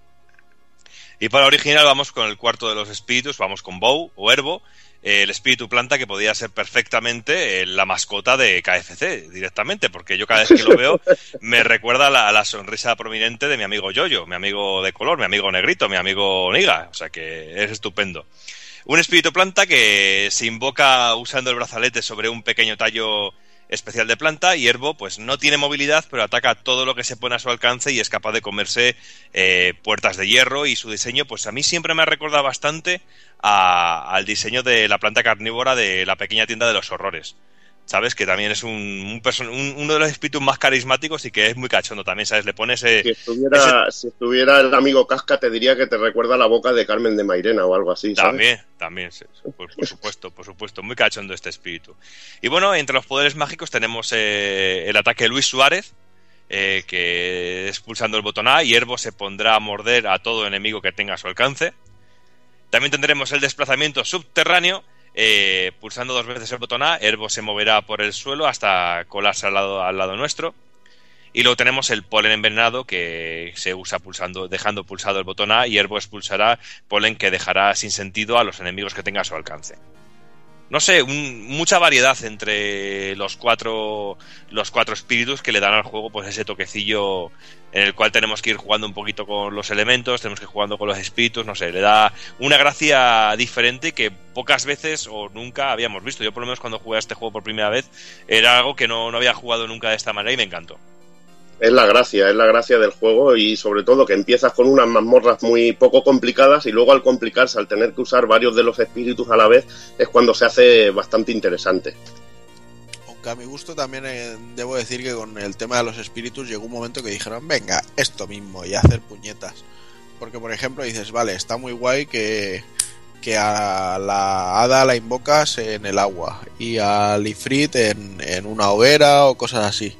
Y para original vamos con el cuarto de los espíritus, vamos con Bow o Herbo, el espíritu planta que podría ser perfectamente eh, la mascota de KFC directamente, porque yo cada vez que lo veo me recuerda a la, a la sonrisa prominente de mi amigo Yoyo, mi amigo de color, mi amigo Negrito, mi amigo Niga, o sea que es estupendo. Un espíritu planta que se invoca usando el brazalete sobre un pequeño tallo especial de planta y Herbo pues no tiene movilidad pero ataca todo lo que se pone a su alcance y es capaz de comerse eh, puertas de hierro y su diseño pues a mí siempre me ha recordado bastante a- al diseño de la planta carnívora de la pequeña tienda de los horrores sabes que también es un, un person- un- uno de los espíritus más carismáticos y que es muy cachondo también sabes le pones ese, Si estuviera, si estuviera el amigo Casca, te diría que te recuerda la boca de Carmen de Mairena o algo así, ¿sabes? También, también, sí, por, por supuesto, por supuesto, muy cachondo este espíritu. Y bueno, entre los poderes mágicos tenemos eh, el ataque de Luis Suárez, eh, que es pulsando el botón A y Herbo se pondrá a morder a todo enemigo que tenga a su alcance. También tendremos el desplazamiento subterráneo, eh, pulsando dos veces el botón A, Herbo se moverá por el suelo hasta colarse al lado, al lado nuestro. Y luego tenemos el polen envenenado que se usa pulsando, dejando pulsado el botón A y Herbo expulsará polen que dejará sin sentido a los enemigos que tenga a su alcance. No sé, un- mucha variedad entre los cuatro los cuatro espíritus que le dan al juego pues ese toquecillo en el cual tenemos que ir jugando un poquito con los elementos, tenemos que ir jugando con los espíritus, no sé, le da una gracia diferente que pocas veces o nunca habíamos visto. Yo por lo menos cuando jugué a este juego por primera vez era algo que no, no había jugado nunca de esta manera y me encantó. Es la gracia, es la gracia del juego y sobre todo que empiezas con unas mazmorras muy poco complicadas y luego al complicarse, al tener que usar varios de los espíritus a la vez, es cuando se hace bastante interesante. Aunque a mi gusto también eh, debo decir que con el tema de los espíritus llegó un momento que dijeron, venga, esto mismo y hacer puñetas. Porque por ejemplo dices, vale, está muy guay que, que a la hada la invocas en el agua y al ifrit en, en una hoguera o cosas así.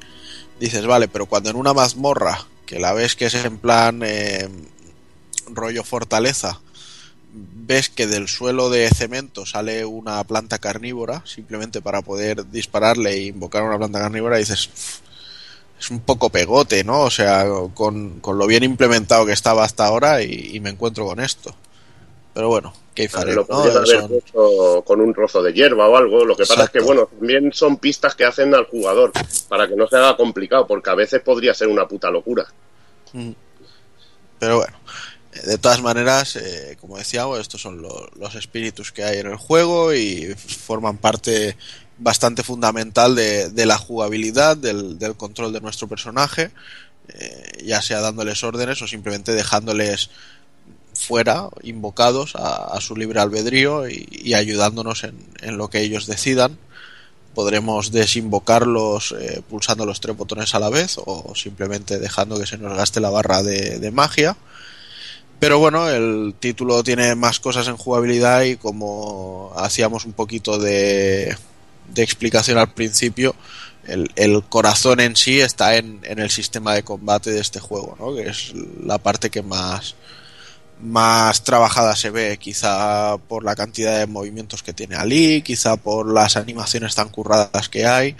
Dices, vale, pero cuando en una mazmorra, que la ves que es en plan eh, rollo fortaleza, ves que del suelo de cemento sale una planta carnívora, simplemente para poder dispararle e invocar una planta carnívora, dices, "Uf, es un poco pegote, ¿no? O sea, con, con lo bien implementado que estaba hasta ahora y, y me encuentro con esto. Pero bueno, ¿qué faré? lo ¿no? haber Son- puesto con un trozo de hierba o algo. Lo que pasa es que, bueno, también son pistas que hacen al jugador para que no se haga complicado, porque a veces podría ser una puta locura. Mm. Pero bueno. Eh, De todas maneras, eh, como decíamos, estos son lo- los espíritus que hay en el juego y forman parte bastante fundamental de, de la jugabilidad, del, del control de nuestro personaje, eh, ya sea dándoles órdenes o simplemente dejándoles fuera, invocados a, su libre albedrío y, ayudándonos en, en lo que ellos decidan. Podremos desinvocarlos eh, pulsando los tres botones a la vez o simplemente dejando que se nos gaste la barra de, magia. Pero bueno, el título tiene más cosas en jugabilidad y como hacíamos un poquito de, de explicación al principio, el, el corazón en sí está en, en el sistema de combate de este juego, ¿no? que es la parte que más, más trabajada se ve, quizá por la cantidad de movimientos que tiene Ali, quizá por las animaciones tan curradas que hay.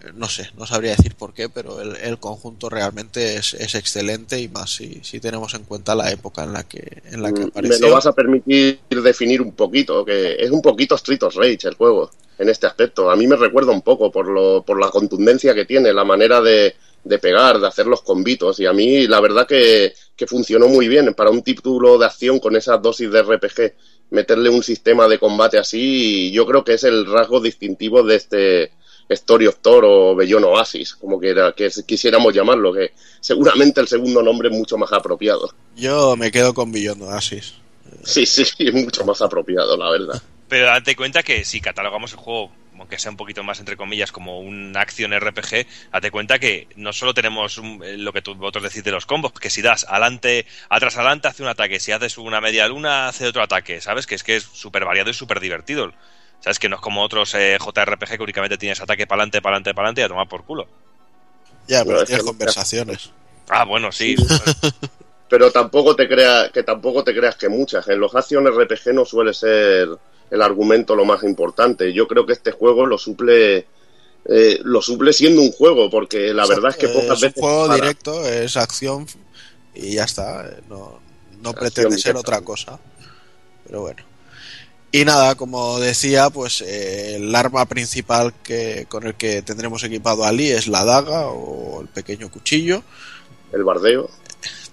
Eh, No sé, no sabría decir por qué, pero el, el conjunto realmente es, es excelente y más si, si tenemos en cuenta la época en la que, en la que Mm, Me apareció. lo vas a permitir definir un poquito, que es un poquito Street of Rage el juego en este aspecto. A mí me recuerda un poco por, lo, por la contundencia que tiene, la manera de, de pegar, de hacer los convitos. Y a mí la verdad que, que funcionó muy bien para un título de acción con esas dosis de RPG. Meterle un sistema de combate así, yo creo que es el rasgo distintivo de este Story of Thor o Bellón Oasis, como que, era, que quisiéramos llamarlo, que seguramente el segundo nombre es mucho más apropiado. Yo me quedo con Beyond Oasis. Sí, sí, es mucho más apropiado, la verdad. Pero date cuenta que si catalogamos el juego, aunque sea un poquito más entre comillas, como una acción RPG, date cuenta que no solo tenemos un- eh, lo que tú, vosotros decís de los combos, que si das adelante, atrás, adelante, hace un ataque, si haces una media luna, hace otro ataque, ¿sabes? Que es que es súper variado y súper divertido. ¿Sabes? Que no es como otros eh, JRPG que únicamente tienes ataque para adelante, para adelante, para adelante y a tomar por culo. Ya, pero tienes conversaciones. Ah, bueno, sí. Pero tampoco te creas que tampoco te creas que muchas. En los Action RPG no suele ser el argumento lo más importante. Yo creo que este juego lo suple eh, lo suple siendo un juego, porque la verdad es que pocas es un veces juego para. directo, es acción y ya está. No, no pretende ser otra cosa. Pero bueno. Y nada, como decía, pues eh, el arma principal que con el que tendremos equipado a Ali es la daga o el pequeño cuchillo. El bardeo.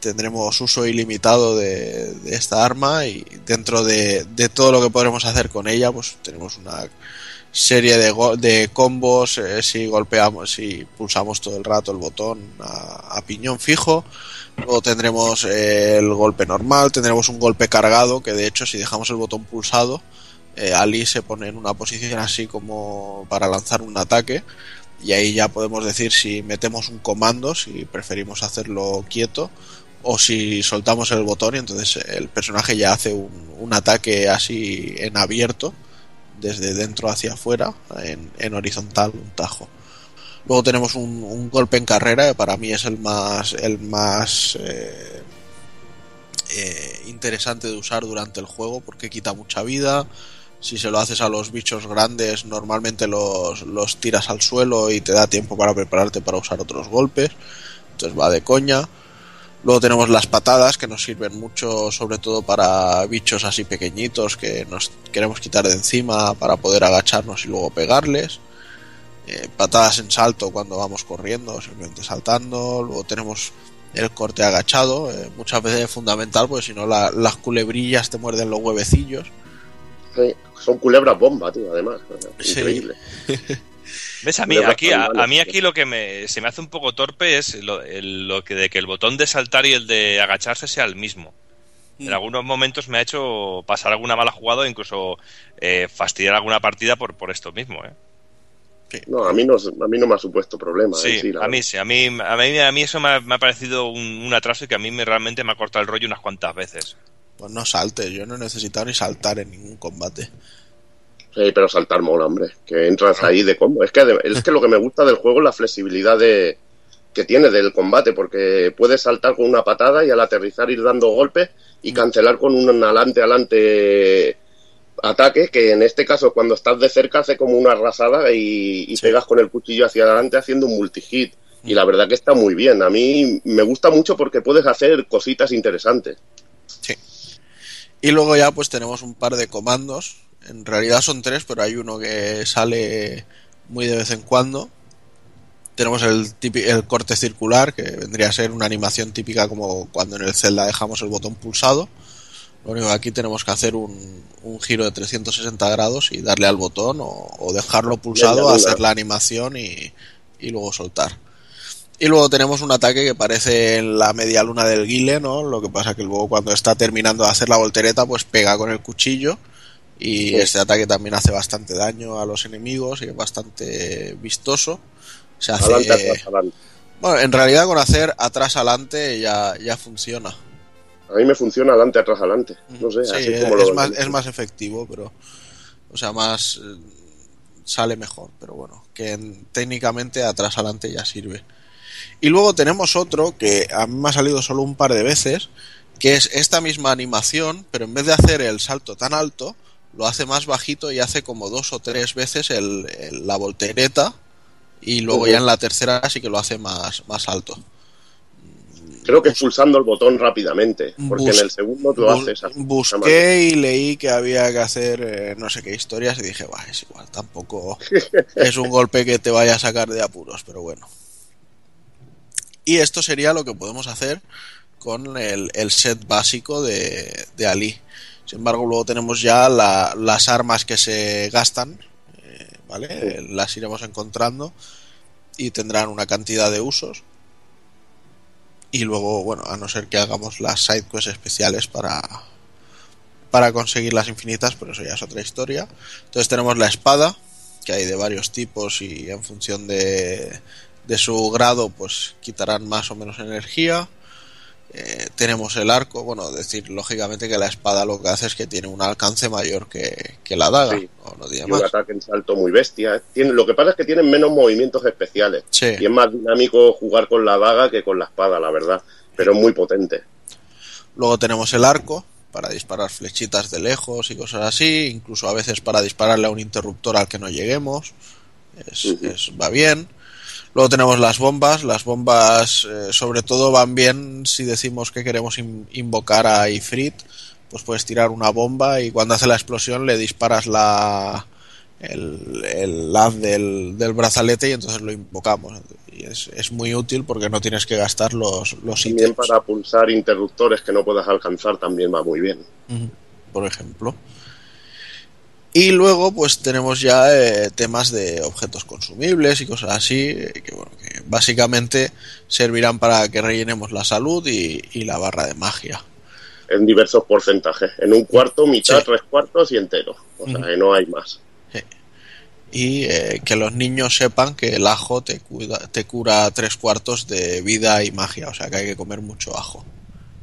Tendremos uso ilimitado de, esta arma y dentro de, todo lo que podremos hacer con ella, pues tenemos una serie de, combos eh, si golpeamos, si pulsamos todo el rato el botón a, a piñón fijo. Luego tendremos eh, el golpe normal, tendremos un golpe cargado, que de hecho si dejamos el botón pulsado, eh, Ali se pone en una posición así como para lanzar un ataque. Y ahí ya podemos decir si metemos un comando, si preferimos hacerlo quieto, o si soltamos el botón y entonces el personaje ya hace un, ataque así en abierto, desde dentro hacia afuera, en, en horizontal, un tajo. Luego tenemos un, un golpe en carrera, que para mí es el más, el más eh, eh, interesante de usar durante el juego porque quita mucha vida. Si se lo haces a los bichos grandes, normalmente los, los tiras al suelo y te da tiempo para prepararte para usar otros golpes. Entonces va de coña. Luego tenemos las patadas que nos sirven mucho, sobre todo para bichos así pequeñitos que nos queremos quitar de encima para poder agacharnos y luego pegarles. Eh, patadas en salto cuando vamos corriendo, simplemente saltando. Luego tenemos el corte agachado, eh, muchas veces es fundamental porque si no la- las culebrillas te muerden los huevecillos. Sí, son culebras bomba, tío, además. Sí. ¿Ves? A mí, aquí, a, a mí aquí lo que me, se me hace un poco torpe es lo, el- lo que de que el botón de saltar y el de agacharse sea el mismo. En algunos momentos me ha hecho pasar alguna mala jugada o incluso eh, fastidiar alguna partida por, por esto mismo. ¿eh? No, a mí no, a mí no me ha supuesto problema. Sí, eh, sí, a mí sí, a mí, a mí, a mí eso me ha, me ha parecido un, un atraso y que a mí me, realmente me ha cortado el rollo unas cuantas veces. Pues no saltes, yo no he necesitado ni saltar en ningún combate. Sí, pero saltar mola, hombre. Que entras ahí de combo. Es que, es que lo que me gusta del juego es la flexibilidad de, que tiene del combate, porque puedes saltar con una patada y al aterrizar ir dando golpes y cancelar con un alante-alante ataque, que en este caso cuando estás de cerca hace como una arrasada y, y pegas con el cuchillo hacia adelante haciendo un multi-hit. Y la verdad que está muy bien. A mí me gusta mucho porque puedes hacer cositas interesantes. Y luego ya pues tenemos un par de comandos. En realidad son tres, pero hay uno que sale muy de vez en cuando. tenemos el, el corte circular, que vendría a ser una animación típica como cuando en el Zelda dejamos el botón pulsado. Lo único que aquí tenemos que hacer un, un giro de 360 grados y darle al botón o, o dejarlo pulsado, luna. hacer la animación y, y luego soltar. Y luego tenemos un ataque que parece en la media luna del guile, ¿no? Lo que pasa que luego cuando está terminando de hacer la voltereta, pues pega con el cuchillo. Y Sí. este ataque también hace bastante daño a los enemigos y es bastante vistoso. Se hace... Adelante, atrás, adelante. Bueno, en realidad con hacer atrás adelante ya, ya funciona. A mí me funciona adelante, atrás, adelante. No sé, Sí, así es, como lo más, es más efectivo, pero. O sea, más. eh, sale mejor, pero bueno. Que en- técnicamente atrás adelante ya sirve. Y luego tenemos otro que a mí me ha salido solo un par de veces, que es esta misma animación, pero en vez de hacer el salto tan alto, lo hace más bajito y hace como dos o tres veces el, el- la voltereta. Y luego ya en la tercera sí que lo hace más, más alto. Creo que es pulsando el botón rápidamente, porque Bus- en el segundo tú haces así. Busqué y leí que había que hacer eh, no sé qué historias y dije, "Buah, es igual, tampoco es un golpe que te vaya a sacar de apuros, pero bueno. Y esto sería lo que podemos hacer con el, el set básico de, de Ali. Sin embargo, luego tenemos ya la- las armas que se gastan, eh, ¿vale? Eh, Las iremos encontrando y tendrán una cantidad de usos. Y luego, bueno, a no ser que hagamos las side quests especiales para, para conseguir las infinitas, pero eso ya es otra historia. Entonces tenemos la espada, que hay de varios tipos y en función de, de su grado, pues quitarán más o menos energía. Eh, tenemos el arco, bueno, decir lógicamente que la espada lo que hace es que tiene un alcance mayor que, que la daga, Sí. o no diga Y un ataque en salto muy bestia. Tiene, lo que pasa es que tienen menos movimientos especiales. Sí. Y es más dinámico jugar con la daga que con la espada, la verdad. Pero es muy potente. Luego tenemos el arco para disparar flechitas de lejos y cosas así, incluso a veces para dispararle a un interruptor al que no lleguemos. Es, es- va bien. Luego tenemos las bombas. Las bombas, eh, sobre todo, van bien si decimos que queremos in- invocar a Ifrit. Pues puedes tirar una bomba y cuando hace la explosión le disparas la el, el haz del, del brazalete y entonces lo invocamos. Y es, es muy útil porque no tienes que gastar los, los También ítems. para pulsar interruptores que no puedas alcanzar también va muy bien. Por ejemplo. Y luego, pues tenemos ya eh, temas de objetos consumibles y cosas así, que, bueno, que básicamente servirán para que rellenemos la salud y, y la barra de magia. En diversos porcentajes. En un cuarto, mitad, Sí. tres cuartos y entero. O sea, que no hay más. Y eh, que los niños sepan que el ajo te, cuida- te cura tres cuartos de vida y magia, o sea que hay que comer mucho ajo.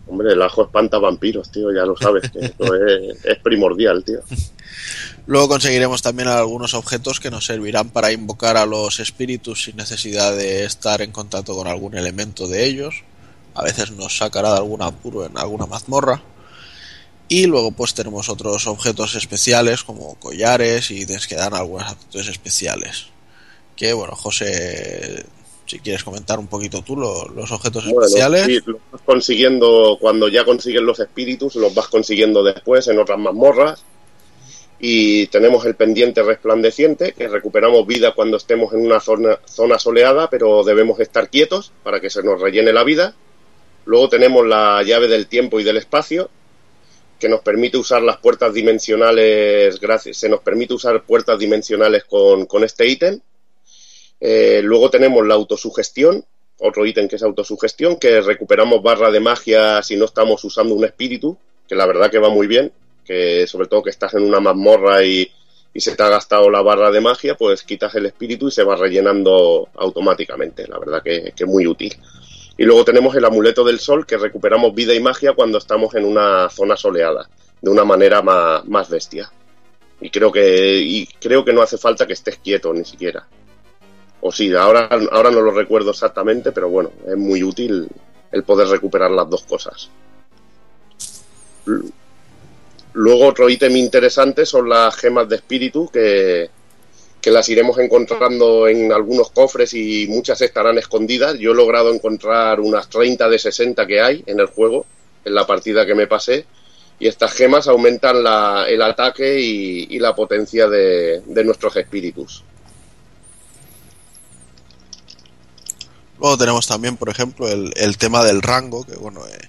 Hombre, el ajo espanta vampiros, tío, ya lo sabes. Que eso es, es primordial, tío. Luego conseguiremos también algunos objetos que nos servirán para invocar a los espíritus sin necesidad de estar en contacto con algún elemento de ellos. A veces nos sacará de algún apuro en alguna mazmorra. Y luego pues tenemos otros objetos especiales como collares y ítems que dan algunas aptitudes especiales. Que bueno, José, si quieres comentar un poquito tú lo- los objetos Bueno, especiales. sí, los vas consiguiendo cuando ya consigues los espíritus, los vas consiguiendo después en otras mazmorras. Y tenemos el pendiente resplandeciente, que recuperamos vida cuando estemos en una zona, zona soleada, pero debemos estar quietos para que se nos rellene la vida. Luego tenemos la llave del tiempo y del espacio, que nos permite usar las puertas dimensionales, gracias, se nos permite usar puertas dimensionales con, con este ítem. Eh, luego tenemos la autosugestión, otro ítem que es autosugestión, que recuperamos barra de magia si no estamos usando un espíritu, que la verdad que va muy bien, que sobre todo que estás en una mazmorra y, y se te ha gastado la barra de magia, pues quitas el espíritu y se va rellenando automáticamente, la verdad que, que muy útil. Y luego tenemos el amuleto del sol, que recuperamos vida y magia cuando estamos en una zona soleada, de una manera más, más bestia. Y creo que, y creo que no hace falta que estés quieto ni siquiera. O sí, ahora, ahora no lo recuerdo exactamente, pero bueno, es muy útil el poder recuperar las dos cosas. Luego otro ítem interesante son las gemas de espíritu que, que las iremos encontrando en algunos cofres y muchas estarán escondidas. Yo he logrado encontrar unas 30 de 60 que hay en el juego, en la partida que me pasé. Y estas gemas aumentan la- el ataque y, y la potencia de, de nuestros espíritus. Luego tenemos también, por ejemplo, el, el tema del rango, que bueno, eh,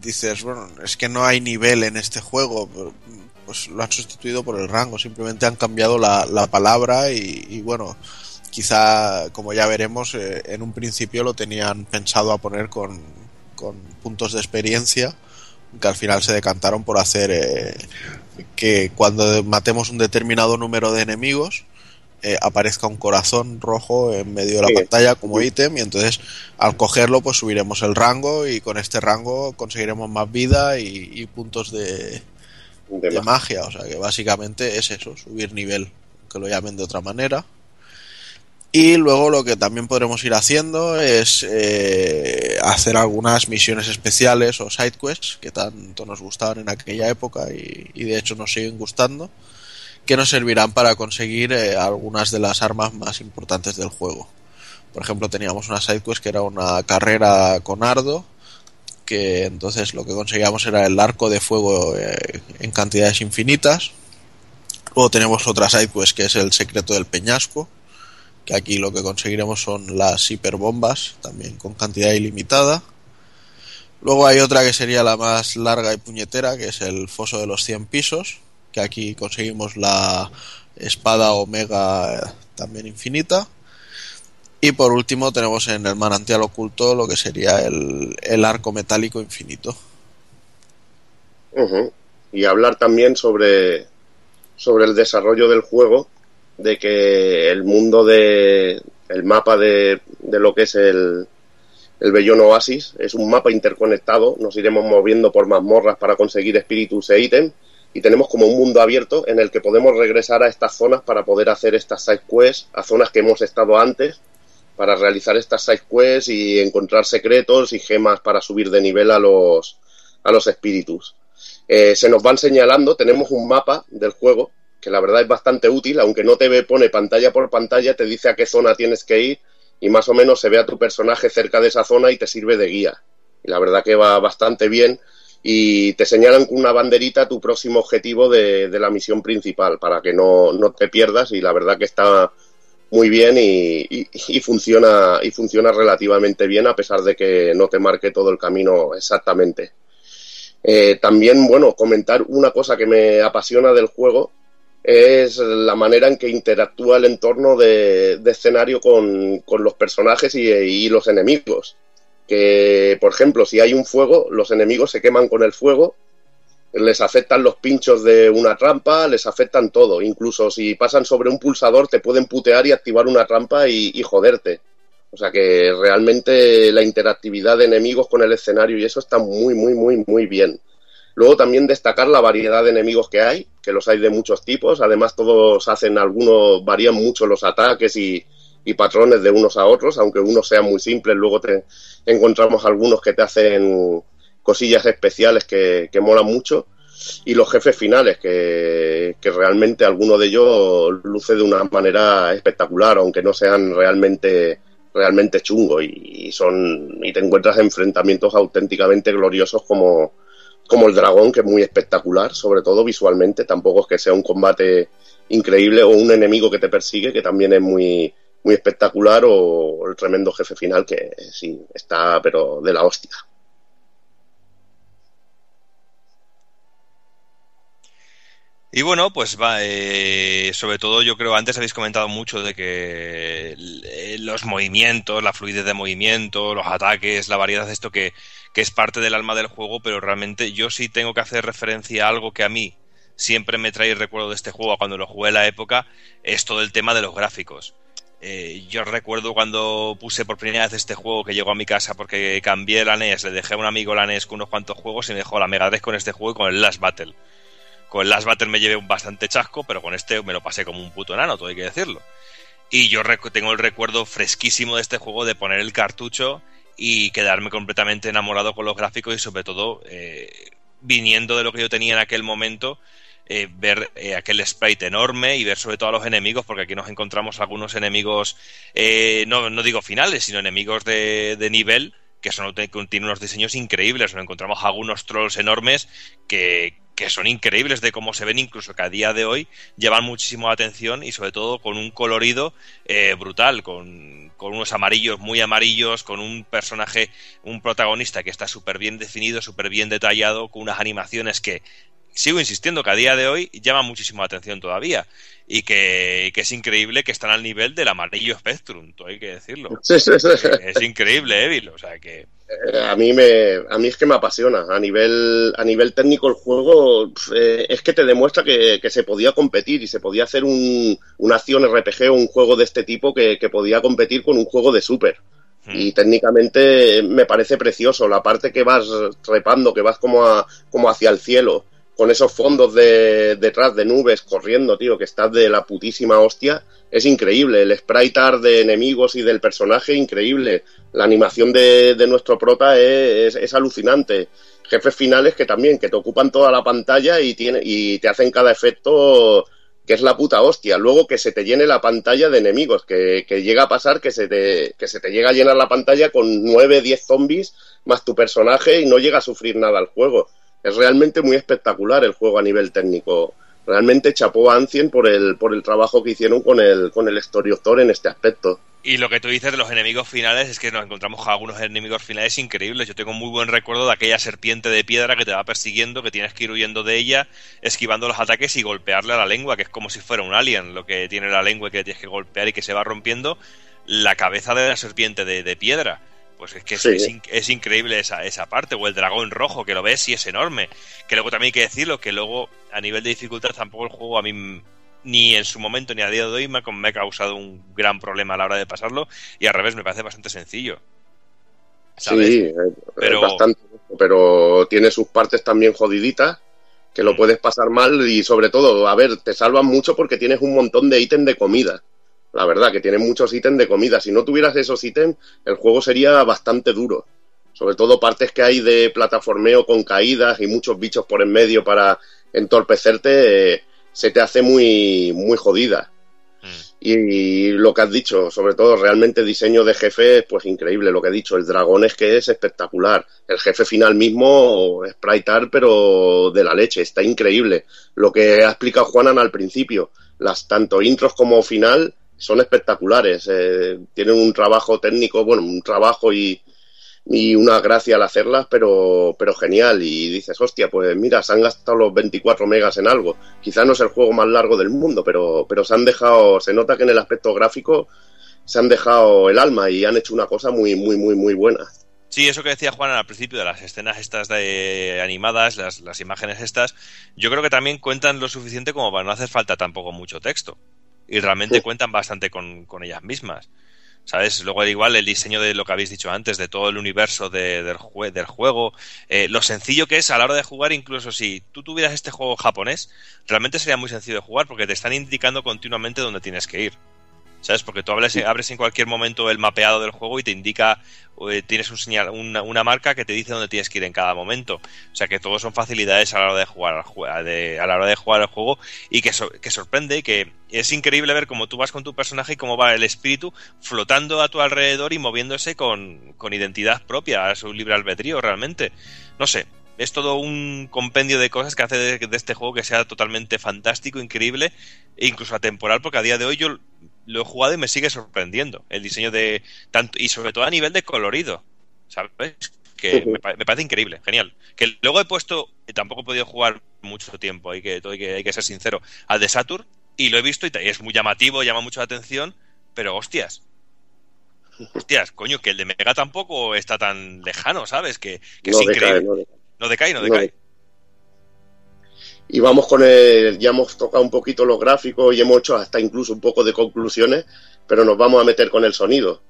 dices, bueno, es que no hay nivel en este juego, pues lo han sustituido por el rango, simplemente han cambiado la, la palabra y, y, bueno, quizá, como ya veremos, eh, en un principio lo tenían pensado a poner con, con puntos de experiencia, que al final se decantaron por hacer eh, que cuando matemos un determinado número de enemigos, eh, aparezca un corazón rojo en medio de la Sí. pantalla como ítem y entonces al cogerlo pues subiremos el rango y con este rango conseguiremos más vida y, y puntos de, De de magia. magia. O sea que básicamente es eso, subir nivel, que lo llamen de otra manera. Y luego lo que también podremos ir haciendo es eh, hacer algunas misiones especiales o side quests que tanto nos gustaban en aquella época y, y de hecho nos siguen gustando, que nos servirán para conseguir eh, algunas de las armas más importantes del juego. Por ejemplo, teníamos una side quest que era una carrera con Ardo, que entonces lo que conseguíamos era el arco de fuego eh, en cantidades infinitas. Luego tenemos otra side quest que es el secreto del peñasco, que aquí lo que conseguiremos son las hiperbombas, también con cantidad ilimitada. Luego hay otra que sería la más larga y puñetera, que es el foso de los 100 pisos, que aquí conseguimos la espada omega también infinita. Y por último tenemos en el manantial oculto lo que sería el, el arco metálico infinito. Y hablar también sobre, sobre el desarrollo del juego, de que el mundo de el mapa de, de lo que es el, el Bellón Oasis es un mapa interconectado, nos iremos moviendo por mazmorras para conseguir espíritus e ítems y tenemos como un mundo abierto en el que podemos regresar a estas zonas para poder hacer estas side quests, a zonas que hemos estado antes para realizar estas side quests y encontrar secretos y gemas para subir de nivel a los, a los espíritus. Eh, se nos van señalando, tenemos un mapa del juego que la verdad es bastante útil, aunque no te ve- pone pantalla por pantalla, te dice a qué zona tienes que ir y más o menos se ve a tu personaje cerca de esa zona y te sirve de guía. Y la verdad que va bastante bien y te señalan con una banderita tu próximo objetivo de, la misión principal para que no, no te pierdas y la verdad que está muy bien y, funciona y funciona relativamente bien a pesar de que no te marque todo el camino exactamente. Eh, también, bueno, comentar una cosa que me apasiona del juego es la manera en que interactúa el entorno de, escenario con, con los personajes y los enemigos. Que, por ejemplo, si hay un fuego, los enemigos se queman con el fuego, les afectan los pinchos de una trampa, les afectan todo. Incluso si pasan sobre un pulsador, te pueden putear y activar una trampa y, y joderte. O sea que realmente la interactividad de enemigos con el escenario y eso está muy, muy, muy, muy bien. Luego también destacar la variedad de enemigos que hay, que los hay de muchos tipos. Además, todos hacen, algunos varían mucho los ataques y, y patrones de unos a otros, aunque unos sean muy simples. Luego te encontramos algunos que te hacen cosillas especiales que, que molan mucho. Y los jefes finales, que, que realmente alguno de ellos luce de una manera espectacular, aunque no sean realmente realmente chungos y, y son y te encuentras enfrentamientos auténticamente gloriosos como, como el dragón, que es muy espectacular, sobre todo visualmente. Tampoco es que sea un combate increíble o un enemigo que te persigue, que también es muy, muy espectacular, o el tremendo jefe final, que sí, está, pero de la hostia. Y bueno, pues va, eh, sobre todo yo creo, antes habéis comentado mucho de que eh, los movimientos, la fluidez de movimiento, los ataques, la variedad de esto que, que es parte del alma del juego, pero realmente yo sí tengo que hacer referencia a algo que a mí siempre me trae recuerdo de este juego cuando lo jugué en la época, es todo el tema de los gráficos. Eh, yo recuerdo cuando puse por primera vez este juego que llegó a mi casa porque cambié la NES, le dejé a un amigo la NES con unos cuantos juegos y me dejó la Mega Drive con este juego y con el Last Battle. Con el Last Battle me llevé un bastante chasco, pero con este me lo pasé como un puto enano, todo hay que decirlo. Y yo tengo el recuerdo fresquísimo de este juego de poner el cartucho y quedarme completamente enamorado con los gráficos y sobre todo eh, viniendo de lo que yo tenía en aquel momento, eh, ver eh, aquel sprite enorme y ver sobre todo a los enemigos, porque aquí nos encontramos algunos enemigos, eh, no, no digo finales, sino enemigos de, de nivel que son tienen unos diseños increíbles. Nos encontramos algunos trolls enormes que, que son increíbles de cómo se ven, incluso que a día de hoy llevan muchísimo atención y sobre todo con un colorido brutal, con, con, unos amarillos muy amarillos, con un personaje, un protagonista que está súper bien definido, súper bien detallado, con unas animaciones que sigo insistiendo que a día de hoy llama muchísimo la atención todavía y que, que, es increíble que están al nivel del amarillo Spectrum, hay que decirlo. Sí, sí, sí. Es increíble, Evil, o sea que... Eh, a mí me a mí es que me apasiona a nivel a nivel técnico el juego eh, es que te demuestra que, que, se podía competir y se podía hacer un, una acción RPG o un juego de este tipo que, que podía competir con un juego de super Hmm. y técnicamente me parece precioso la parte que vas trepando que vas como a, como hacia el cielo con esos fondos de, detrás de nubes corriendo, tío, que estás de la putísima hostia, es increíble. El sprite de enemigos y del personaje, increíble. La animación de, de nuestro prota es, es, es, alucinante. Jefes finales que también, que te ocupan toda la pantalla y, tiene, y te hacen cada efecto que es la puta hostia. Luego que se te llene la pantalla de enemigos, que, llega a pasar que se, te, que se te llega a llenar la pantalla con 9, 10 zombies más tu personaje y no llega a sufrir nada el juego es realmente muy espectacular el juego a nivel técnico. Realmente chapó a Ancien por el, por el trabajo que hicieron con el, con el Story Author en este aspecto. Y lo que tú dices de los enemigos finales es que nos encontramos con algunos enemigos finales increíbles. Yo tengo muy buen recuerdo de aquella serpiente de piedra que te va persiguiendo, que tienes que ir huyendo de ella, esquivando los ataques y golpearle a la lengua, que es como si fuera un alien, lo que tiene la lengua y que tienes que golpear y que se va rompiendo la cabeza de la serpiente de, de piedra pues es que es, sí. es, es, increíble esa, esa parte, o el dragón rojo, que lo ves y es enorme. Que luego también hay que decirlo, que luego a nivel de dificultad tampoco el juego a mí ni en su momento ni a día de hoy me ha, me ha causado un gran problema a la hora de pasarlo y al revés me parece bastante sencillo. ¿sabes? Sí, pero... bastante, pero tiene sus partes también jodiditas que lo puedes pasar mal y sobre todo, a ver, te salvan mucho porque tienes un montón de ítems de comida la verdad, que tiene muchos ítems de comida. Si no tuvieras esos ítems, el juego sería bastante duro. Sobre todo partes que hay de plataformeo con caídas y muchos bichos por en medio para entorpecerte, eh, se te hace muy, muy jodida. Mm. Y lo que has dicho, sobre todo realmente diseño de jefe, pues increíble lo que he dicho. El dragón es que es espectacular. El jefe final mismo, sprite art, pero de la leche, está increíble. Lo que ha explicado Juanan al principio, las tanto intros como final, son espectaculares. Eh, tienen un trabajo técnico, bueno, un trabajo y, y, una gracia al hacerlas, pero, pero genial. Y dices, hostia, pues mira, se han gastado los 24 megas en algo. Quizá no es el juego más largo del mundo, pero, pero se han dejado, se nota que en el aspecto gráfico se han dejado el alma y han hecho una cosa muy, muy, muy, muy buena. Sí, eso que decía Juan al principio de las escenas estas de animadas, las, las imágenes estas, yo creo que también cuentan lo suficiente como para no hacer falta tampoco mucho texto y realmente sí. cuentan bastante con, con, ellas mismas. ¿Sabes? Luego, igual, el diseño de lo que habéis dicho antes, de todo el universo de, del, jue del, juego, eh, lo sencillo que es a la hora de jugar, incluso si tú tuvieras este juego japonés, realmente sería muy sencillo de jugar porque te están indicando continuamente dónde tienes que ir. ¿Sabes? Porque tú abres, abres en cualquier momento el mapeado del juego y te indica, eh, tienes un señal, una, una, marca que te dice dónde tienes que ir en cada momento. O sea que todo son facilidades a la hora de jugar, de, a la hora de jugar el juego y que, so, que sorprende y que es increíble ver cómo tú vas con tu personaje y cómo va el espíritu flotando a tu alrededor y moviéndose con, con identidad propia, a su libre albedrío realmente. No sé, es todo un compendio de cosas que hace de, de, este juego que sea totalmente fantástico, increíble e incluso atemporal, porque a día de hoy yo lo he jugado y me sigue sorprendiendo el diseño de tanto y sobre todo a nivel de colorido, ¿sabes? Que me, me parece increíble, genial. Que luego he puesto, tampoco he podido jugar mucho tiempo, hay que, hay que, hay que ser sincero, al de Saturn y lo he visto y es muy llamativo, llama mucho la atención, pero hostias, hostias, coño, que el de Mega tampoco está tan lejano, ¿sabes? Que, que no es increíble. Decae, no, decae. no decae, no decae. Y vamos con el, ya hemos tocado un poquito los gráficos y hemos hecho hasta incluso un poco de conclusiones, pero nos vamos a meter con el sonido.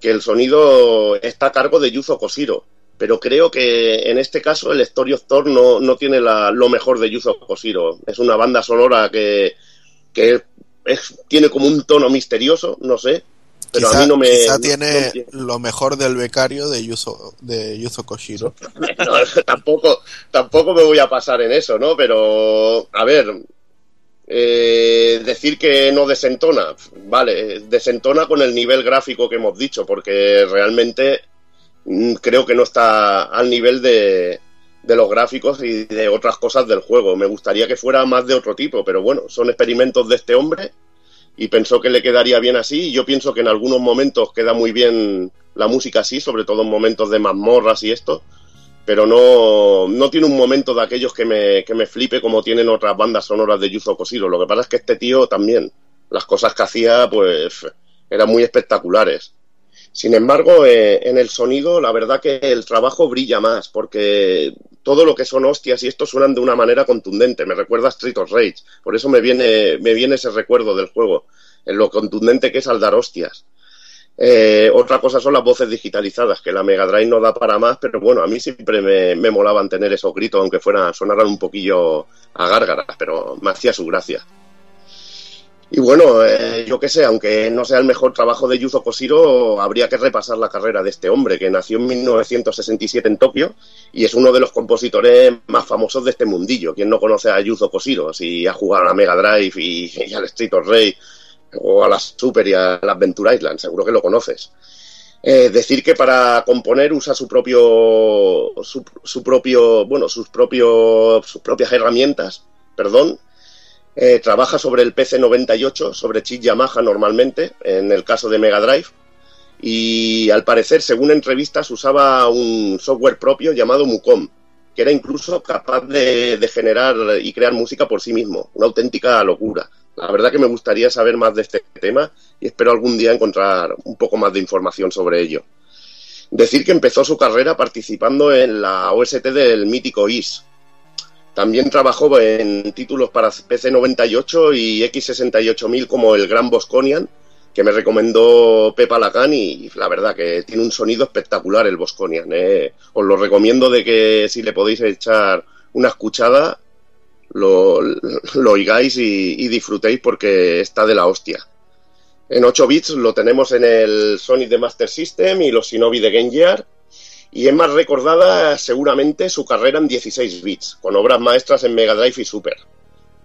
Que el sonido está a cargo de Yuzo Koshiro, pero creo que en este caso el Story of Thor no, no tiene la, lo mejor de Yuzo Koshiro. Es una banda sonora que, que es, tiene como un tono misterioso, no sé, pero quizá, a mí no me. Quizá tiene no, lo mejor del becario de Yuzo, de Yuzo Koshiro. No, tampoco, tampoco me voy a pasar en eso, ¿no? Pero, a ver, eh, decir que no desentona, vale, desentona con el nivel gráfico que hemos dicho, porque realmente mm, creo que no está al nivel de, de los gráficos y de otras cosas del juego. Me gustaría que fuera más de otro tipo, pero bueno, son experimentos de este hombre y pensó que le quedaría bien así. Y yo pienso que en algunos momentos queda muy bien la música así, sobre todo en momentos de mazmorras y esto, pero no, no tiene un momento de aquellos que me, que me flipe como tienen otras bandas sonoras de Yuzo Koshiro. Lo que pasa es que este tío también, las cosas que hacía, pues eran muy espectaculares. Sin embargo, eh, en el sonido, la verdad que el trabajo brilla más, porque todo lo que son hostias y esto suenan de una manera contundente. Me recuerda a Street of Rage. Por eso me viene, me viene ese recuerdo del juego, en lo contundente que es al dar hostias. Eh, otra cosa son las voces digitalizadas, que la Mega Drive no da para más, pero bueno, a mí siempre me, molaban tener esos gritos, aunque fueran, sonaran un poquillo a gárgaras, pero me hacía su gracia. Y bueno, eh, yo qué sé, aunque no sea el mejor trabajo de Yuzo Koshiro, habría que repasar la carrera de este hombre, que nació en 1967 en Tokio y es uno de los compositores más famosos de este mundillo. ¿Quién no conoce a Yuzo Koshiro? Si ha jugado a la Mega Drive y, al Street of Rage o a la Super y a la Adventure Island, seguro que lo conoces. Eh, decir que para componer usa su propio, su, su propio, bueno, sus propios, sus propias herramientas, perdón, eh, trabaja sobre el PC98, sobre chip Yamaha normalmente, en el caso de Mega Drive. Y al parecer, según entrevistas, usaba un software propio llamado Mucom, que era incluso capaz de, de, generar y crear música por sí mismo. Una auténtica locura. La verdad que me gustaría saber más de este tema y espero algún día encontrar un poco más de información sobre ello. Decir que empezó su carrera participando en la OST del mítico IS, también trabajó en títulos para PC98 y X68000 como el Gran Bosconian, que me recomendó Pepa Lacan y la verdad que tiene un sonido espectacular el Bosconian. Eh. Os lo recomiendo de que si le podéis echar una escuchada, lo, lo oigáis y, disfrutéis porque está de la hostia. En 8 bits lo tenemos en el Sonic de Master System y los Shinobi de Game Gear y es más recordada seguramente su carrera en 16 bits, con obras maestras en Mega Drive y Super.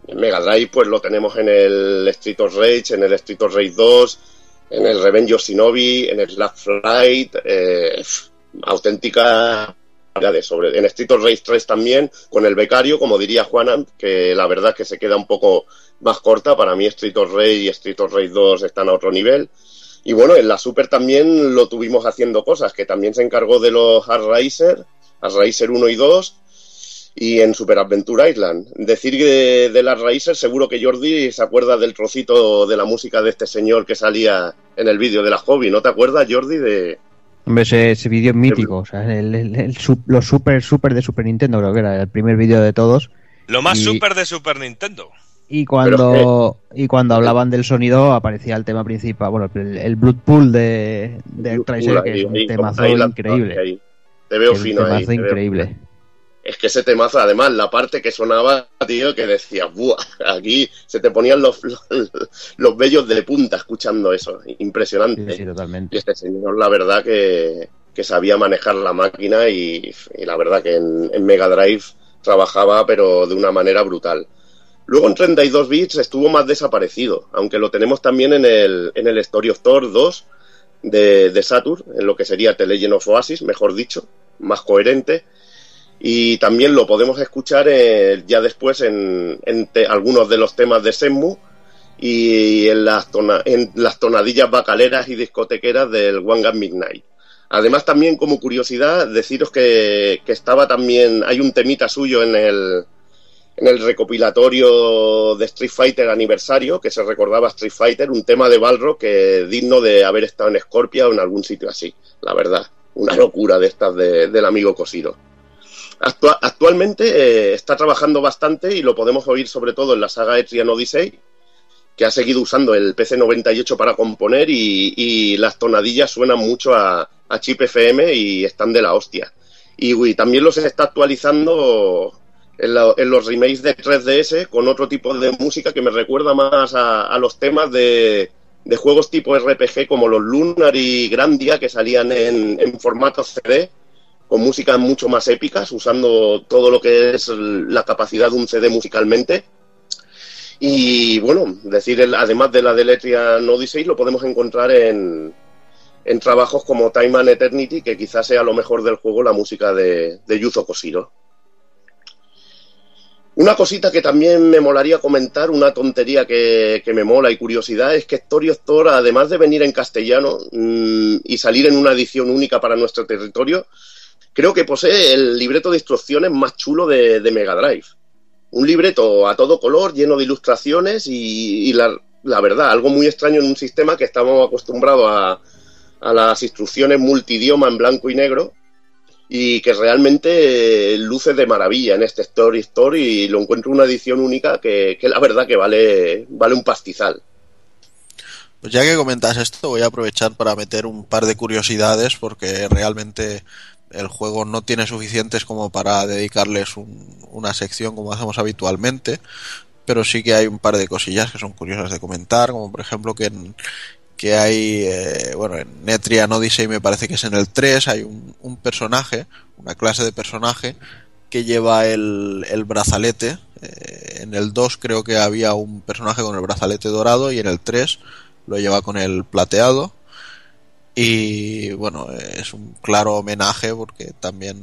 En Mega Drive pues lo tenemos en el Street of Rage, en el Street of Rage 2, en el Revenge of Shinobi, en el Slack Flight, eh, auténtica sobre en Street of Rage 3 también con el becario como diría Juanan que la verdad que se queda un poco más corta para mí Street of Rage y Street of Rage 2 están a otro nivel y bueno, en la Super también lo tuvimos haciendo cosas, que también se encargó de los Hard Racer, Hard Racer 1 y 2, y en Super Adventure Island. Decir de, de las Racer, seguro que Jordi se acuerda del trocito de la música de este señor que salía en el vídeo de la hobby, ¿no te acuerdas, Jordi, de, Hombre, ese, ese vídeo es mítico, o sea, el, el, el, los super, super de Super Nintendo, creo que era el primer vídeo de todos. Lo más y, super de Super Nintendo. Y cuando, y cuando hablaban del sonido aparecía el tema principal, bueno, el, el Blood Pool de, de Tracer, que es un temazo ahí increíble. ahí. Te veo un fino ahí. temazo te veo increíble. Es que ese temazo, además, la parte que sonaba, tío, que decía, ¡buah! Aquí se te ponían los, los, los vellos de punta escuchando eso. Impresionante. Sí, sí, totalmente. Y este señor, la verdad, que, que sabía manejar la máquina y, y la verdad que en, en Mega Drive trabajaba, pero de una manera brutal. Luego en 32 bits estuvo más desaparecido, aunque lo tenemos también en el, en el Story of Thor 2 de, de Saturn, en lo que sería The of Oasis, mejor dicho, más coherente. Y también lo podemos escuchar eh, ya después en, algunos de los temas de Senmu y en las, tona- en las tonadillas bacaleras y discotequeras del One Gun Midnight. Además, también como curiosidad, deciros que, que estaba también, hay un temita suyo en el, en el recopilatorio de Street Fighter aniversario, que se recordaba Street Fighter, un tema de Balrog que digno de haber estado en Scorpia o en algún sitio así, la verdad. Una locura de estas de- del amigo Cosiro. Actua- actualmente eh, está trabajando bastante y lo podemos oír sobre todo en la saga Etrian Odyssey, que ha seguido usando el PC98 para componer y, y las tonadillas suenan mucho a, Chip FM y están de la hostia. Y, uy, también los está actualizando en, los remakes de 3DS con otro tipo de música que me recuerda más a, a los temas de, de juegos tipo RPG como los Lunar y Grandia que salían en, en formato CD con músicas mucho más épicas, usando todo lo que es la capacidad de un CD musicalmente. Y bueno, decir, el- además de la de Letrian Odyssey, lo podemos encontrar en, en trabajos como Time and Eternity, que quizás sea lo mejor del juego la música de, de Yuzo Koshiro. Una cosita que también me molaría comentar, una tontería que, que me mola y curiosidad, es que Story Thor, además de venir en castellano mm, y salir en una edición única para nuestro territorio, creo que posee el libreto de instrucciones más chulo de, de Mega Drive. Un libreto a todo color, lleno de ilustraciones y, y la, la verdad, algo muy extraño en un sistema que estamos acostumbrados a, a las instrucciones multidioma en blanco y negro y que realmente eh, luce de maravilla en este Story Story y lo encuentro una edición única que, que la verdad que vale, vale un pastizal. Pues ya que comentas esto, voy a aprovechar para meter un par de curiosidades porque realmente el juego no tiene suficientes como para dedicarles un- una sección como hacemos habitualmente, pero sí que hay un par de cosillas que son curiosas de comentar, como por ejemplo que en- que hay, eh, bueno, en Netrian Odyssey me parece que es en el 3, hay un, un personaje, una clase de personaje que lleva el, el brazalete. eh, en el 2 creo que había un personaje con el brazalete dorado y en el 3 lo lleva con el plateado. Y bueno, es un claro homenaje porque también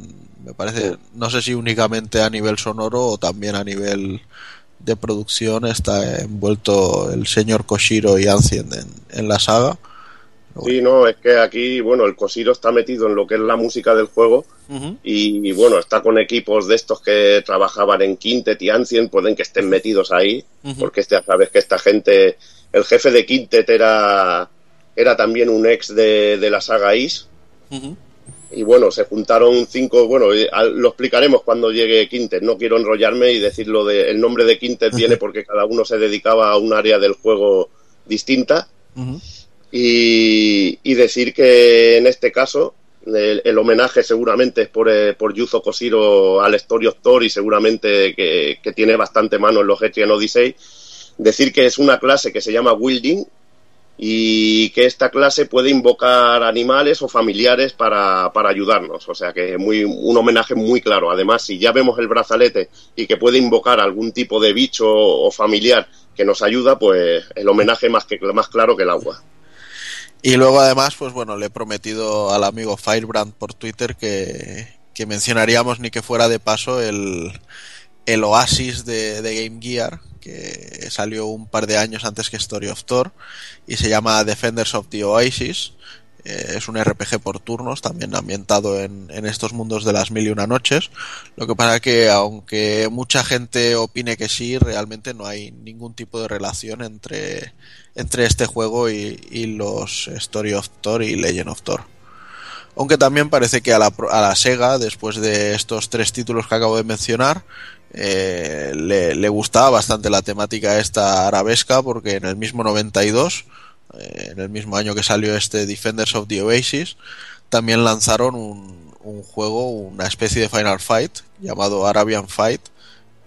me parece, no sé si únicamente a nivel sonoro o también a nivel de producción está envuelto el señor Koshiro y Ancient en, en la saga. Sí, no, es que aquí, bueno, el Cosiro está metido en lo que es la música del juego y, y, bueno, está con equipos de estos que trabajaban en Quintet y Ancient, pueden que estén metidos ahí, Ujú. porque este, ya sabes que esta gente, el jefe de Quintet era, era también un ex de, de la saga Is. Y bueno, se juntaron cinco, bueno, al- lo explicaremos cuando llegue Quintet, no quiero enrollarme y decirlo de, el nombre de Quintet viene porque cada uno se dedicaba a un área del juego distinta. Y, y decir que en este caso el, el homenaje seguramente es por, eh, por Yuzo Koshiro al Story of Thor y seguramente que, que tiene bastante mano en los Etrian Odyssey. Decir que es una clase que se llama Wilding y que esta clase puede invocar animales o familiares para, para ayudarnos. O sea que muy, un homenaje muy claro. Además, si ya vemos el brazalete y que puede invocar algún tipo de bicho o familiar que nos ayuda, pues el homenaje más, que, más claro que el agua. Y luego además, pues bueno, le he prometido al amigo Firebrand por Twitter que, mencionaríamos ni que fuera de paso el, el Oasis de Game Gear, que salió un par de años antes que Story of Thor, y se llama Defenders of the Oasis. Eh, es un RPG por turnos, también ambientado en, en estos mundos de las mil y una noches. Lo que pasa que, aunque mucha gente opine que sí, realmente no hay ningún tipo de relación entre, entre este juego y, y los Story of Thor y Legend of Thor. Aunque también parece que a la, a la Sega, después de estos tres títulos que acabo de mencionar, eh, le, gustaba bastante la temática esta arabesca, porque en el mismo 92, eh, en el mismo año que salió este Defenders of the Oasis, también lanzaron un, un juego, una especie de Final Fight llamado Arabian Fight,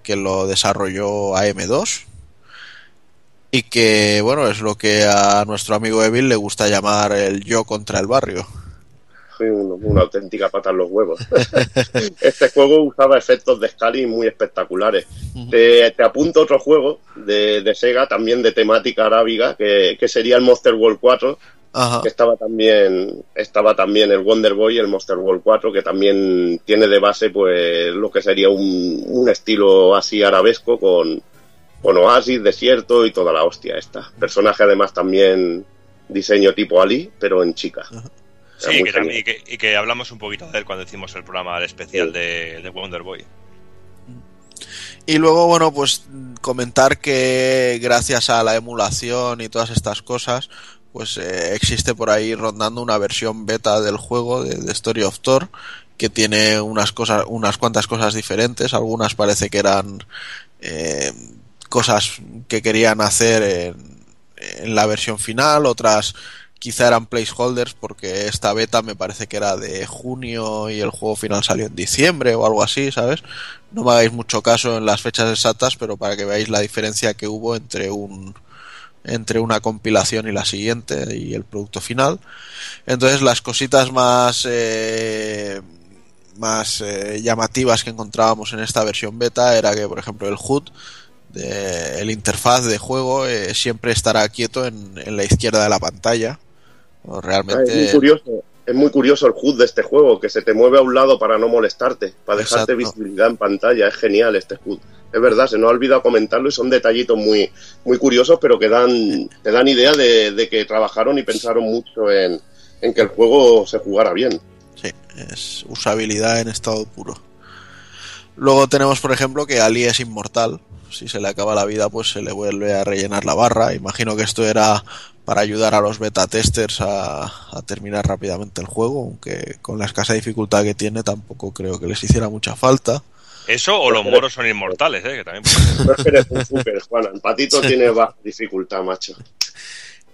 que lo desarrolló AM2 y que, bueno, es lo que a nuestro amigo Evil le gusta llamar el yo contra el barrio. Un- una auténtica pata en los huevos. este juego usaba efectos de scaling muy espectaculares. te, te apunto otro juego de, de Sega, también de temática arábiga, que, que sería el Monster World 4. Ajá. que Estaba también, estaba también el Wonder Boy, el Monster World 4, que también tiene de base pues lo que sería un, un estilo así arabesco con, con oasis, desierto y toda la hostia esta. Personaje además también diseño tipo Ali, pero en chica. Era Sí, que también- y, que, y que hablamos un poquito de él cuando hicimos el programa el especial de, de Wonder Boy. Y luego, bueno, pues comentar que gracias a la emulación y todas estas cosas, pues eh, existe por ahí rondando una versión beta del juego de, de Story of Thor que tiene unas cosas, unas cuantas cosas diferentes. Algunas parece que eran eh, cosas que querían hacer en, en la versión final, otras quizá eran placeholders porque esta beta me parece que era de junio y el juego final salió en diciembre o algo así, ¿sabes? No me hagáis mucho caso en las fechas exactas, pero para que veáis la diferencia que hubo entre un entre una compilación y la siguiente y el producto final. Entonces las cositas más eh, más eh, llamativas que encontrábamos en esta versión beta era que por ejemplo el HUD de, el interfaz de juego eh, siempre estará quieto en, en la izquierda de la pantalla Ah. Es muy curioso. Es muy curioso el HUD de este juego, que se te mueve a un lado para no molestarte, para dejarte Exacto. visibilidad en pantalla. Es genial este HUD. Es verdad, se nos ha olvidado comentarlo y son detallitos muy, muy curiosos, pero que dan, te dan idea de, de que trabajaron y pensaron mucho en, en que el juego se jugara bien. Sí, es usabilidad en estado puro. Luego tenemos, por ejemplo, que Ali es inmortal. Si se le acaba la vida, pues se le vuelve a rellenar la barra. Imagino que esto era para ayudar a los beta testers a, a terminar rápidamente el juego, aunque con la escasa dificultad que tiene tampoco creo que les hiciera mucha falta. Eso o los moros son inmortales, ¿eh? que también No un super, Juan. El patito tiene baja dificultad, macho.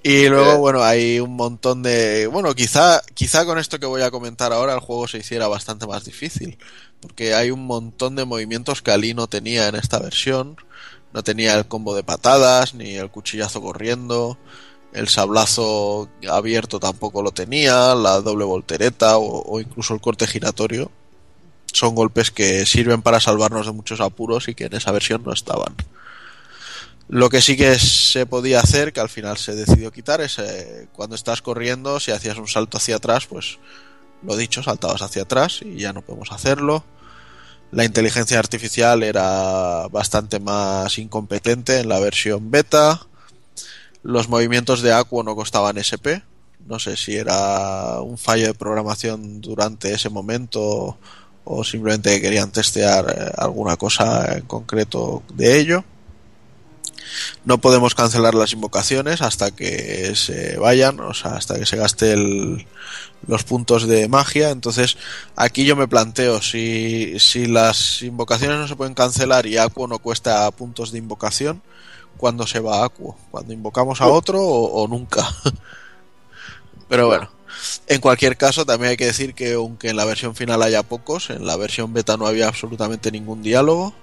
Y luego, Eh. bueno, hay un montón de... Bueno, quizá, quizá con esto que voy a comentar ahora el juego se hiciera bastante más difícil. Porque hay un montón de movimientos que Ali no tenía en esta versión. No tenía el combo de patadas, ni el cuchillazo corriendo. El sablazo abierto tampoco lo tenía. La doble voltereta o, o incluso el corte giratorio. Son golpes que sirven para salvarnos de muchos apuros y que en esa versión no estaban. Lo que sí que se podía hacer, que al final se decidió quitar, es eh, cuando estás corriendo, si hacías un salto hacia atrás, pues lo dicho, saltabas hacia atrás y ya no podemos hacerlo. La inteligencia artificial era bastante más incompetente en la versión beta. Los movimientos de Aquo no costaban SP. No sé si era un fallo de programación durante ese momento o simplemente querían testear eh, alguna cosa en concreto de ello. No podemos cancelar las invocaciones hasta que se vayan, o sea, hasta que se gaste el, los puntos de magia. Entonces, aquí yo me planteo si, si las invocaciones no se pueden cancelar y Aquo no cuesta puntos de invocación, ¿cuándo se va Aquo? ¿Cuando invocamos a otro o, o nunca? Pero bueno. En cualquier caso, también hay que decir que aunque en la versión final haya pocos, en la versión beta no había absolutamente ningún diálogo.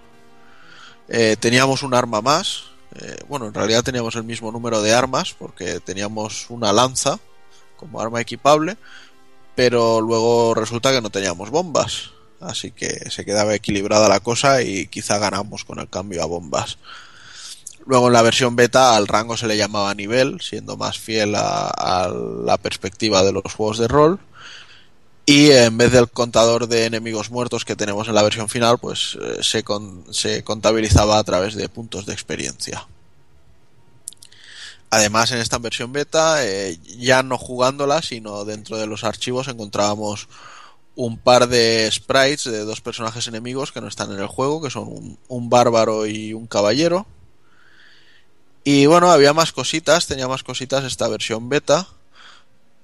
Eh, teníamos un arma más. Eh, bueno, en realidad teníamos el mismo número de armas porque teníamos una lanza como arma equipable, pero luego resulta que no teníamos bombas. Así que se quedaba equilibrada la cosa y quizá ganamos con el cambio a bombas. Luego en la versión beta al rango se le llamaba nivel, siendo más fiel a, a la perspectiva de los juegos de rol. Y en vez del contador de enemigos muertos que tenemos en la versión final, pues eh, se, se contabilizaba a través de puntos de experiencia. Además, en esta versión beta, eh, ya no jugándola, sino dentro de los archivos encontrábamos un par de sprites de dos personajes enemigos que no están en el juego, que son un, un bárbaro y un caballero. Y bueno, había más cositas, tenía más cositas esta versión beta,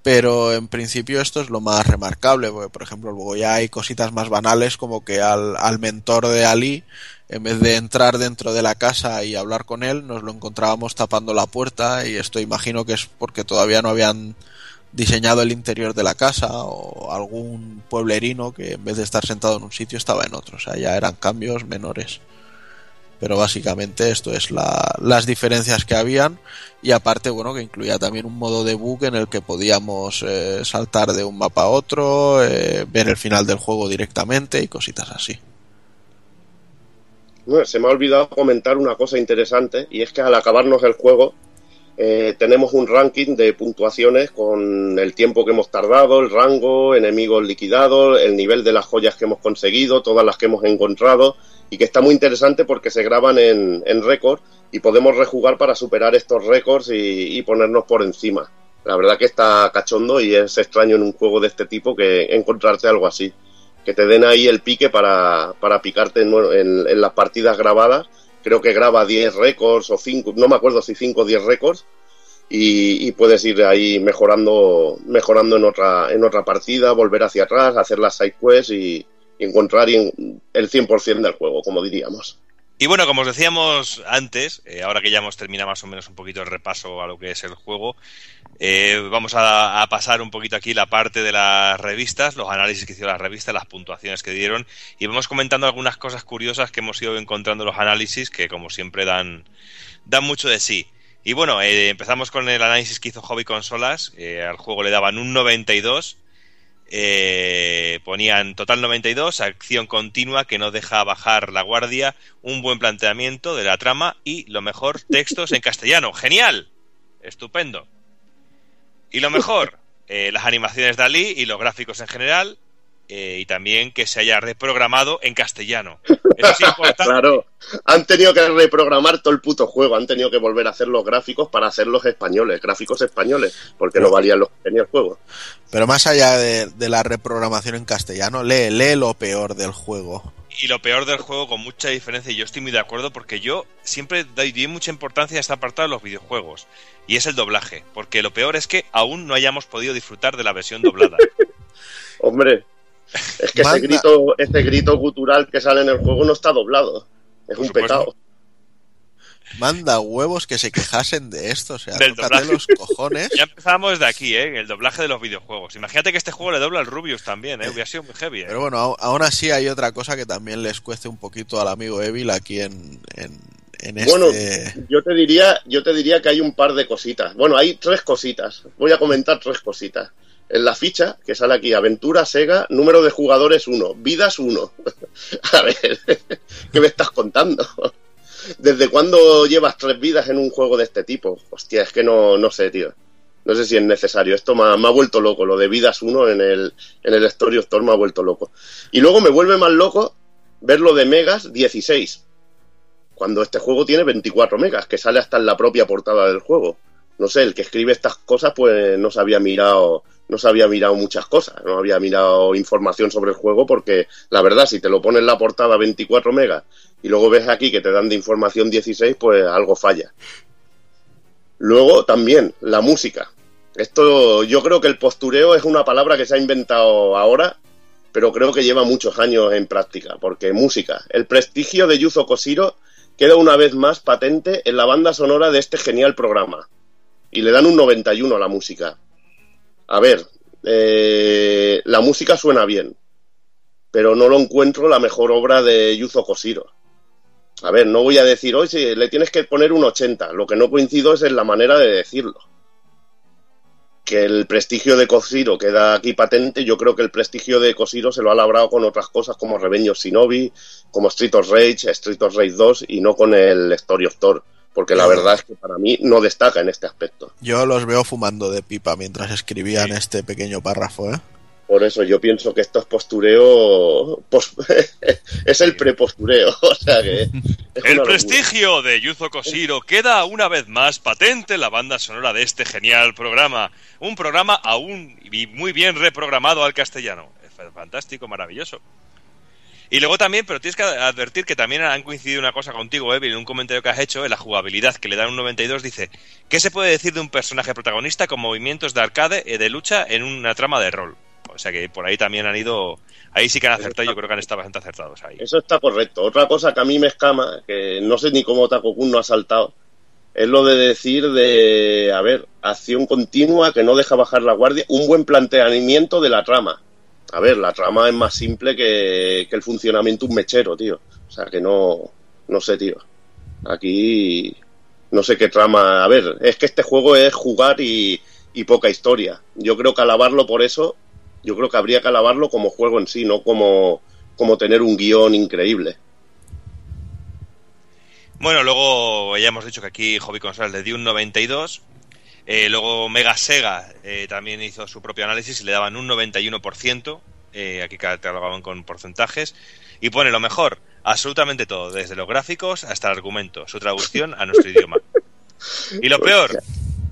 pero en principio esto es lo más remarcable, porque por ejemplo luego ya hay cositas más banales como que al, al mentor de Ali, en vez de entrar dentro de la casa y hablar con él, nos lo encontrábamos tapando la puerta y esto imagino que es porque todavía no habían diseñado el interior de la casa o algún pueblerino que en vez de estar sentado en un sitio estaba en otro, o sea, ya eran cambios menores pero básicamente esto es la- las diferencias que habían y aparte bueno que incluía también un modo de bug en el que podíamos eh, saltar de un mapa a otro eh, ver el final del juego directamente y cositas así. Bueno, se me ha olvidado comentar una cosa interesante y es que al acabarnos el juego eh, tenemos un ranking de puntuaciones con el tiempo que hemos tardado, el rango, enemigos liquidados, el nivel de las joyas que hemos conseguido, todas las que hemos encontrado y que está muy interesante porque se graban en, en récord y podemos rejugar para superar estos récords y, ponernos por encima. La verdad que está cachondo y es extraño en un juego de este tipo que encontrarte algo así. Que te den ahí el pique para, para picarte en las partidas grabadas. Creo que graba 10 récords o 5, no me acuerdo si 5 o 10 récords. Y, puedes ir ahí mejorando mejorando en otra en otra partida, volver hacia atrás, hacer las side quests y, encontrar en- el 100% del juego, como diríamos. Y bueno, como os decíamos antes, eh, ahora que ya hemos terminado más o menos un poquito el repaso a lo que es el juego, eh, vamos a, pasar un poquito aquí la parte de las revistas, los análisis que hicieron las revistas, las puntuaciones que dieron, y vamos comentando algunas cosas curiosas que hemos ido encontrando en los análisis, que como siempre dan, dan mucho de sí. Y bueno, eh, empezamos con el análisis que hizo Hobby Consolas, al juego le daban un 92, eh, ponían total 92, acción continua que no deja bajar la guardia, un buen planteamiento de la trama y lo mejor, textos en castellano. ¡Genial! Estupendo. Y lo mejor, eh, las animaciones Dalí y los gráficos en general, eh, y también que se haya reprogramado en castellano. Eso es importante. Claro, han tenido que reprogramar todo el puto juego, han tenido que volver a hacer los gráficos para hacerlos españoles, gráficos españoles, porque no valían los que tenía el juego. Pero más allá de, de la reprogramación en castellano, lee, lee lo peor del juego. Y lo peor del juego, con mucha diferencia, y yo estoy muy de acuerdo porque yo siempre doy doy mucha importancia a esta apartado de los videojuegos, y es el doblaje, porque lo peor es que aún no hayamos podido disfrutar de la versión doblada. Hombre, es que ese grito, ese grito gutural que sale en el juego no está doblado. Es Por un supuesto. pecado. Manda huevos que se quejasen de esto, o sea, Del tócate doblaje. los cojones. Ya empezamos desde aquí, ¿eh? El doblaje de los videojuegos. Imagínate que este juego le dobla al Rubius también, ¿eh? Hubiera sido muy heavy, ¿eh? Pero bueno, aún así hay otra cosa que también les cueste un poquito al amigo Evil aquí en, en, en este... Bueno, yo te diría, yo te diría que hay un par de cositas. Bueno, hay tres cositas. Voy a comentar tres cositas. En la ficha que sale aquí, aventura Sega, número de jugadores 1, vidas 1. a ver, ¿qué me estás contando? ¿Desde cuándo llevas tres vidas en un juego de este tipo? Hostia, es que no, no sé, tío. No sé si es necesario. Esto me ha, vuelto loco. Lo de vidas 1 en el, en el Story of me ha vuelto loco. Y luego me vuelve más loco ver lo de megas 16 cuando este juego tiene 24 megas, que sale hasta en la propia portada del juego. No sé, el que escribe estas cosas pues no se había mirado, no se había mirado muchas cosas, no había mirado información sobre el juego porque la verdad si te lo pones en la portada 24 megas y luego ves aquí que te dan de información 16, pues algo falla. Luego también la música. Esto yo creo que el postureo es una palabra que se ha inventado ahora, pero creo que lleva muchos años en práctica, porque música, el prestigio de Yuzo Koshiro queda una vez más patente en la banda sonora de este genial programa. Y le dan un 91 a la música. A ver, eh, la música suena bien, pero no lo encuentro la mejor obra de Yuzo Koshiro. A ver, no voy a decir hoy si le tienes que poner un 80, lo que no coincido es en la manera de decirlo. Que el prestigio de Koshiro queda aquí patente, yo creo que el prestigio de Koshiro se lo ha labrado con otras cosas como Revenge of Shinobi, como Street of Rage, Street of Rage 2 y no con el Story of Thor, porque la verdad es que para mí no destaca en este aspecto. Yo los veo fumando de pipa mientras escribían este pequeño párrafo, ¿eh? Por eso yo pienso que esto es postureo, pos- es el prepostureo, o sea que El prestigio de Yuzo Koshiro queda una vez más patente en la banda sonora de este genial programa. Un programa aún y muy bien reprogramado al castellano. Es fantástico, maravilloso. Y luego también, pero tienes que advertir que también han coincidido una cosa contigo, Evil, en un comentario que has hecho, en la jugabilidad, que le dan un 92, dice, ¿qué se puede decir de un personaje protagonista con movimientos de arcade y de lucha en una trama de rol? O sea que por ahí también han ido, ahí sí que han acertado, yo creo que han estado bastante acertados ahí. Eso está correcto. Otra cosa que a mí me escama, que no sé ni cómo Takokun no ha saltado, es lo de decir de, a ver, acción continua que no deja bajar la guardia, un buen planteamiento de la trama. A ver, la trama es más simple que, el funcionamiento de un mechero, tío. O sea que no, no sé, tío. Aquí no sé qué trama. A ver, es que este juego es jugar y, y poca historia. Yo creo que alabarlo por eso, yo creo que habría que alabarlo como juego en sí, no como, como tener un guion increíble. Bueno, luego ya hemos dicho que aquí Hobby Consolas le dio un 92. Eh, luego Mega Sega eh, también hizo su propio análisis y le daban un 91%. Eh, aquí catalogaban con porcentajes. Y pone lo mejor, absolutamente todo, desde los gráficos hasta el argumento, su traducción a nuestro idioma. Y lo peor,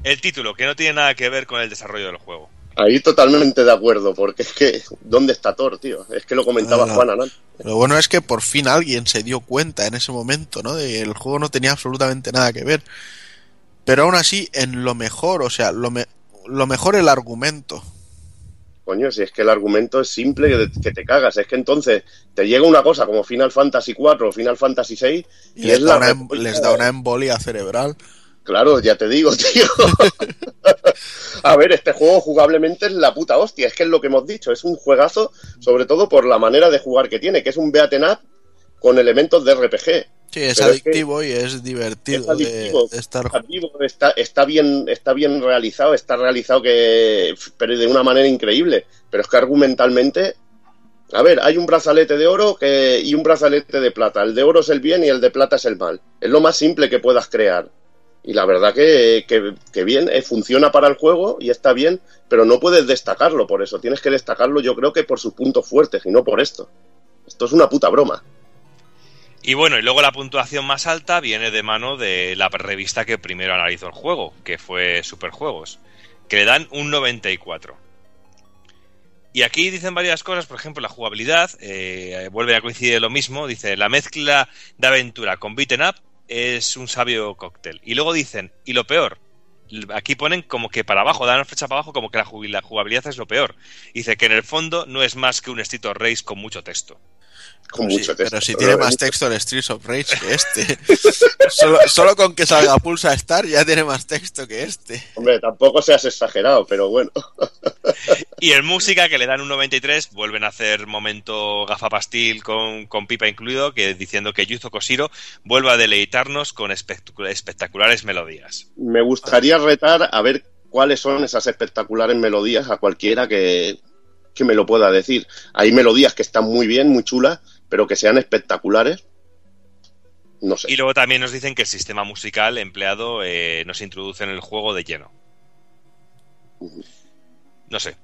el título, que no tiene nada que ver con el desarrollo del juego. Ahí totalmente de acuerdo, porque es que, ¿dónde está Thor, tío? Es que lo comentaba Ah, Juan Anán. Lo bueno es que por fin alguien se dio cuenta en ese momento, ¿no? De que el juego no tenía absolutamente nada que ver. Pero aún así, en lo mejor, o sea, lo, me- lo mejor el argumento. Coño, si es que el argumento es simple que, que te cagas. Es que entonces te llega una cosa como Final Fantasy 4 o Final Fantasy 6 Y es da, la una, em- les da una embolia cerebral. Claro, ya te digo, tío. A ver, este juego jugablemente es la puta hostia, es que es lo que hemos dicho, es un juegazo, sobre todo por la manera de jugar que tiene, que es un beaten up con elementos de RPG. Sí, es Pero es que- adictivo y es divertido es adictivo, de, de estar está, está bien, está bien realizado, está realizado que, pero de una manera increíble. Pero es que argumentalmente, a ver, hay un brazalete de oro que, y un brazalete de plata. El de oro es el bien y el de plata es el mal. Es lo más simple que puedas crear. Y la verdad que, que- que bien, eh, funciona para el juego y está bien, pero no puedes destacarlo por eso. Tienes que destacarlo yo creo que por sus puntos fuertes y no por esto. Esto es una puta broma. Y bueno, y luego la puntuación más alta viene de mano de la revista que primero analizó el juego, que fue Superjuegos, que le dan un 94. Y aquí dicen varias cosas, por ejemplo, la jugabilidad, eh, vuelve a coincidir lo mismo, dice, la mezcla de aventura con beaten up es un sabio cóctel. Y luego dicen, y lo peor, aquí ponen como que para abajo, dan una flecha para abajo como que la la jugabilidad es lo peor. Dice que en el fondo no es más que un of Race con mucho texto. Con Sí, mucho texto. pero si tiene más texto el Streets of Rage que este. solo, solo con que salga Pulsa Star ya tiene más texto que este. Hombre, tampoco seas exagerado, pero bueno. Y en música, que le dan un 93, vuelven a hacer momento gafapastil con, con pipa incluido, que diciendo que Yuzo Koshiro vuelve a deleitarnos con espectacu- espectaculares melodías. Me gustaría retar a ver cuáles son esas espectaculares melodías a cualquiera que, que me lo pueda decir. Hay melodías que están muy bien, muy chulas, pero que sean espectaculares. No sé. Y luego también nos dicen que el sistema musical empleado eh, nos introduce en el juego de lleno. No sé.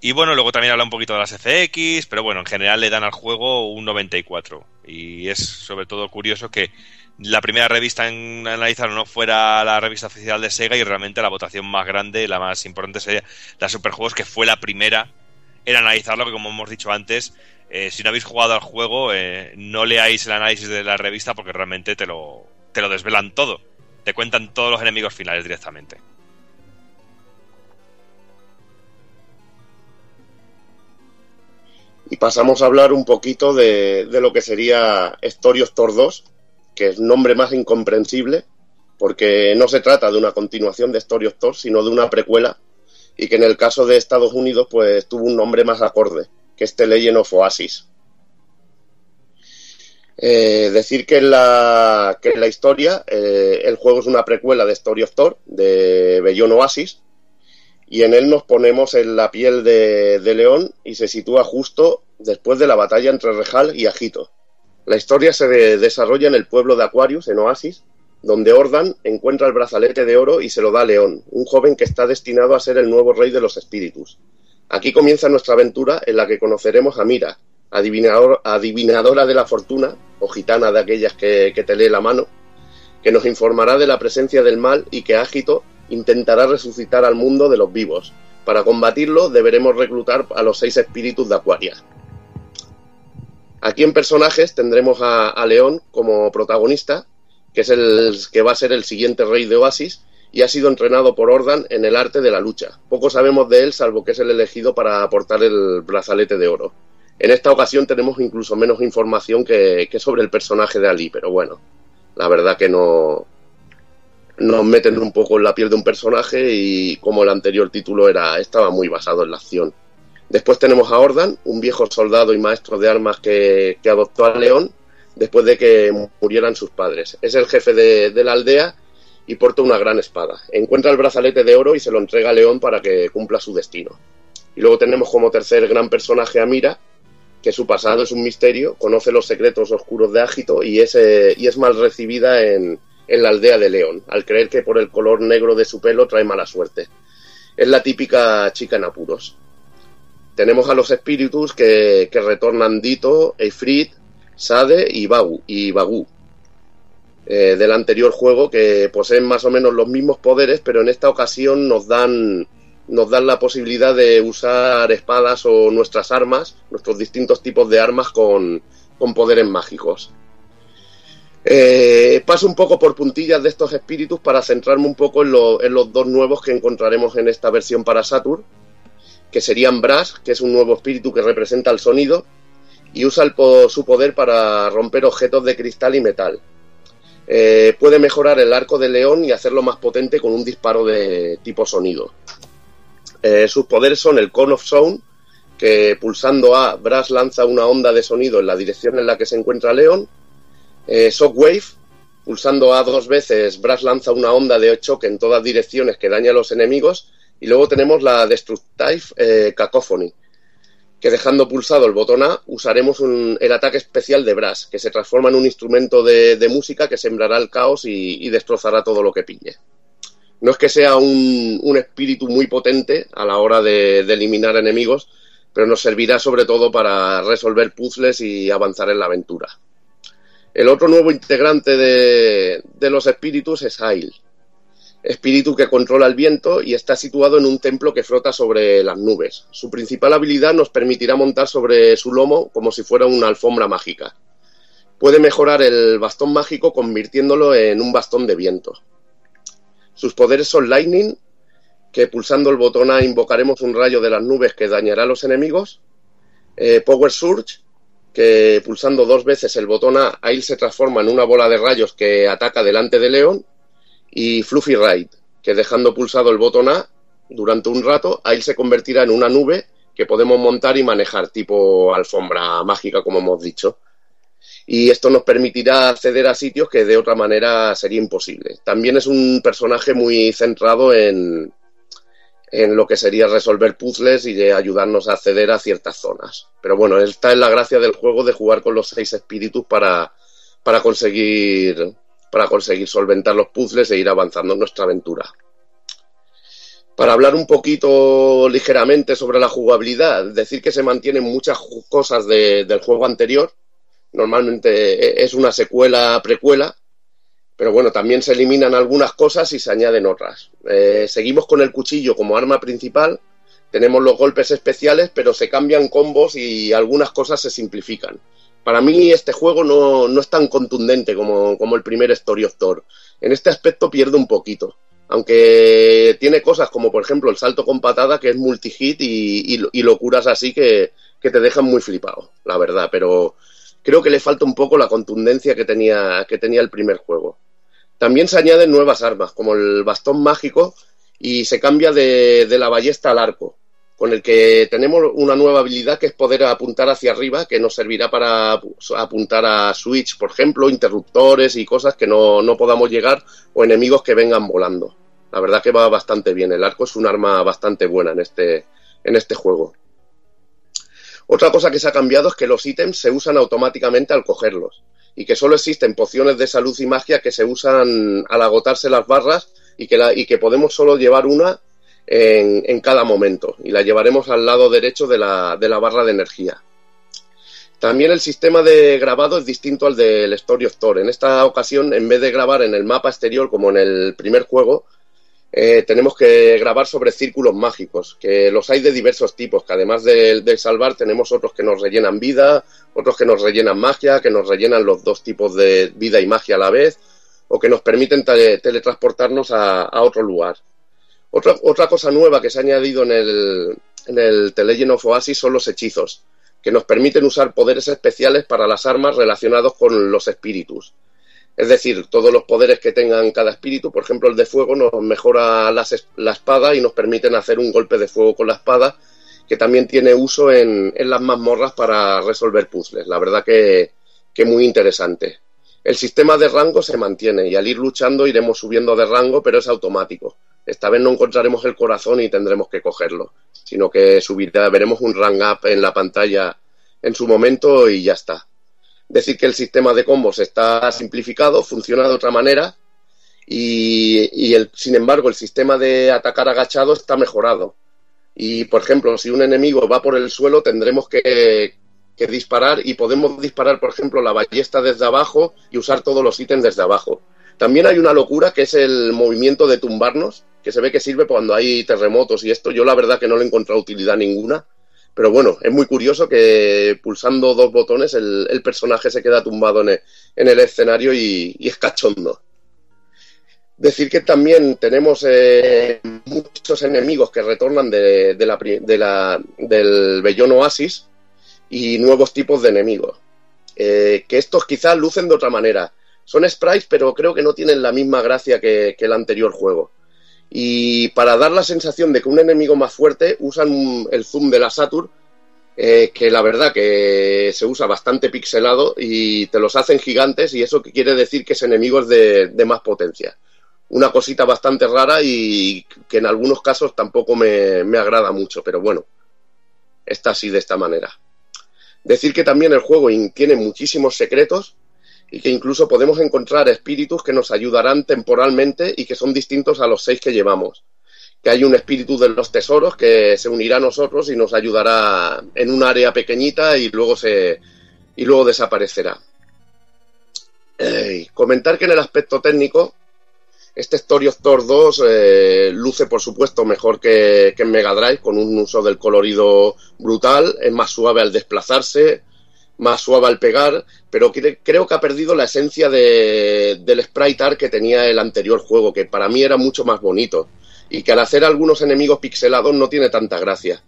Y bueno, luego también habla un poquito de las FX, pero bueno, en general le dan al juego un 94. Y es sobre todo curioso que la primera revista en analizar no fuera la revista oficial de Sega y realmente la votación más grande, la más importante sería la Superjuegos, que fue la primera en analizarlo, que como hemos dicho antes, eh, si no habéis jugado al juego, eh, no leáis el análisis de la revista porque realmente te lo, te lo desvelan todo. Te cuentan todos los enemigos finales directamente. Y pasamos a hablar un poquito de, de lo que sería Thor 2, que es nombre más incomprensible, porque no se trata de una continuación de Story of Thor, sino de una precuela, y que en el caso de Estados Unidos, pues tuvo un nombre más acorde, que es The Legend of Oasis. Eh, decir que en la, que la historia eh, el juego es una precuela de Story of Thor, de Bellón Oasis, y en él nos ponemos en la piel de, de León y se sitúa justo después de la batalla entre Rejal y Agito. La historia se de- desarrolla en el pueblo de Aquarius, en Oasis, donde Ordan encuentra el brazalete de oro y se lo da a León, un joven que está destinado a ser el nuevo rey de los espíritus. Aquí comienza nuestra aventura en la que conoceremos a Mira, adivinador- adivinadora de la fortuna, o gitana de aquellas que, te lee la mano, que nos informará de la presencia del mal y que Ágito intentará resucitar al mundo de los vivos. Para combatirlo deberemos reclutar a los seis espíritus de Aquaria. Aquí en personajes tendremos a, a León como protagonista, que es el que va a ser el siguiente rey de Oasis y ha sido entrenado por Ordan en el arte de la lucha. Poco sabemos de él salvo que es el elegido para aportar el brazalete de oro. En esta ocasión tenemos incluso menos información que, que sobre el personaje de Ali, pero bueno, la verdad que no nos meten un poco en la piel de un personaje y como el anterior título era estaba muy basado en la acción. Después tenemos a Ordan, un viejo soldado y maestro de armas que, adoptó a León después de que murieran sus padres. Es el jefe de, de la aldea y porta una gran espada. Encuentra el brazalete de oro y se lo entrega a León para que cumpla su destino. Y luego tenemos como tercer gran personaje a Mira, que su pasado es un misterio, conoce los secretos oscuros de Ágito y es, eh, y es mal recibida en, en la aldea de León, al creer que por el color negro de su pelo trae mala suerte. Es la típica chica en apuros. Tenemos a los espíritus que, que retornan Dito, Eifrit, Sade y Bagu, y Bagu eh, del anterior juego que poseen más o menos los mismos poderes, pero en esta ocasión nos dan nos dan la posibilidad de usar espadas o nuestras armas, nuestros distintos tipos de armas con, con poderes mágicos. Eh, paso un poco por puntillas de estos espíritus para centrarme un poco en, en los dos nuevos que encontraremos en esta versión para Saturn, que serían Brass, que es un nuevo espíritu que representa el sonido, y usa el su poder para romper objetos de cristal y metal. Eh, puede mejorar el arco de león y hacerlo más potente con un disparo de tipo sonido. Eh, sus poderes son el Cone of Sound, que pulsando A, Brass lanza una onda de sonido en la dirección en la que se encuentra León. Eh, Shockwave, pulsando A dos veces, Brass lanza una onda de choque en todas direcciones que daña a los enemigos. Y luego tenemos la Destructive eh, Cacophony, que dejando pulsado el botón A usaremos el ataque especial de Brass, que se transforma en un instrumento de, música que sembrará el caos y, destrozará todo lo que pille. No es que sea un, espíritu muy potente a la hora de, de eliminar enemigos, pero nos servirá sobre todo para resolver puzzles y avanzar en la aventura. El otro nuevo integrante de, de los espíritus es Ail, espíritu que controla el viento y está situado en un templo que flota sobre las nubes. Su principal habilidad nos permitirá montar sobre su lomo como si fuera una alfombra mágica. Puede mejorar el bastón mágico convirtiéndolo en un bastón de viento. Sus poderes son Lightning, que pulsando el botón A invocaremos un rayo de las nubes que dañará a los enemigos. Eh, Power Surge, que pulsando dos veces el botón A, Ail se transforma en una bola de rayos que ataca delante de Leon. Y Fluffy Ride, que dejando pulsado el botón A durante un rato, Ail se convertirá en una nube que podemos montar y manejar, tipo alfombra mágica, como hemos dicho. Y esto nos permitirá acceder a sitios que de otra manera sería imposible. También es un personaje muy centrado en, en lo que sería resolver puzzles y de ayudarnos a acceder a ciertas zonas. Pero bueno, esta es la gracia del juego de jugar con los seis espíritus para, para conseguir para conseguir solventar los puzzles e ir avanzando en nuestra aventura. Para hablar un poquito ligeramente sobre la jugabilidad, decir que se mantienen muchas cosas de- del juego anterior. Normalmente e- es una secuela precuela, pero bueno, también se eliminan algunas cosas y se añaden otras. Eh, seguimos con el cuchillo como arma principal, tenemos los golpes especiales, pero se cambian combos y algunas cosas se simplifican. Para mí este juego no, no es tan contundente como, como el primer Story of Thor. En este aspecto pierde un poquito. Aunque tiene cosas como por ejemplo el salto con patada que es multi-hit y, y- y locuras así que, que te dejan muy flipado, la verdad. Pero creo que le falta un poco la contundencia que tenía, que tenía el primer juego. También se añaden nuevas armas, como el bastón mágico, y se cambia de, de la ballesta al arco, con el que tenemos una nueva habilidad que es poder apuntar hacia arriba, que nos servirá para apuntar a Switch, por ejemplo, interruptores y cosas que no, no podamos llegar o enemigos que vengan volando. La verdad que va bastante bien. El arco es un arma bastante buena en este, en este juego. Otra cosa que se ha cambiado es que los ítems se usan automáticamente al cogerlos y que solo existen pociones de salud y magia que se usan al agotarse las barras y que, la- y que podemos solo llevar una en, en cada momento y la llevaremos al lado derecho de la, de la barra de energía. También el sistema de grabado es distinto al del Story of Thor. En esta ocasión, en vez de grabar en el mapa exterior como en el primer juego, eh, tenemos que grabar sobre círculos mágicos, que los hay de diversos tipos, que además de, salvar tenemos otros que nos rellenan vida, otros que nos rellenan magia, que nos rellenan los dos tipos de vida y magia a la vez, o que nos permiten tele- teletransportarnos a otro lugar. Otra, cosa nueva que se ha añadido en el, en el of Oasis son los hechizos, que nos permiten usar poderes especiales para las armas relacionados con los espíritus. Es decir, todos los poderes que tengan cada espíritu, por ejemplo el de fuego, nos mejora la espada y nos permiten hacer un golpe de fuego con la espada, que también tiene uso en, en las mazmorras para resolver puzzles. La verdad que, que muy interesante. El sistema de rango se mantiene y al ir luchando iremos subiendo de rango, pero es automático. Esta vez no encontraremos el corazón y tendremos que cogerlo, sino que subirá, veremos un rank up en la pantalla en su momento y ya está. Decir que el sistema de combos está simplificado, funciona de otra manera y, y el, sin embargo el sistema de atacar agachado está mejorado. Y por ejemplo, si un enemigo va por el suelo, tendremos que, que disparar y podemos disparar, por ejemplo, la ballesta desde abajo y usar todos los ítems desde abajo. También hay una locura que es el movimiento de tumbarnos, que se ve que sirve cuando hay terremotos y esto. Yo la verdad que no le he encontrado utilidad ninguna. Pero bueno, es muy curioso que pulsando dos botones el, personaje se queda tumbado en el, en el escenario y, y es cachondo. Decir que también tenemos eh, muchos enemigos que retornan del Bellón Oasis y nuevos tipos de enemigos. Eh, que estos quizás lucen de otra manera. Son sprites, pero creo que no tienen la misma gracia que el anterior juego. Y para dar la sensación de que un enemigo más fuerte usan el zoom de la Saturn, eh, que la verdad que se usa bastante pixelado y te los hacen gigantes y eso quiere decir que es de, de más potencia. Una cosita bastante rara y que en algunos casos tampoco me, me agrada mucho, pero bueno. está así de esta manera. Decir que también el juego tiene muchísimos secretos y que incluso podemos encontrar espíritus que nos ayudarán temporalmente y que son distintos a los seis que llevamos. Que hay un espíritu de los tesoros que se unirá a nosotros y nos ayudará en un área pequeñita y luego se y luego desaparecerá. Eh, comentar que en el aspecto técnico este Story of Thor 2 eh, luce, por supuesto, mejor que, que en Mega Drive, con un uso del colorido brutal, es más suave al desplazarse, más suave al pegar, pero cre- creo que ha perdido la esencia de- del sprite art que tenía el anterior juego, que para mí era mucho más bonito, y que al hacer algunos enemigos pixelados no tiene tanta gracia.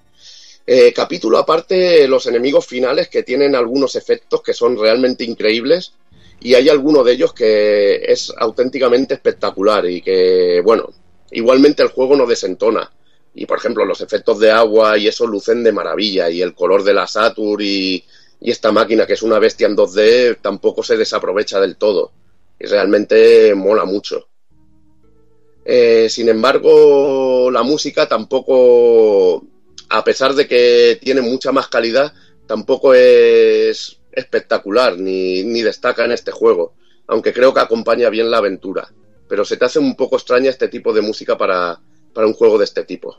Eh, capítulo aparte, los enemigos finales que tienen algunos efectos que son realmente increíbles y hay alguno de ellos que es auténticamente espectacular y que, bueno, igualmente el juego no desentona. Y por ejemplo, los efectos de agua y eso lucen de maravilla y el color de la Saturn y, y esta máquina que es una bestia en 2D tampoco se desaprovecha del todo y realmente mola mucho. Eh, sin embargo, la música tampoco, a pesar de que tiene mucha más calidad, tampoco es espectacular ni, destaca en este juego, aunque creo que acompaña bien la aventura. Pero se te hace un poco extraña este tipo de música para un juego de este tipo.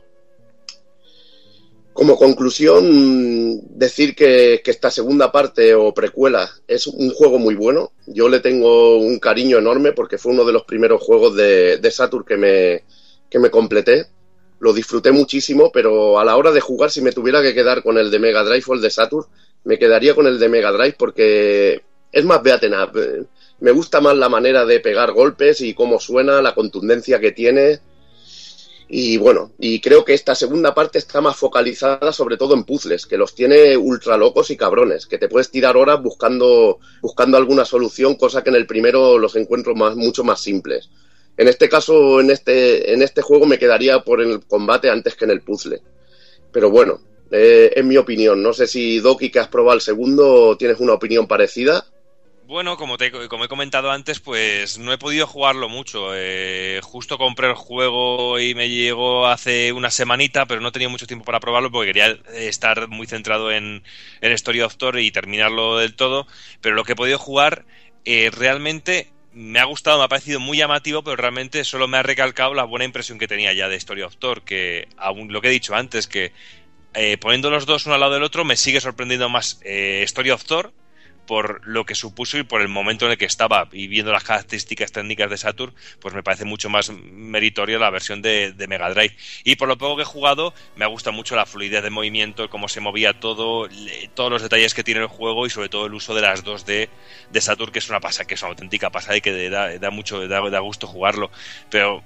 Como conclusión, decir que, esta segunda parte o precuela es un juego muy bueno. Yo le tengo un cariño enorme porque fue uno de los primeros juegos de, de Saturn que me, que me completé. Lo disfruté muchísimo, pero a la hora de jugar, si me tuviera que quedar con el de Mega Drive o el de Saturn, me quedaría con el de Mega Drive porque es más beaten up. Me gusta más la manera de pegar golpes y cómo suena, la contundencia que tiene. Y bueno, y creo que esta segunda parte está más focalizada sobre todo en puzzles, que los tiene ultra locos y cabrones, que te puedes tirar horas buscando, buscando alguna solución, cosa que en el primero los encuentro más, mucho más simples. En este caso, en este, en este juego me quedaría por el combate antes que en el puzzle. Pero bueno, eh, es mi opinión. No sé si Doki, que has probado el segundo, tienes una opinión parecida. Bueno, como, te, he comentado antes, pues no he podido jugarlo mucho. Eh, justo compré el juego y me llegó hace una semanita, pero no tenía mucho tiempo para probarlo porque quería estar muy centrado en, en Story of Thor y terminarlo del todo. Pero lo que he podido jugar eh, realmente me ha gustado, me ha parecido muy llamativo, pero realmente solo me ha recalcado la buena impresión que tenía ya de Story of Thor, que aún lo que he dicho antes, que eh, poniendo los dos uno al lado del otro me sigue sorprendiendo más eh, Story of Thor por lo que supuso y por el momento en el que estaba y viendo las características técnicas de Saturn, pues me parece mucho más meritoria la versión de, Mega Drive. Y por lo poco que he jugado, me gusta mucho la fluidez de movimiento, cómo se movía todo, todos los detalles que tiene el juego y sobre todo el uso de las 2D de Saturn, que es una pasada, que es una auténtica pasada y que da, mucho, da gusto jugarlo. Pero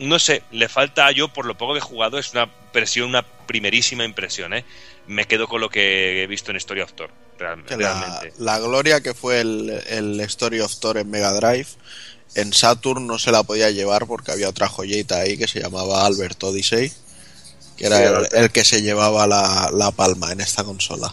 no sé, le falta yo, por lo poco que he jugado, es una impresión, una primerísima impresión, ¿eh? Me quedo con lo que he visto en Story of Thor, realmente. La, la, gloria que fue el, el, Story of Thor en Mega Drive, en Saturn no se la podía llevar porque había otra joyita ahí que se llamaba Albert Odyssey, que era sí, el, el, que se llevaba la, la, palma en esta consola.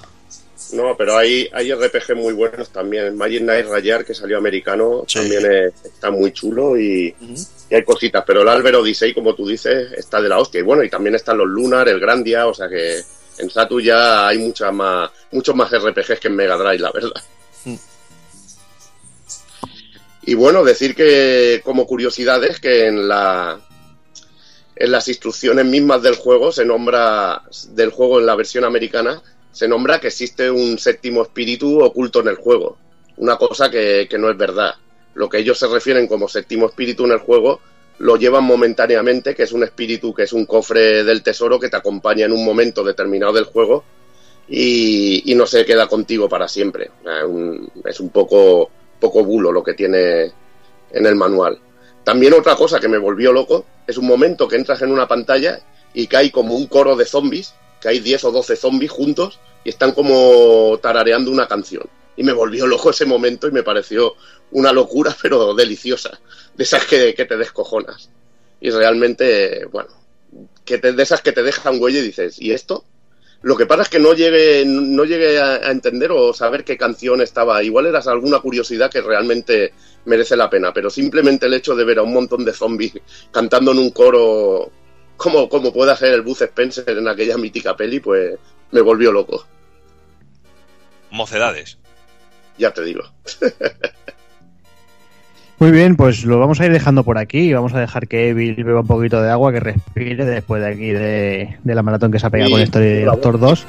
No, pero hay, hay RPG muy buenos también. Magic Knight Rayar, que salió americano, sí. también es, está muy chulo y... Uh -huh y hay cositas, pero el Albert Odyssey, como tú dices, está de la hostia. Y bueno, y también están los Lunar, el Grandia, o sea que en Saturn ya hay muchas más, muchos más RPGs que en Mega Drive, la verdad. Mm. Y bueno, decir que como curiosidades que en la en las instrucciones mismas del juego se nombra del juego en la versión americana se nombra que existe un séptimo espíritu oculto en el juego, una cosa que, que no es verdad lo que ellos se refieren como séptimo espíritu en el juego, lo llevan momentáneamente, que es un espíritu que es un cofre del tesoro que te acompaña en un momento determinado del juego y, no se queda contigo para siempre. Es un poco, poco bulo lo que tiene en el manual. También otra cosa que me volvió loco es un momento que entras en una pantalla y hay como un coro de zombies, que hay 10 o 12 zombies juntos y están como tarareando una canción y me volvió loco ese momento y me pareció una locura, pero deliciosa, de esas que, te descojonas. Y realmente, bueno, que te, de esas que te dejan huella y dices, ¿y esto? Lo que pasa es que no llegué, no llegué a, entender o saber qué canción estaba. Igual eras alguna curiosidad que realmente merece la pena, pero simplemente el hecho de ver a un montón de zombies cantando en un coro como, como pueda ser el Buzz Spencer en aquella mítica peli, pues me volvió loco. Mocedades. Ya te digo. Muy bien, pues lo vamos a ir dejando por aquí. Vamos a dejar que Evil beba un poquito de agua, que respire después de aquí de, de la maratón que se ha pegado Sí, con la historia de. Doctor 2.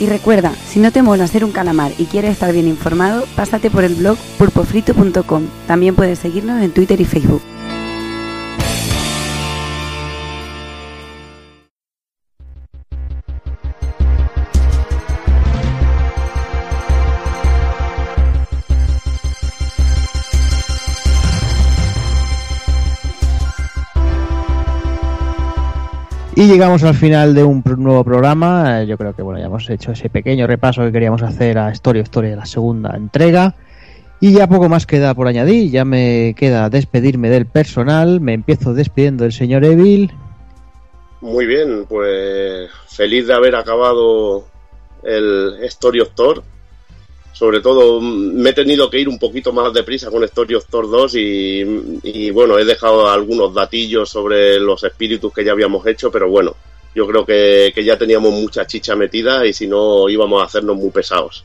Y recuerda, si no te mola ser un calamar y quieres estar bien informado, pásate por el blog pulpofrito.com. También puedes seguirnos en Twitter y Facebook. Y llegamos al final de un nuevo programa. Eh, Yo creo que bueno, ya hemos hecho ese pequeño repaso que queríamos hacer a Story Story de la segunda entrega. Y ya poco más queda por añadir. Ya me queda despedirme del personal. Me empiezo despidiendo del señor Evil. Muy bien, pues feliz de haber acabado el Story of. Sobre todo mm, me he tenido que ir un poquito más deprisa con Story of Thor 2 y, y, bueno, he dejado algunos datillos sobre los espíritus que ya habíamos hecho, pero bueno, yo creo que, que ya teníamos mucha chicha metida y si no íbamos a hacernos muy pesados.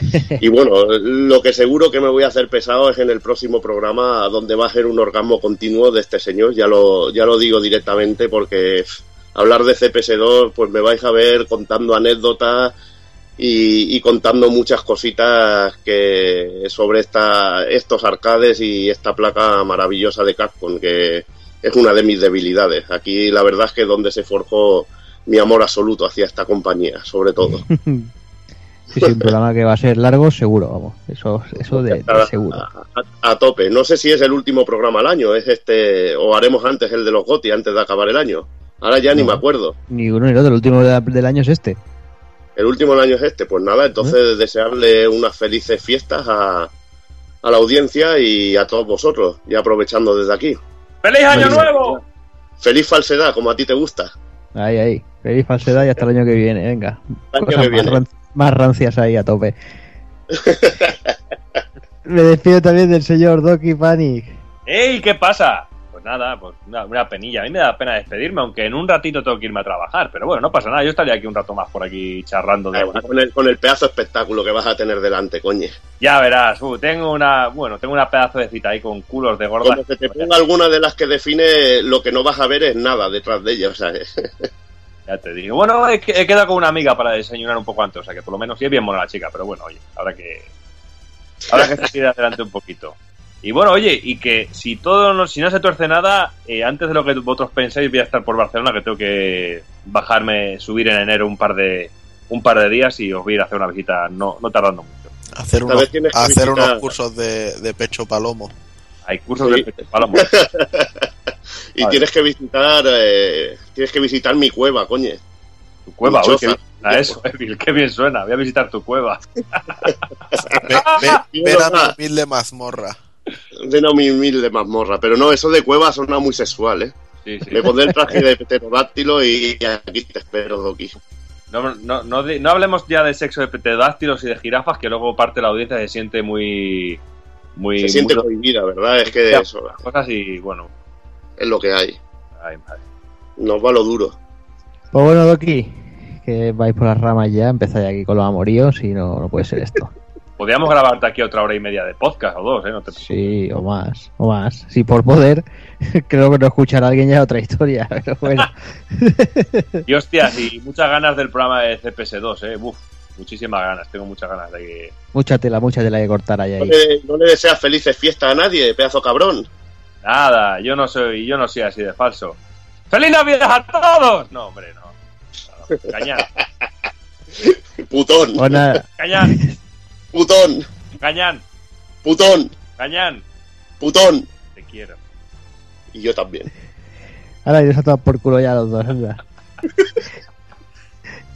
Y bueno, lo que seguro que me voy a hacer pesado es en el próximo programa donde va a ser un orgasmo continuo de este señor, ya lo, ya lo digo directamente porque pff, hablar de CPS2 pues me vais a ver contando anécdotas y, y contando muchas cositas que sobre esta, estos arcades y esta placa maravillosa de Capcom que es una de mis debilidades. Aquí la verdad es que donde se forjó mi amor absoluto hacia esta compañía, sobre todo. Sí, sí, un programa que va a ser largo, seguro, vamos. Eso, eso de, de seguro. a, a tope. No sé si es el último programa al año, es este, o haremos antes el de los GOTI antes de acabar el año. Ahora ya ni No. me acuerdo. Ni uno ni otro. El último de- del año es este. El último del año es este. Pues nada, entonces desearle unas felices fiestas a, a la audiencia y a todos vosotros, ya aprovechando desde aquí. ¡Feliz Año Feliz- Nuevo! Feliz falsedad, como a ti te gusta. Ahí, ahí. Feliz falsedad y hasta el año que viene. Venga. Año más, ran- más rancias ahí a tope. Me despido también del señor Doki Panic. ¡Ey! ¿Qué pasa? Pues nada, pues una, una penilla. A mí me da pena despedirme, aunque en un ratito tengo que irme a trabajar. Pero bueno, no pasa nada. Yo estaría aquí un rato más por aquí charrando de... Con el, con el pedazo de espectáculo que vas a tener delante, coñe. Ya verás, uh, tengo una... Bueno, tengo una pedazo de cita ahí con culos de gorda. Como que te ponga alguna de las que define lo que no vas a ver es nada detrás de ella. O sea, Ya te digo. Bueno, he, he quedado con una amiga para desayunar un poco antes, o sea que por lo menos sí es bien mona la chica, pero bueno, oye, habrá que. Habrá que seguir adelante un poquito. Y bueno, oye, y que si todo no, si no se tuerce nada, eh, antes de lo que vosotros pensáis, voy a estar por Barcelona, que tengo que bajarme, subir en enero un par de un par de días y os voy a ir a hacer una visita no, no tardando mucho. Hacer unos, vez tienes que hacer visitar- unos cursos de, de pecho palomo. Hay cursos Sí. de palomo. y Vale. tienes que visitar eh, tienes que visitar mi cueva, coñe. Tu cueva, qué bien suena eso, Evil, qué bien suena. Voy a visitar tu cueva. Ve- ve- ven a mi humilde mazmorra. Ven a mi humilde mazmorra. Pero no, eso de cueva suena muy sexual, ¿eh? Sí, sí. Me pondré el traje de pterodáctilo y, aquí te espero, Doki. No, no, no, de- no hablemos ya de sexo de pterodáctilos y de jirafas, que luego parte de la audiencia se siente muy. muy Se siente muy- prohibida, ¿verdad? Es que Ya. eso cosas y bueno. es lo que hay. ay, madre. Nos va lo duro. Pues bueno, Doki, que vais por las ramas ya. Empezáis aquí con los amoríos y no, no puede ser esto. Podríamos grabarte aquí otra hora y media de podcast o dos, ¿eh? No te... Sí, o más, o más. Si por poder, creo que no escuchar a alguien ya es otra historia, pero bueno. Y hostias, y muchas ganas del programa de CPS2, ¿eh? Uf, muchísimas ganas, tengo muchas ganas de que. mucha tela, mucha tela que cortar ahí. No le, no le deseas felices fiestas a nadie, pedazo cabrón. Nada, yo no soy, yo no soy así de falso. ¡Feliz Navidad a todos! No, hombre, no. no Cañán, Putón, cañán, putón, cañán, putón, cañán. putón. Te quiero. Y yo también. ahora iros a por culo ya los dos, anda.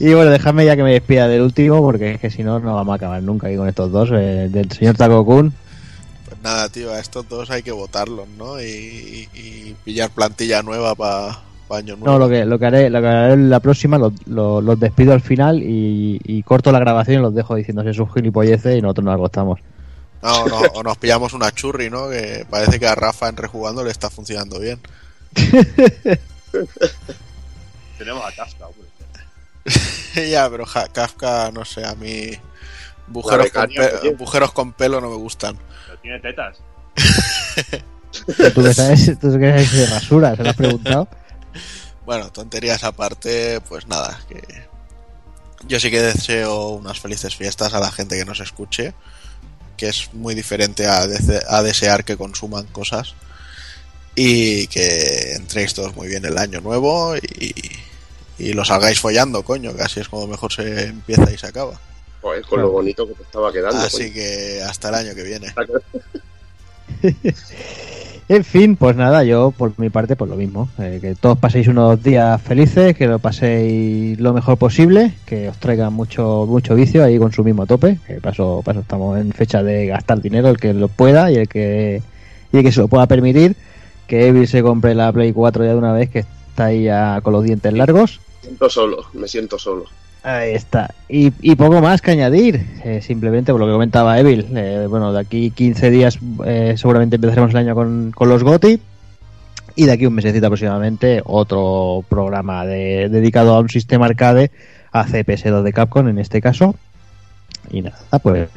Y bueno, dejadme ya que me despida del último, porque es que si no, no vamos a acabar nunca aquí con estos dos. eh, del señor Taco Kun. Pues Pues nada, tío, a estos dos hay que votarlos, ¿no? Y, y- y pillar plantilla nueva para año nuevo. No, lo que, lo que haré, lo que haré en la próxima, los, los- los despido al final y, y corto la grabación y los dejo diciéndose sus gilipolleces y nosotros nos acostamos. No, no, o nos pillamos una churri, ¿no? Que parece que a Rafa en rejugando le está funcionando bien. Tenemos a Kafka, hombre. ya, pero ja- Kafka, no sé, a mí. Bujeros con, pe- bujeros con pelo no me gustan. Pero tiene tetas. ¿Tú qué sabes? ¿Tú qué sabes de rasura? ¿Se lo has preguntado? Bueno, tonterías aparte, pues nada, que yo sí que deseo unas felices fiestas a la gente que nos escuche, que es muy diferente a, dese- a desear que consuman cosas y que entréis todos muy bien el año nuevo y, y lo salgáis follando, coño, que así es como mejor se empieza y se acaba. Joder, con lo bonito que te estaba quedando. Así coño. que hasta el año que viene. En fin, pues nada, yo por mi parte, pues lo mismo. eh, que todos paséis unos días felices, que lo paséis lo mejor posible, que os traigan mucho mucho vicio ahí consumismo a tope. Que paso, paso estamos en fecha de gastar dinero, el que lo pueda y el que, y el que se lo pueda permitir. Que Evil se compre la Play 4 ya de una vez, que está ahí con los dientes largos. Me siento solo, me siento solo. Ahí está. Y, poco más que añadir. Eh, simplemente por lo que comentaba Evil. eh, bueno, de aquí 15 días eh, seguramente empezaremos el año con, con los GOTI. Y de aquí un mesecito aproximadamente otro programa de- dedicado a un sistema arcade, a CPS2 de Capcom en este caso. Y nada, pues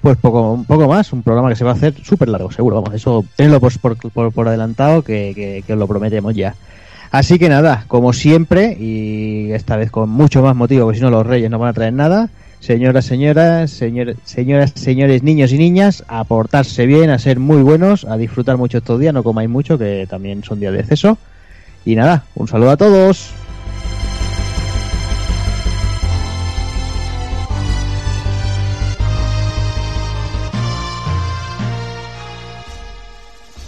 pues poco, un poco más, un programa que se va a hacer súper largo, seguro. Vamos, eso tenlo por, por, por- por adelantado que, que- que os lo prometemos ya. Así que nada, como siempre, y esta vez con mucho más motivo, porque si no los reyes no van a traer nada. Señoras, señoras, señor- señoras, señores, niños y niñas, a portarse bien, a ser muy buenos, a disfrutar mucho estos días, no comáis mucho, que también son días de exceso. Y nada, un saludo a todos.